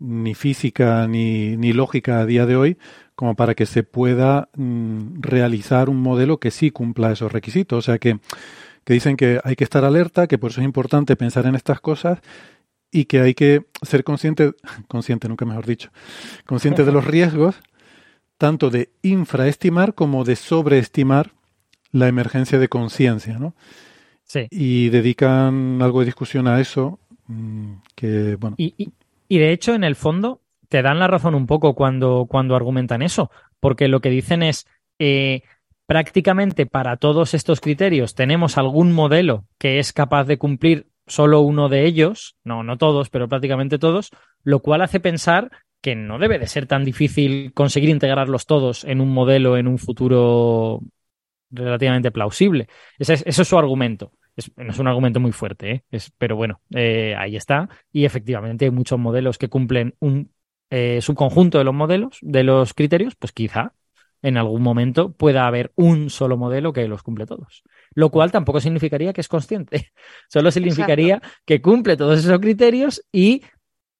ni física ni, ni lógica a día de hoy como para que se pueda mm, realizar un modelo que sí cumpla esos requisitos. O sea que, que dicen que hay que estar alerta, que por eso es importante pensar en estas cosas y que hay que ser consciente, consciente nunca mejor dicho, consciente de los riesgos, tanto de infraestimar como de sobreestimar la emergencia de conciencia, ¿no? Sí. Y dedican algo de discusión a eso, mm, que bueno. Y, de hecho, en el fondo, te dan la razón un poco cuando, cuando argumentan eso, porque lo que dicen es, eh, prácticamente para todos estos criterios tenemos algún modelo que es capaz de cumplir solo uno de ellos, no, no todos, pero prácticamente todos, lo cual hace pensar que no debe de ser tan difícil conseguir integrarlos todos en un modelo en un futuro relativamente plausible. Ese es, eso es su argumento. No es un argumento muy fuerte, ¿eh? es, pero bueno, eh, ahí está. Y efectivamente hay muchos modelos que cumplen un eh, subconjunto de los modelos, de los criterios, pues quizá en algún momento pueda haber un solo modelo que los cumple todos. Lo cual tampoco significaría que es consciente. Solo significaría que cumple todos esos criterios y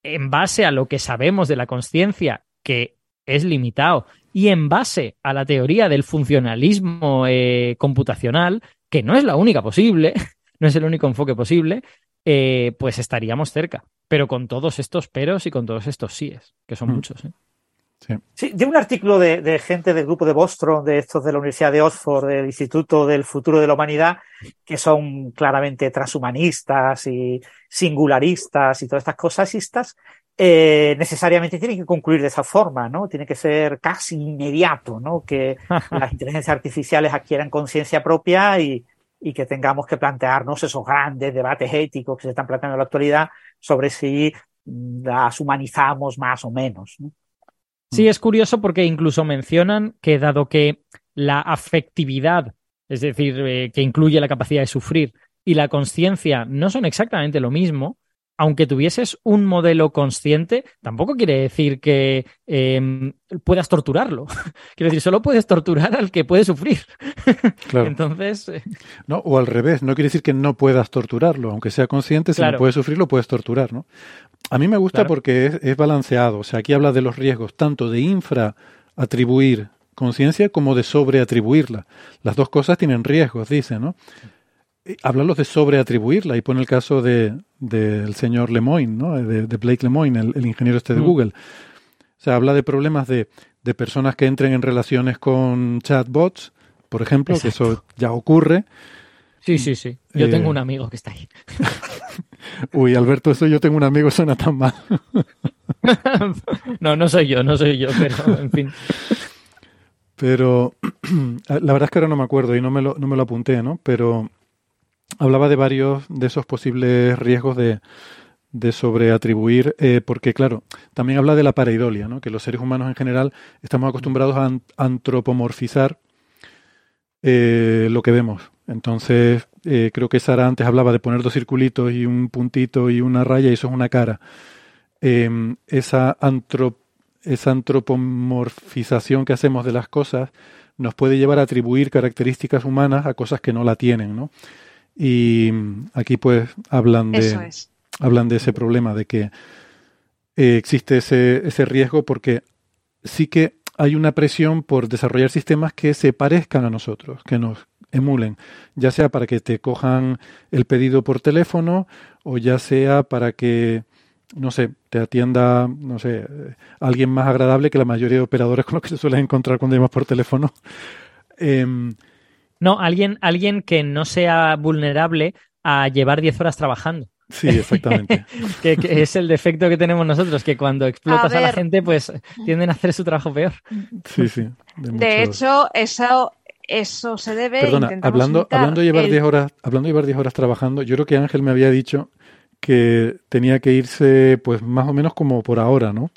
en base a lo que sabemos de la conciencia, que es limitado, y en base a la teoría del funcionalismo eh, computacional, que no es la única posible, no es el único enfoque posible, eh, pues estaríamos cerca. Pero con todos estos peros y con todos estos síes, que son mm. muchos. ¿eh? Sí. de un artículo de, gente del grupo de Bostrom, de estos de la Universidad de Oxford, del Instituto del Futuro de la Humanidad, que son claramente transhumanistas y singularistas y todas estas cosas, eh, necesariamente tienen que concluir de esa forma, ¿no? Tiene que ser casi inmediato, ¿no? Que las inteligencias artificiales adquieran conciencia propia y, y que tengamos que plantearnos esos grandes debates éticos que se están planteando en la actualidad sobre si las humanizamos más o menos. ¿no? Sí, es curioso porque incluso mencionan que dado que la afectividad, es decir, eh, que incluye la capacidad de sufrir, y la conciencia no son exactamente lo mismo, aunque tuvieses un modelo consciente, tampoco quiere decir que em, puedas torturarlo. quiere decir, solo puedes torturar al que puede sufrir. Claro. Entonces. Eh, no, o al revés, no quiere decir que no puedas torturarlo. Aunque sea consciente, si no puedes sufrirlo, puedes torturar, ¿no? A mí me gusta porque es, balanceado. O sea, aquí habla de los riesgos tanto de infra atribuir conciencia como de sobreatribuirla. Las dos cosas tienen riesgos, dice, ¿no? Eh, los de sobreatribuirla y pone el caso de del señor Lemoyne, ¿no? de, Blake Lemoyne, el, ingeniero este de mm. Google. O sea, habla de problemas de, de, personas que entren en relaciones con chatbots, por ejemplo, que eso ya ocurre. Sí, sí, sí. Yo tengo eh, un amigo que está ahí. Uy, Alberto, eso yo tengo un amigo suena tan mal. no, no soy yo, no soy yo, pero en fin. Pero la verdad es que ahora no me acuerdo y no me lo, no me lo apunté, ¿no? Pero hablaba de varios de esos posibles riesgos de, sobreatribuir, eh, porque claro, también habla de la pareidolia, ¿no? que los seres humanos en general estamos acostumbrados a antropomorfizar eh, lo que vemos. Entonces, eh, creo que Sara antes hablaba de poner dos circulitos y un puntito y una raya y eso es una cara. Em, esa, esa antropomorfización que hacemos de las cosas nos puede llevar a atribuir características humanas a cosas que no la tienen, ¿no? Y aquí pues hablan de, hablan de ese problema, de que eh, existe ese, ese riesgo porque sí que hay una presión por desarrollar sistemas que se parezcan a nosotros, que nos emulen, ya sea para que te cojan el pedido por teléfono o ya sea para que, no sé, te atienda, no sé, alguien más agradable que la mayoría de operadores con los que se suelen encontrar cuando llamas por teléfono. Em, no, alguien, alguien que no sea vulnerable a llevar 10 horas trabajando. Sí, exactamente. que, es el defecto que tenemos nosotros, que cuando explotas a, la gente, pues tienden a hacer su trabajo peor. Sí, sí. De, hecho, eso, eso se debe. Perdona, hablando, hablando de llevar 10 horas, hablando de llevar 10 horas trabajando, yo creo que Ángel me había dicho que tenía que irse, pues más o menos como por ahora, ¿no?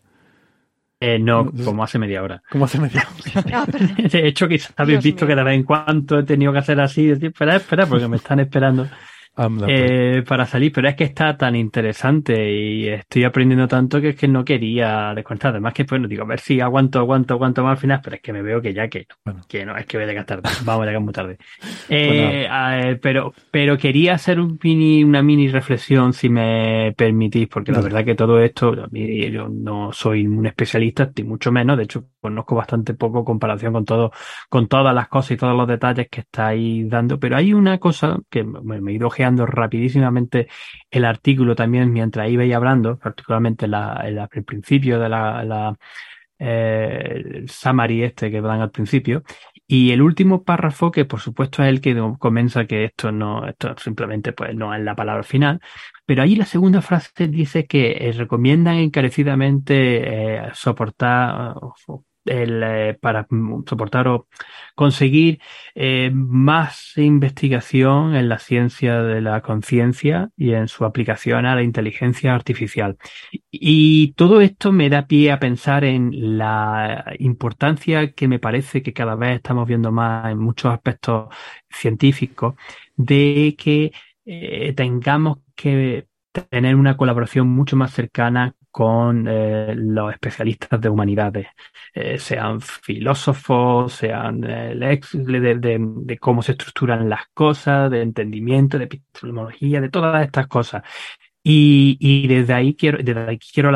Eh, no, como hace media hora. Como hace media hora. Ah, de hecho, quizás habéis visto que de vez en cuando he tenido que hacer así, decir, espera, espera, porque me están esperando. Pues. eh, para salir, pero es que está tan interesante y estoy aprendiendo tanto que es que no quería descontar. Además que, bueno, digo, a ver si aguanto, aguanto, aguanto más al final, pero es que me veo que ya que no, que no, es que voy a llegar tarde, vamos a llegar muy tarde. Eh, pues pero, pero quería hacer un mini, una mini reflexión, si me permitís, porque la verdad que todo esto, yo no soy un especialista, ni mucho menos, de hecho, conozco bastante poco en comparación con todo, con todas las cosas y todos los detalles que estáis dando, pero hay una cosa que me, me he ido rapidísimamente el artículo también mientras iba hablando, particularmente el principio de la, la eh, summary este que dan al principio. Y el último párrafo, que por supuesto es el que comienza que esto no, esto simplemente pues no es la palabra final, pero ahí la segunda frase dice que eh, recomiendan encarecidamente eh, soportar el, eh, para soportar o conseguir eh, más investigación en la ciencia de la conciencia y en su aplicación a la inteligencia artificial. Y todo esto me da pie a pensar en la importancia que me parece que cada vez estamos viendo más en muchos aspectos científicos de que eh, tengamos que tener una colaboración mucho más cercana con eh, los especialistas de humanidades, eh, sean filósofos, sean eh, de, de, cómo se estructuran las cosas, de entendimiento, de epistemología, de todas estas cosas. Y, y desde ahí quiero, desde ahí quiero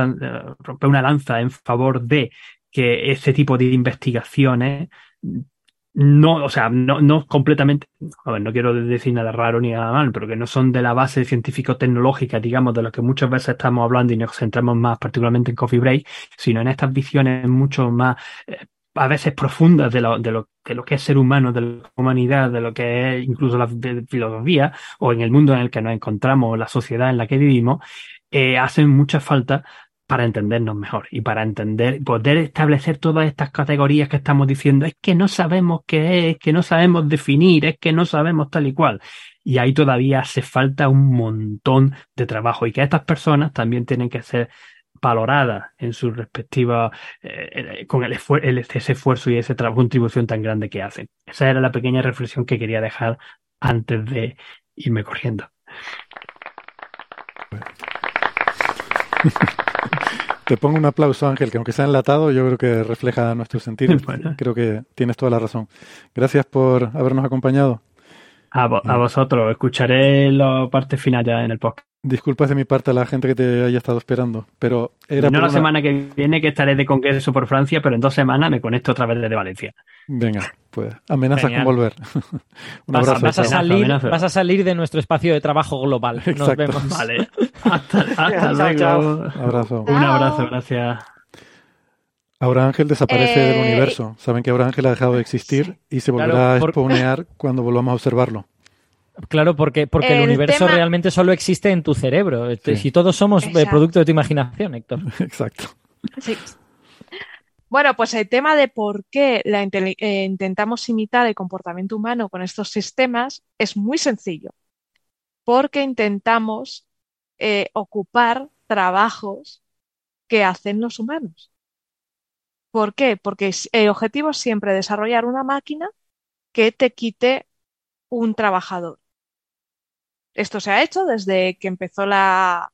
romper una lanza en favor de que ese tipo de investigaciones no, o sea, no, no completamente, a ver, no quiero decir nada raro ni nada mal, pero que no son de la base científico-tecnológica, digamos, de lo que muchas veces estamos hablando y nos centramos más particularmente en Coffee Break, sino en estas visiones mucho más, eh, a veces profundas de lo, de lo, de lo que es ser humano, de la humanidad, de lo que es incluso la filosofía, o en el mundo en el que nos encontramos, la sociedad en la que vivimos, eh, hacen mucha falta para entendernos mejor y para entender, poder establecer todas estas categorías que estamos diciendo, es que no sabemos qué es, que no sabemos definir, es que no sabemos tal y cual. Y ahí todavía hace falta un montón de trabajo y que estas personas también tienen que ser valoradas en su respectiva, eh, con el, ese esfuerzo y esa contribución tan grande que hacen. Esa era la pequeña reflexión que quería dejar antes de irme corriendo. Te pongo un aplauso, Ángel, que aunque sea enlatado, yo creo que refleja nuestro sentido. Creo que tienes toda la razón. Gracias por habernos acompañado. A, a vosotros. Escucharé la parte final ya en el podcast. Disculpas de mi parte a la gente que te haya estado esperando, pero era No la semana que viene que estaré de congreso por Francia, pero en dos semanas me conecto otra vez desde Valencia. Venga, pues amenazas con volver. Un vas, abrazo. Vas a, salir, vas a salir de nuestro espacio de trabajo global. Nos vemos. Vale. Hasta, luego. Un abrazo. Un abrazo, gracias. Ahora Ángel desaparece del eh, universo. Saben que ahora Ángel ha dejado de existir y se volverá a exponear cuando volvamos a observarlo. Claro, porque, porque el, universo realmente solo existe en tu cerebro. Si todos somos eh, producto de tu imaginación, Héctor. Exacto. Sí. Bueno, pues el tema de por qué la eh, intentamos imitar el comportamiento humano con estos sistemas es muy sencillo. Porque intentamos eh, ocupar trabajos que hacen los humanos. ¿Por qué? Porque el objetivo es siempre desarrollar una máquina que te quite un trabajador. Esto se ha hecho desde que empezó la,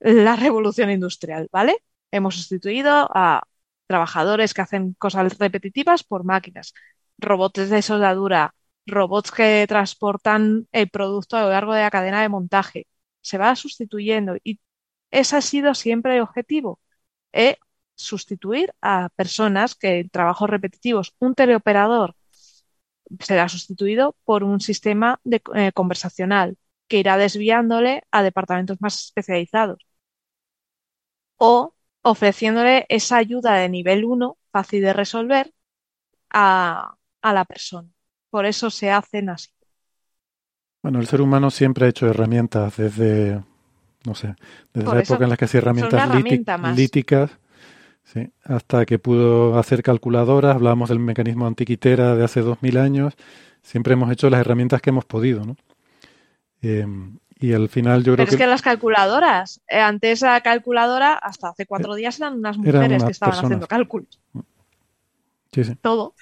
la revolución industrial, ¿vale? Hemos sustituido a trabajadores que hacen cosas repetitivas por máquinas, robots de soldadura, robots que transportan el producto a lo largo de la cadena de montaje. Se va sustituyendo y ese ha sido siempre el objetivo. Eh, sustituir a personas que en trabajos repetitivos, un teleoperador será sustituido por un sistema eh, conversacional que irá desviándole a departamentos más especializados o ofreciéndole esa ayuda de nivel 1 fácil de resolver a, a la persona. Por eso se hacen así. Bueno, el ser humano siempre ha hecho herramientas desde, no sé, desde la época en la que hacía herramientas líticas Sí, hasta que pudo hacer calculadoras, hablábamos del mecanismo antiquitera de hace dos mil años, siempre hemos hecho las herramientas que hemos podido, ¿no? Em, y al final yo creo Pero es que las calculadoras, eh, antes la calculadora, hasta hace cuatro eh, días eran unas mujeres que estaban haciendo cálculos. Sí, sí. Todo.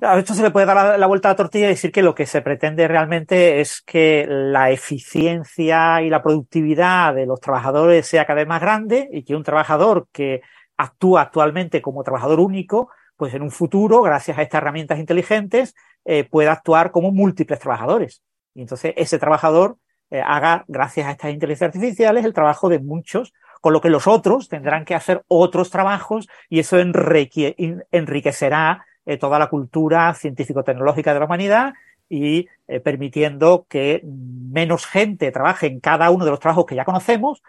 A esto se le puede dar la, vuelta a la tortilla y decir que lo que se pretende realmente es que la eficiencia y la productividad de los trabajadores sea cada vez más grande y que un trabajador que actúa actualmente como trabajador único, pues en un futuro, gracias a estas herramientas inteligentes, eh, pueda actuar como múltiples trabajadores. Y entonces ese trabajador eh, haga, gracias a estas inteligencias artificiales, el trabajo de muchos, con lo que los otros tendrán que hacer otros trabajos y eso enriquecerá eh, toda la cultura científico-tecnológica de la humanidad y permitiendo que menos gente trabaje en cada uno de los trabajos que ya conocemos,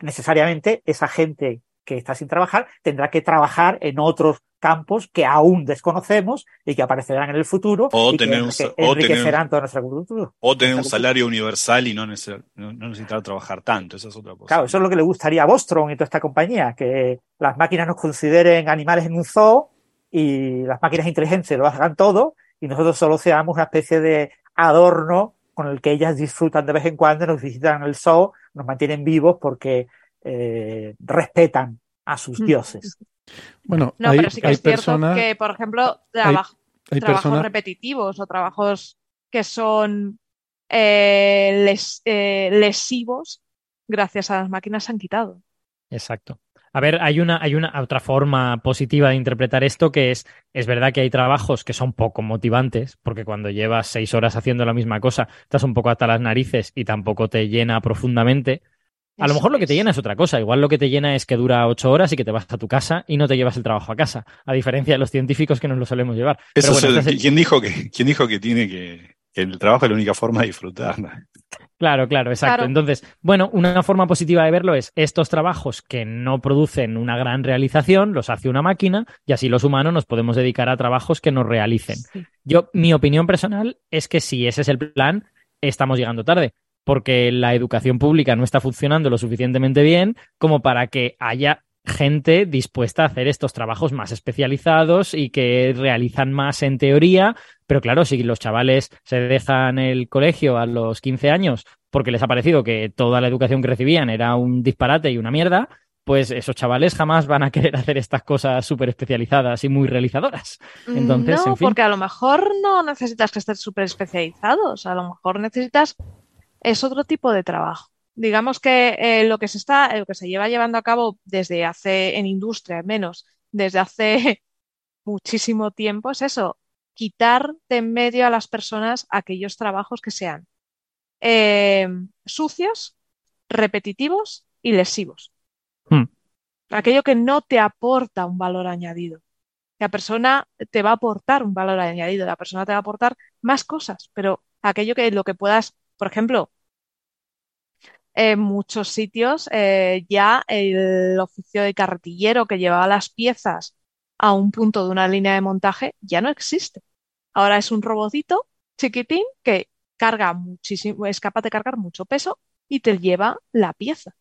necesariamente esa gente que está sin trabajar tendrá que trabajar en otros campos que aún desconocemos y que aparecerán en el futuro o y tener que, un, enriquecerán toda nuestra cultura. O tener un salario universal y no, necesitar, trabajar tanto, esa es otra cosa. Claro, eso es lo que le gustaría a Bostrom y toda esta compañía, que las máquinas nos consideren animales en un zoo y las máquinas inteligentes lo hagan todo y nosotros solo seamos una especie de adorno con el que ellas disfrutan de vez en cuando, nos visitan el zoo, nos mantienen vivos porque eh, respetan a sus mm. dioses. Bueno, no, pero sí que es cierto que, por ejemplo, trabajos repetitivos o trabajos que son eh, eh, lesivos, gracias a las máquinas se han quitado. Exacto. A ver, hay una, hay una otra forma positiva de interpretar esto que es, es verdad que hay trabajos que son poco motivantes, porque cuando llevas seis horas haciendo la misma cosa, estás un poco hasta las narices y tampoco te llena profundamente. A lo mejor lo que te llena es otra cosa. Igual lo que te llena es que dura ocho horas y que te vas a tu casa y no te llevas el trabajo a casa, a diferencia de los científicos que nos lo solemos llevar. Eso ¿quién, dijo que, ¿Quién dijo que tiene que, que el trabajo es la única forma de disfrutar? Claro, claro, exacto. Entonces, bueno, una forma positiva de verlo es estos trabajos que no producen una gran realización, los hace una máquina y así los humanos nos podemos dedicar a trabajos que nos realicen. Yo, mi opinión personal es que si ese es el plan, estamos llegando tarde porque la educación pública no está funcionando lo suficientemente bien como para que haya gente dispuesta a hacer estos trabajos más especializados y que realizan más en teoría, pero claro, si los chavales se dejan el colegio a los 15 años porque les ha parecido que toda la educación que recibían era un disparate y una mierda, pues esos chavales jamás van a querer hacer estas cosas súper especializadas y muy realizadoras. Entonces, no, porque a lo mejor no necesitas que estés súper especializados, a lo mejor necesitas es otro tipo de trabajo. Digamos que eh, lo que se está, lo que se lleva llevando a cabo desde hace, en industria al menos, desde hace muchísimo tiempo, es eso, quitar de en medio a las personas aquellos trabajos que sean eh, sucios, repetitivos y lesivos. Hmm. Aquello que no te aporta un valor añadido. La persona te va a aportar un valor añadido, la persona te va a aportar más cosas, pero aquello que lo que puedas por ejemplo, en muchos sitios eh, ya el oficio de carretillero que llevaba las piezas a un punto de una línea de montaje ya no existe. Ahora es un robotito chiquitín que carga muchísimo, es capaz de cargar mucho peso y te lleva la pieza.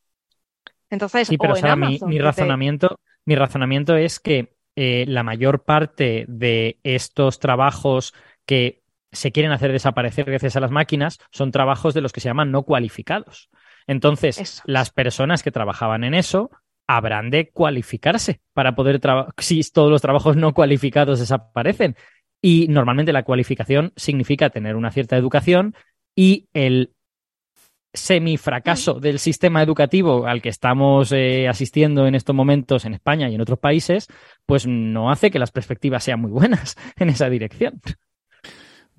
Entonces, sí, pero mi, razonamiento, mi razonamiento es que eh, la mayor parte de estos trabajos que se quieren hacer desaparecer gracias a las máquinas son trabajos de los que se llaman no cualificados. Entonces, las personas que trabajaban en eso habrán de cualificarse para poder trabajar si todos los trabajos no cualificados desaparecen. Y normalmente la cualificación significa tener una cierta educación y el semifracaso del sistema educativo al que estamos eh, asistiendo en estos momentos en España y en otros países, pues no hace que las perspectivas sean muy buenas en esa dirección.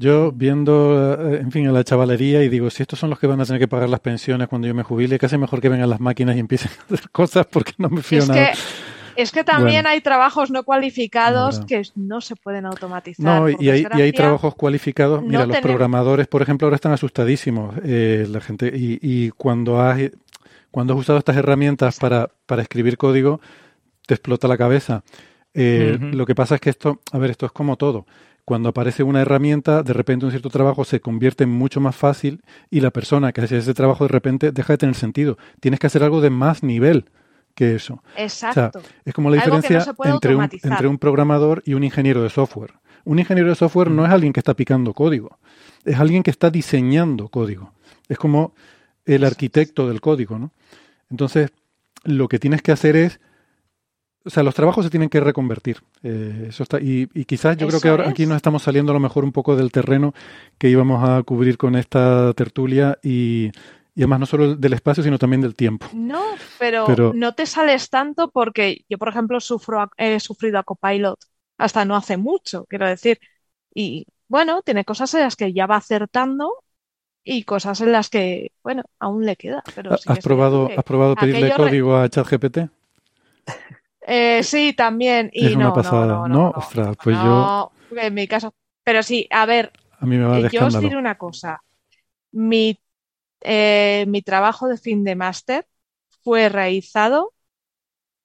Yo viendo, eh, en fin, a la chavalería y digo, si estos son los que van a tener que pagar las pensiones cuando yo me jubile, casi mejor que vengan las máquinas y empiecen a hacer cosas porque no me fío nada. Es que también hay trabajos no cualificados que no se pueden automatizar. No, y hay, y hay, trabajos cualificados. Mira, los programadores, por ejemplo, ahora están asustadísimos. Eh, la gente y, y, cuando has cuando has usado estas herramientas para, para escribir código, te explota la cabeza. Eh, lo que pasa es que esto, a ver, esto es como todo. Cuando aparece una herramienta, de repente un cierto trabajo se convierte en mucho más fácil y la persona que hace ese trabajo de repente deja de tener sentido. Tienes que hacer algo de más nivel que eso. Exacto. es como la diferencia entre, un, entre un programador y un ingeniero de software. Un ingeniero de software no es alguien que está picando código, es alguien que está diseñando código. Es como el arquitecto del código, ¿no? Entonces, lo que tienes que hacer es, o sea, los trabajos se tienen que reconvertir. Eh, eso está, y, quizás yo creo que ahora aquí nos estamos saliendo a lo mejor un poco del terreno que íbamos a cubrir con esta tertulia y, y además no solo del espacio, sino también del tiempo. No, pero, no te sales tanto porque yo, por ejemplo, sufro, he sufrido a Copilot hasta no hace mucho, quiero decir. Y bueno, tiene cosas en las que ya va acertando y cosas en las que, bueno, aún le queda. Pero ¿Has, probado, ¿Has probado pedirle código a ChatGPT? Eh, sí, también. Y no, no, no, ostras, pues yo. En mi caso. Pero sí, a ver. A mí me va a Yo os diré una cosa. Mi eh, mi trabajo de fin de máster fue realizado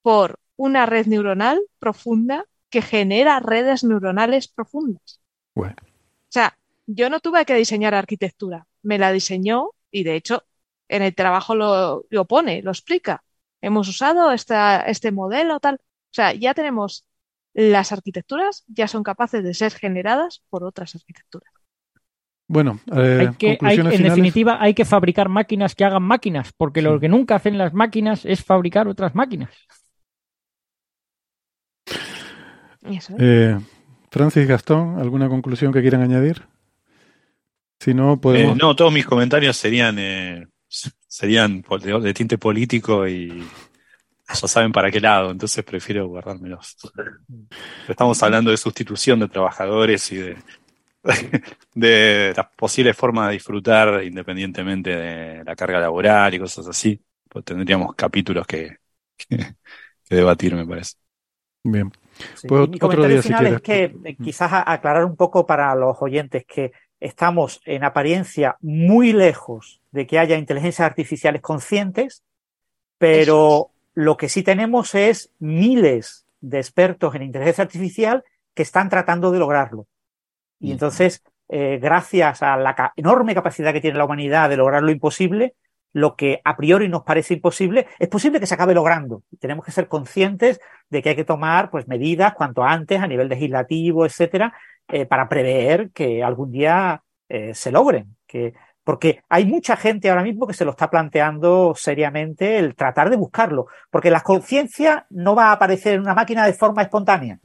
por una red neuronal profunda que genera redes neuronales profundas. O sea, yo no tuve que diseñar arquitectura, me la diseñó y de hecho en el trabajo lo, lo pone, lo explica. Hemos usado esta, este modelo tal. O sea, ya tenemos las arquitecturas, ya son capaces de ser generadas por otras arquitecturas. Bueno, eh, en definitiva, hay que fabricar máquinas que hagan máquinas, porque lo que nunca hacen las máquinas es fabricar otras máquinas. Eh, Francis Gastón, ¿alguna conclusión que quieran añadir? Si no, podemos. Eh, no, todos mis comentarios serían serían de, tinte político y ya saben para qué lado, entonces prefiero guardármelos. Estamos hablando de sustitución de trabajadores y de de las posibles formas de disfrutar independientemente de la carga laboral y cosas así, pues tendríamos capítulos que, que, debatir, me parece. Bien. pues mi comentario final es que eh, quizás aclarar un poco para los oyentes que estamos en apariencia muy lejos de que haya inteligencias artificiales conscientes, pero lo que sí tenemos es miles de expertos en inteligencia artificial que están tratando de lograrlo. Y entonces, eh, gracias a la enorme capacidad que tiene la humanidad de lograr lo imposible, lo que a priori nos parece imposible, es posible que se acabe logrando. Tenemos que ser conscientes de que hay que tomar pues, medidas cuanto antes a nivel legislativo, etcétera, eh, para prever que algún día eh, se logren. Que, porque hay mucha gente ahora mismo que se lo está planteando seriamente el tratar de buscarlo, porque la conciencia no va a aparecer en una máquina de forma espontánea.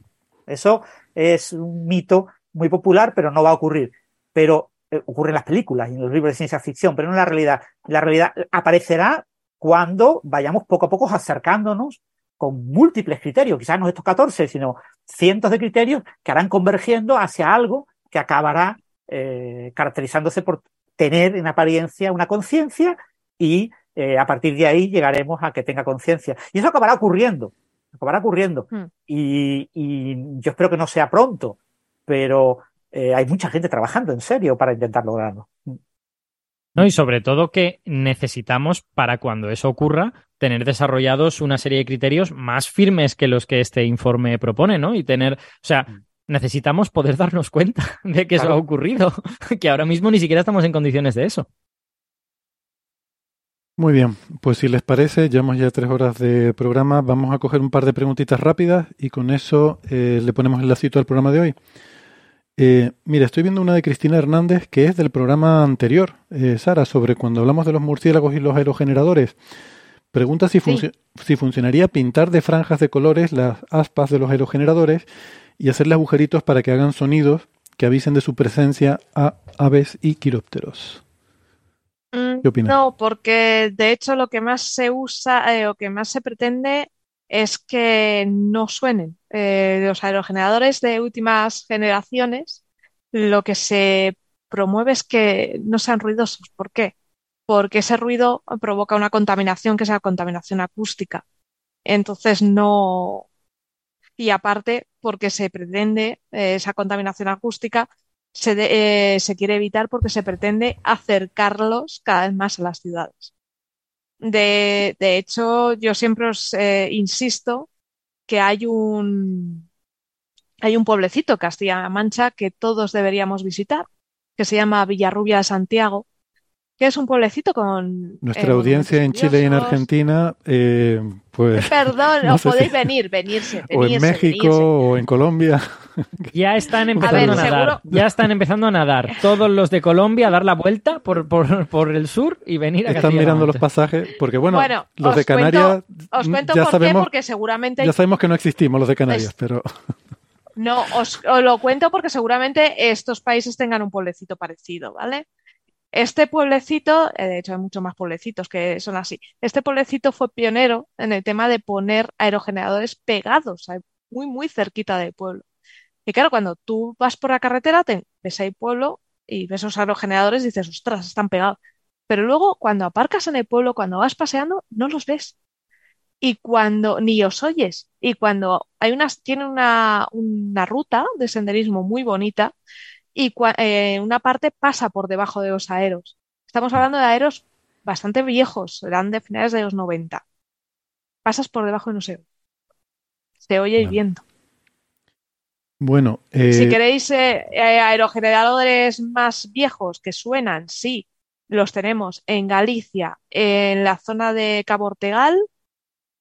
Eso es un mito muy popular, pero no va a ocurrir. Pero eh, ocurre en las películas y en los libros de ciencia ficción, pero no en la realidad. La realidad aparecerá cuando vayamos poco a poco acercándonos con múltiples criterios, quizás no estos 14, sino cientos de criterios que harán convergiendo hacia algo que acabará eh, caracterizándose por tener en apariencia una conciencia y eh, a partir de ahí llegaremos a que tenga conciencia. Y eso acabará ocurriendo, acabará ocurriendo. Hmm. y, yo espero que no sea pronto, pero eh, hay mucha gente trabajando en serio para intentar lograrlo. No, y sobre todo que necesitamos, para cuando eso ocurra, tener desarrollados una serie de criterios más firmes que los que este informe propone, ¿no? Y tener, o sea, mm. necesitamos poder darnos cuenta de que eso ha ocurrido, que ahora mismo ni siquiera estamos en condiciones de eso. Muy bien, pues si les parece, llevamos ya tres horas de programa, vamos a coger un par de preguntitas rápidas y con eso eh, le ponemos el lacito al programa de hoy. Eh, mira, estoy viendo una de Cristina Hernández que es del programa anterior, eh, Sara, sobre cuando hablamos de los murciélagos y los aerogeneradores. Pregunta si, si funcionaría pintar de franjas de colores las aspas de los aerogeneradores y hacerle agujeritos para que hagan sonidos que avisen de su presencia a aves y quirópteros. Mm, ¿Qué opinas? No, porque de hecho lo que más se usa eh, o que más se pretende es que no suenen. Eh, los aerogeneradores de últimas generaciones, lo que se promueve es que no sean ruidosos. ¿Por qué? Porque ese ruido provoca una contaminación que es la contaminación acústica. Entonces no. Y aparte, porque se pretende eh, esa contaminación acústica, se, eh, se quiere evitar porque se pretende acercarlos cada vez más a las ciudades. De, de hecho, yo siempre os eh, insisto que hay un, hay un pueblecito, Castilla-La Mancha, que todos deberíamos visitar, que se llama Villarrubia de Santiago, que es un pueblecito con... Nuestra eh, audiencia en Chile y en Argentina, eh, pues... Perdón, no, podéis venir, venirse, O en México o en Colombia. Ya están empezando a, nadar. Ya están empezando a nadar. Todos los de Colombia a dar la vuelta por, por, el sur y venir a Están mirando los pasajes, porque bueno, los de Canarias... os cuento ya por sabemos, qué, porque seguramente... Ya sabemos que no existimos los de Canarias, pero... No, os, lo cuento porque seguramente estos países tengan un pueblecito parecido, ¿vale? Este pueblecito, eh, de hecho hay muchos más pueblecitos que son así, este pueblecito fue pionero en el tema de poner aerogeneradores pegados, muy, muy cerquita del pueblo. Y claro, cuando tú vas por la carretera, te, ves ahí pueblo y ves esos aerogeneradores y dices, ostras, están pegados. Pero luego, cuando aparcas en el pueblo, cuando vas paseando, no los ves. Y cuando, ni os oyes. Y cuando hay unas, tiene una, una ruta de senderismo muy bonita y eh, una parte pasa por debajo de los aeros. Estamos hablando de aeros bastante viejos, eran de finales de los 90. Pasas por debajo y no se Se oye el viento. Bueno, eh, si queréis eh, aerogeneradores más viejos que suenan, sí, los tenemos en Galicia, en la zona de Cabo Ortegal.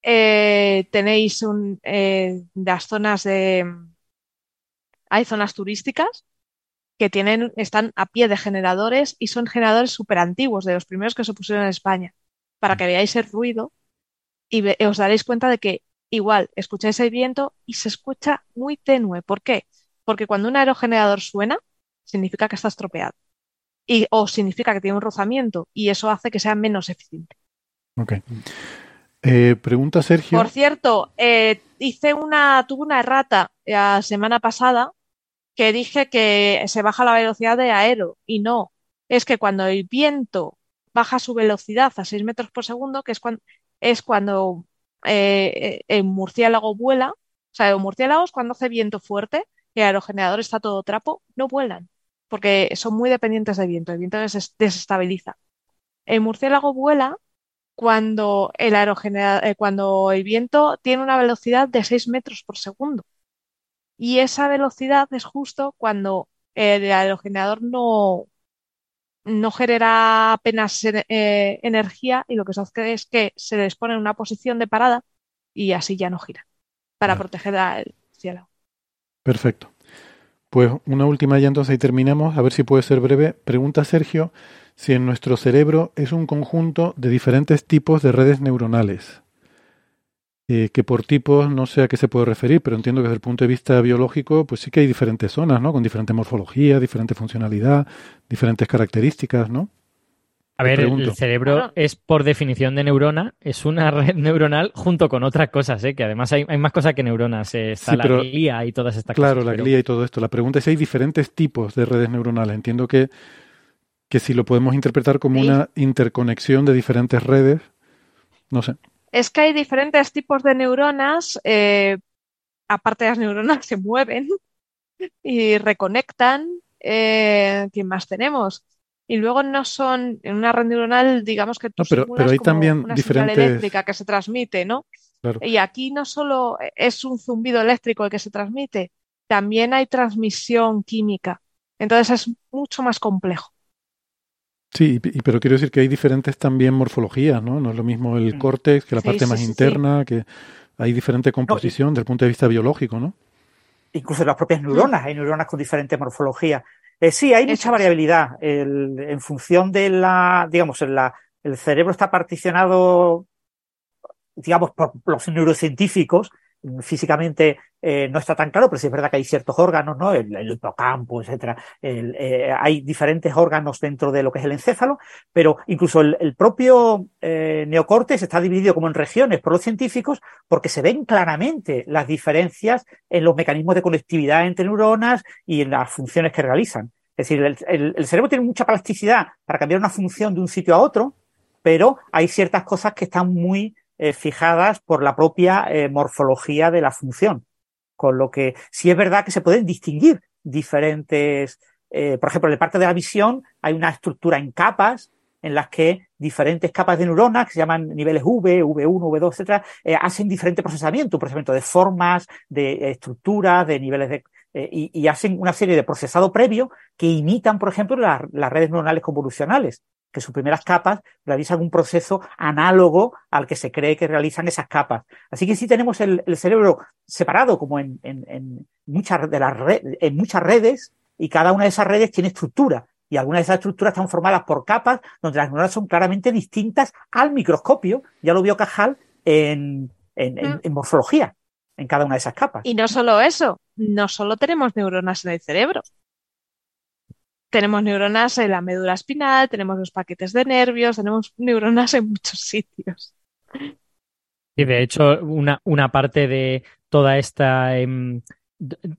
tenéis un, las zonas de. Hay zonas turísticas que tienen, están a pie de generadores y son generadores súper antiguos, de los primeros que se pusieron en España, para que veáis el ruido y os daréis cuenta de que igual escucháis el viento y se escucha muy tenue. ¿Por qué? Porque cuando un aerogenerador suena, significa que está estropeado. Y, o significa que tiene un rozamiento y eso hace que sea menos eficiente. Ok. Eh, pregunta Sergio. Por cierto, eh, hice una, tuve una errata la semana pasada que dije que se baja la velocidad de aero y no, es que cuando el viento baja su velocidad a 6 metros por segundo, que es cuando, es cuando eh, el murciélago vuela, o sea, los murciélagos cuando hace viento fuerte y el aerogenerador está todo trapo, no vuelan, porque son muy dependientes del viento, el viento les desestabiliza. El murciélago vuela cuando el, aerogenerador, eh, cuando el viento tiene una velocidad de 6 metros por segundo. Y esa velocidad es justo cuando el aerogenerador no, no genera apenas eh, energía y lo que se hace es que se les pone en una posición de parada y así ya no gira para proteger al cielo. Perfecto. Pues una última ya entonces ahí terminamos, a ver si puede ser breve. Pregunta Sergio si en nuestro cerebro es un conjunto de diferentes tipos de redes neuronales. Eh, que por tipos no sé a qué se puede referir, pero entiendo que desde el punto de vista biológico, pues sí que hay diferentes zonas, ¿no? Con diferente morfología, diferente funcionalidad, diferentes características, ¿no? A ver, el cerebro es por definición de neurona, es una red neuronal junto con otras cosas, ¿eh? que además hay, más cosas que neuronas, eh, está la glía y todas estas cosas. Claro, la glía y todo esto. La pregunta es si hay diferentes tipos de redes neuronales. Entiendo que, que si lo podemos interpretar como una interconexión de diferentes redes, no sé es que hay diferentes tipos de neuronas, eh, aparte de las neuronas se mueven y reconectan. Eh, ¿Quién más tenemos? Y luego no son en una red neuronal, digamos que tú no, pero, pero hay también una diferentes... eléctrica que se transmite, ¿no? Y aquí no solo es un zumbido eléctrico el que se transmite, también hay transmisión química. Entonces es mucho más complejo. Sí, pero quiero decir que hay diferentes también morfologías, ¿no? No es lo mismo el mm. córtex que la parte más interna, que hay diferente composición desde el punto de vista biológico, ¿no? Incluso las propias neuronas, hay neuronas con diferente morfología. Eh, sí, hay mucha variabilidad. en función de la, digamos, la, el cerebro está particionado, digamos, por los neurocientíficos físicamente eh, no está tan claro, pero sí es verdad que hay ciertos órganos, ¿no? El, hipocampo, etcétera. Eh, hay diferentes órganos dentro de lo que es el encéfalo, pero incluso el, propio eh, neocortes está dividido como en regiones por los científicos porque se ven claramente las diferencias en los mecanismos de conectividad entre neuronas y en las funciones que realizan. Es decir, el cerebro tiene mucha plasticidad para cambiar una función de un sitio a otro, pero hay ciertas cosas que están muy eh, fijadas por la propia eh, morfología de la función. Con lo que sí es verdad que se pueden distinguir diferentes, eh, por ejemplo, en la parte de la visión hay una estructura en capas en las que diferentes capas de neuronas, que se llaman niveles V, V1, V2, etcétera, hacen diferente procesamiento, procesamiento de formas, de estructuras, de niveles de, y, hacen una serie de procesado previo que imitan, por ejemplo, las redes neuronales convolucionales que sus primeras capas realizan un proceso análogo al que se cree que realizan esas capas. Así que sí tenemos el, cerebro separado como en, muchas de las en muchas redes y cada una de esas redes tiene estructura y algunas de esas estructuras están formadas por capas donde las neuronas son claramente distintas al microscopio. Ya lo vio Cajal en, en, en morfología en cada una de esas capas. Y no solo eso, no solo tenemos neuronas en el cerebro, tenemos neuronas en la médula espinal, tenemos los paquetes de nervios, tenemos neuronas en muchos sitios. Y de hecho, una, una parte de toda esta. Em,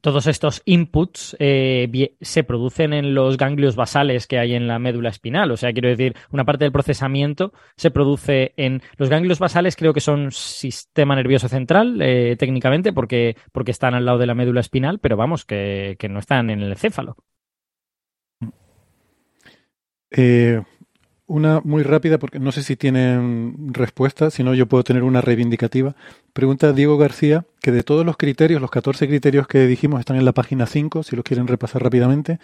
todos estos inputs eh, se producen en los ganglios basales que hay en la médula espinal. O sea, quiero decir, una parte del procesamiento se produce en los ganglios basales, creo que son sistema nervioso central, eh, técnicamente, porque, porque están al lado de la médula espinal, pero vamos, que, que no están en el encéfalo. Eh, una muy rápida, porque no sé si tienen respuesta, si no yo puedo tener una reivindicativa. Pregunta Diego García, que de todos los criterios, los 14 criterios que dijimos están en la página 5, si los quieren repasar rápidamente,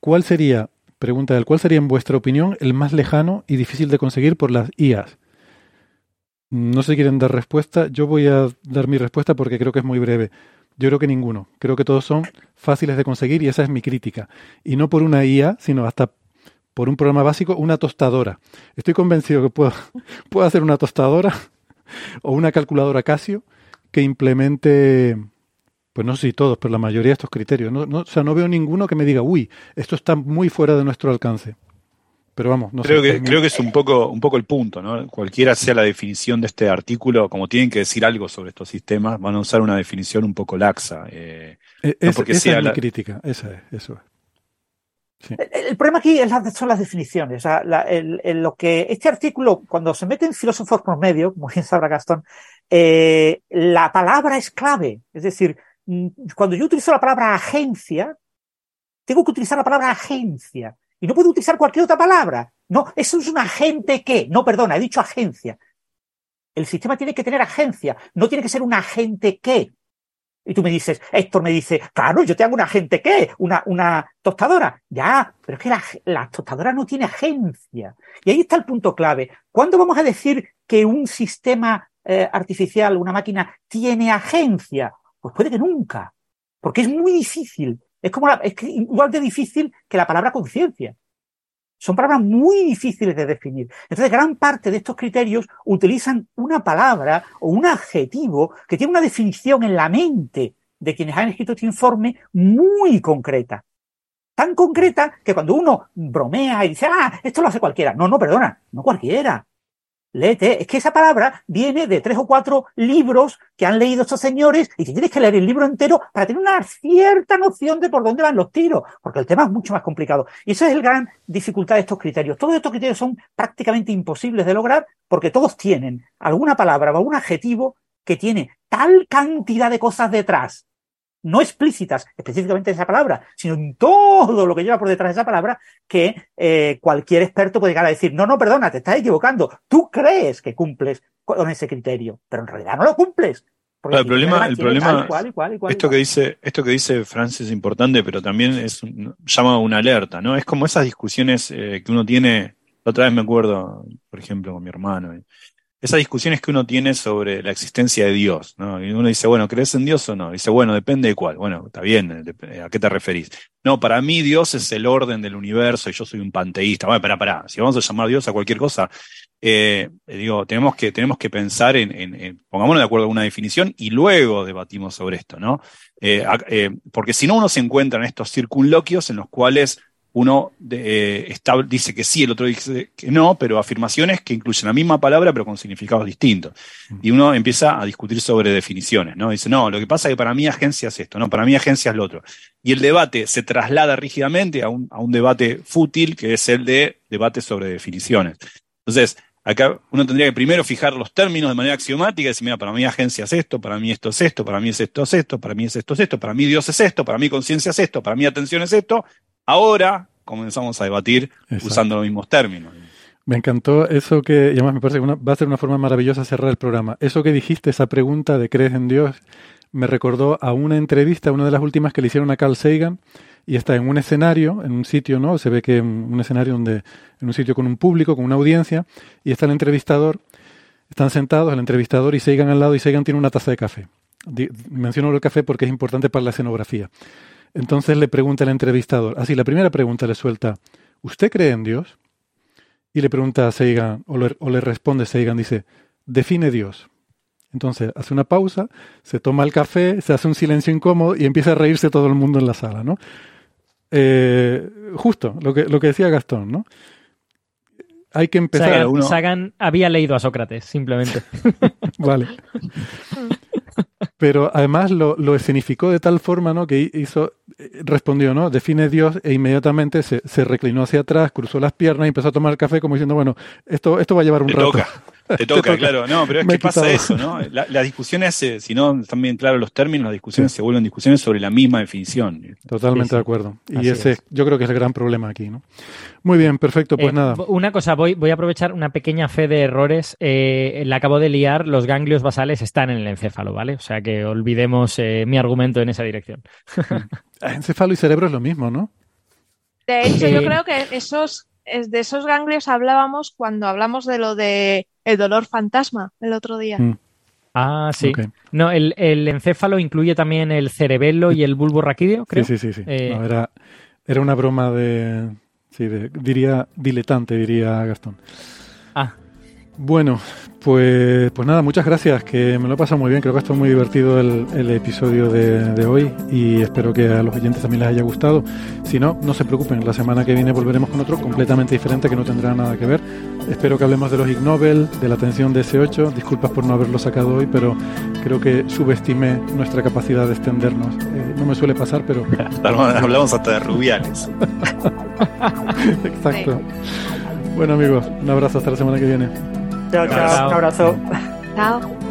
¿cuál sería, pregunta él, cuál sería en vuestra opinión el más lejano y difícil de conseguir por las IAS? No sé si quieren dar respuesta, yo voy a dar mi respuesta porque creo que es muy breve. Yo creo que ninguno. Creo que todos son fáciles de conseguir y esa es mi crítica. Y no por una IA, sino hasta por un programa básico, una tostadora. Estoy convencido que puedo, puedo hacer una tostadora o una calculadora Casio que implemente, pues no sé si todos, pero la mayoría de estos criterios. No, no, o sea, no veo ninguno que me diga, uy, esto está muy fuera de nuestro alcance. Pero vamos, no creo sé. Que, creo que es un poco, un poco el punto, ¿no? Cualquiera sea la definición de este artículo, como tienen que decir algo sobre estos sistemas, van a usar una definición un poco laxa. Eh, e, esa es mi crítica, esa es, eso es. El, problema aquí son las definiciones. lo que este artículo, cuando se mete en filósofos por medio, como bien sabrá Gastón, eh, la palabra es clave. Es decir, mm, cuando yo utilizo la palabra agencia, tengo que utilizar la palabra agencia. Y no puedo utilizar cualquier otra palabra. No, eso es un agente que. No, perdona, he dicho agencia. El sistema tiene que tener agencia, no tiene que ser un agente que. Y tú me dices, Héctor me dice, claro, yo tengo una agente ¿qué? Una, una tostadora. Ya, pero es que la, la, tostadora no tiene agencia. Y ahí está el punto clave. ¿Cuándo vamos a decir que un sistema eh, artificial, una máquina, tiene agencia? Pues puede que nunca. Porque es muy difícil. Es como es igual de difícil que la palabra conciencia. Son palabras muy difíciles de definir. Entonces, gran parte de estos criterios utilizan una palabra o un adjetivo que tiene una definición en la mente de quienes han escrito este informe muy concreta. Tan concreta que cuando uno bromea y dice, ah, esto lo hace cualquiera. No, no, perdona, no cualquiera léete. Es que esa palabra viene de tres o cuatro libros que han leído estos señores y que tienes que leer el libro entero para tener una cierta noción de por dónde van los tiros, porque el tema es mucho más complicado. Y esa es la gran dificultad de estos criterios. Todos estos criterios son prácticamente imposibles de lograr porque todos tienen alguna palabra o algún adjetivo que tiene tal cantidad de cosas detrás no explícitas específicamente esa palabra, sino en todo lo que lleva por detrás de esa palabra, que eh, cualquier experto puede llegar a decir, no, no, perdona, te estás equivocando, tú crees que cumples con ese criterio, pero en realidad no lo cumples. el problema, el problema esto que dice, esto que dice Francis es importante, pero también es llama una alerta, ¿no? Es como esas discusiones eh, que uno tiene, otra vez me acuerdo, por ejemplo, con mi hermano, esas discusiones que uno tiene sobre la existencia de Dios, ¿no? Y uno dice, bueno, ¿crees en Dios o no? Dice, bueno, depende de cuál. Bueno, está bien, ¿a qué te referís? No, para mí Dios es el orden del universo y yo soy un panteísta. Bueno, pará, pará, si vamos a llamar a Dios a cualquier cosa, eh, digo, tenemos que, tenemos que pensar en, pongámonos de acuerdo en una definición y luego debatimos sobre esto, ¿no? Eh, eh, porque si no uno se encuentra en estos circunloquios en los cuales uno eh, dice que sí, el otro dice que no, pero afirmaciones que incluyen la misma palabra pero con significados distintos. Mm. Y uno empieza a discutir sobre definiciones, ¿no? Dice, no, lo que pasa es que para mí agencia es esto, no, para mí agencia es lo otro. Y el debate se traslada rígidamente a un, a un debate fútil que es el de debate sobre definiciones. Entonces, acá uno tendría que primero fijar los términos de manera axiomática y decir, mira, para mí agencia es esto, para mí esto es esto, para mí es esto es esto, para mí es esto es esto, para mí Dios es esto, para mí conciencia es esto, para mí atención es esto, Ahora comenzamos a debatir usando los mismos términos. Me encantó eso que, y además me parece que va a ser una forma maravillosa cerrar el programa. Eso que dijiste, esa pregunta de ¿crees en Dios? Me recordó a una entrevista, una de las últimas que le hicieron a Carl Sagan, y está en un escenario, en un sitio, ¿no? Se ve que en un escenario donde, en un sitio con un público, con una audiencia, y está el entrevistador, están sentados el entrevistador y Sagan al lado, y Sagan tiene una taza de café. Menciono el café porque es importante para la escenografía. Entonces le pregunta el entrevistador, así la primera pregunta le suelta, ¿usted cree en Dios? Y le pregunta a Seigan, o le, responde Seigan, dice, define Dios. Entonces hace una pausa, se toma el café, se hace un silencio incómodo y empieza a reírse todo el mundo en la sala, ¿no? Eh, justo, lo que, lo que decía Gastón, ¿no? Hay que empezar. Sagan había leído a Sócrates, simplemente. vale. Pero además lo, lo, escenificó de tal forma ¿no? que hizo, respondió, ¿no? Define Dios e inmediatamente se, se, reclinó hacia atrás, cruzó las piernas y empezó a tomar café como diciendo, bueno, esto, esto va a llevar un rato. Te toca, claro. No, pero es que pasa eso, ¿no? las discusiones, si no están bien claros los términos, las discusiones se vuelven discusiones sobre la misma definición. Totalmente de acuerdo. Y ese, yo creo que es el gran problema aquí, ¿no? Muy bien, perfecto, pues eh, nada. Una cosa, voy, voy a aprovechar una pequeña fe de errores. Eh, la acabo de liar, los ganglios basales están en el encéfalo, ¿vale? O sea que olvidemos eh, mi argumento en esa dirección. encéfalo y cerebro es lo mismo, ¿no? De hecho, yo creo que esos, de esos ganglios hablábamos cuando hablamos de lo de el dolor fantasma el otro día. Mm. Ah, sí. No, el, encéfalo incluye también el cerebelo y el bulbo raquídeo, creo. Sí, sí, sí. Eh, era, era una broma de, sí, diría diletante, diría Gastón. Ah, bueno, pues, pues nada, muchas gracias, que me lo he pasado muy bien, creo que ha estado muy divertido el, episodio de, hoy y espero que a los oyentes también les haya gustado. Si no, no se preocupen, la semana que viene volveremos con otro completamente diferente que no tendrá nada que ver. Espero que hablemos de los Ig Nobel, de la atención de S8, disculpas por no haberlo sacado hoy, pero creo que subestimé nuestra capacidad de extendernos. Eh, no me suele pasar, pero... Hablamos hasta de rubiales. Exacto. Bueno amigos, un abrazo hasta la semana que viene. Chao, chao. Un abrazo. Chao.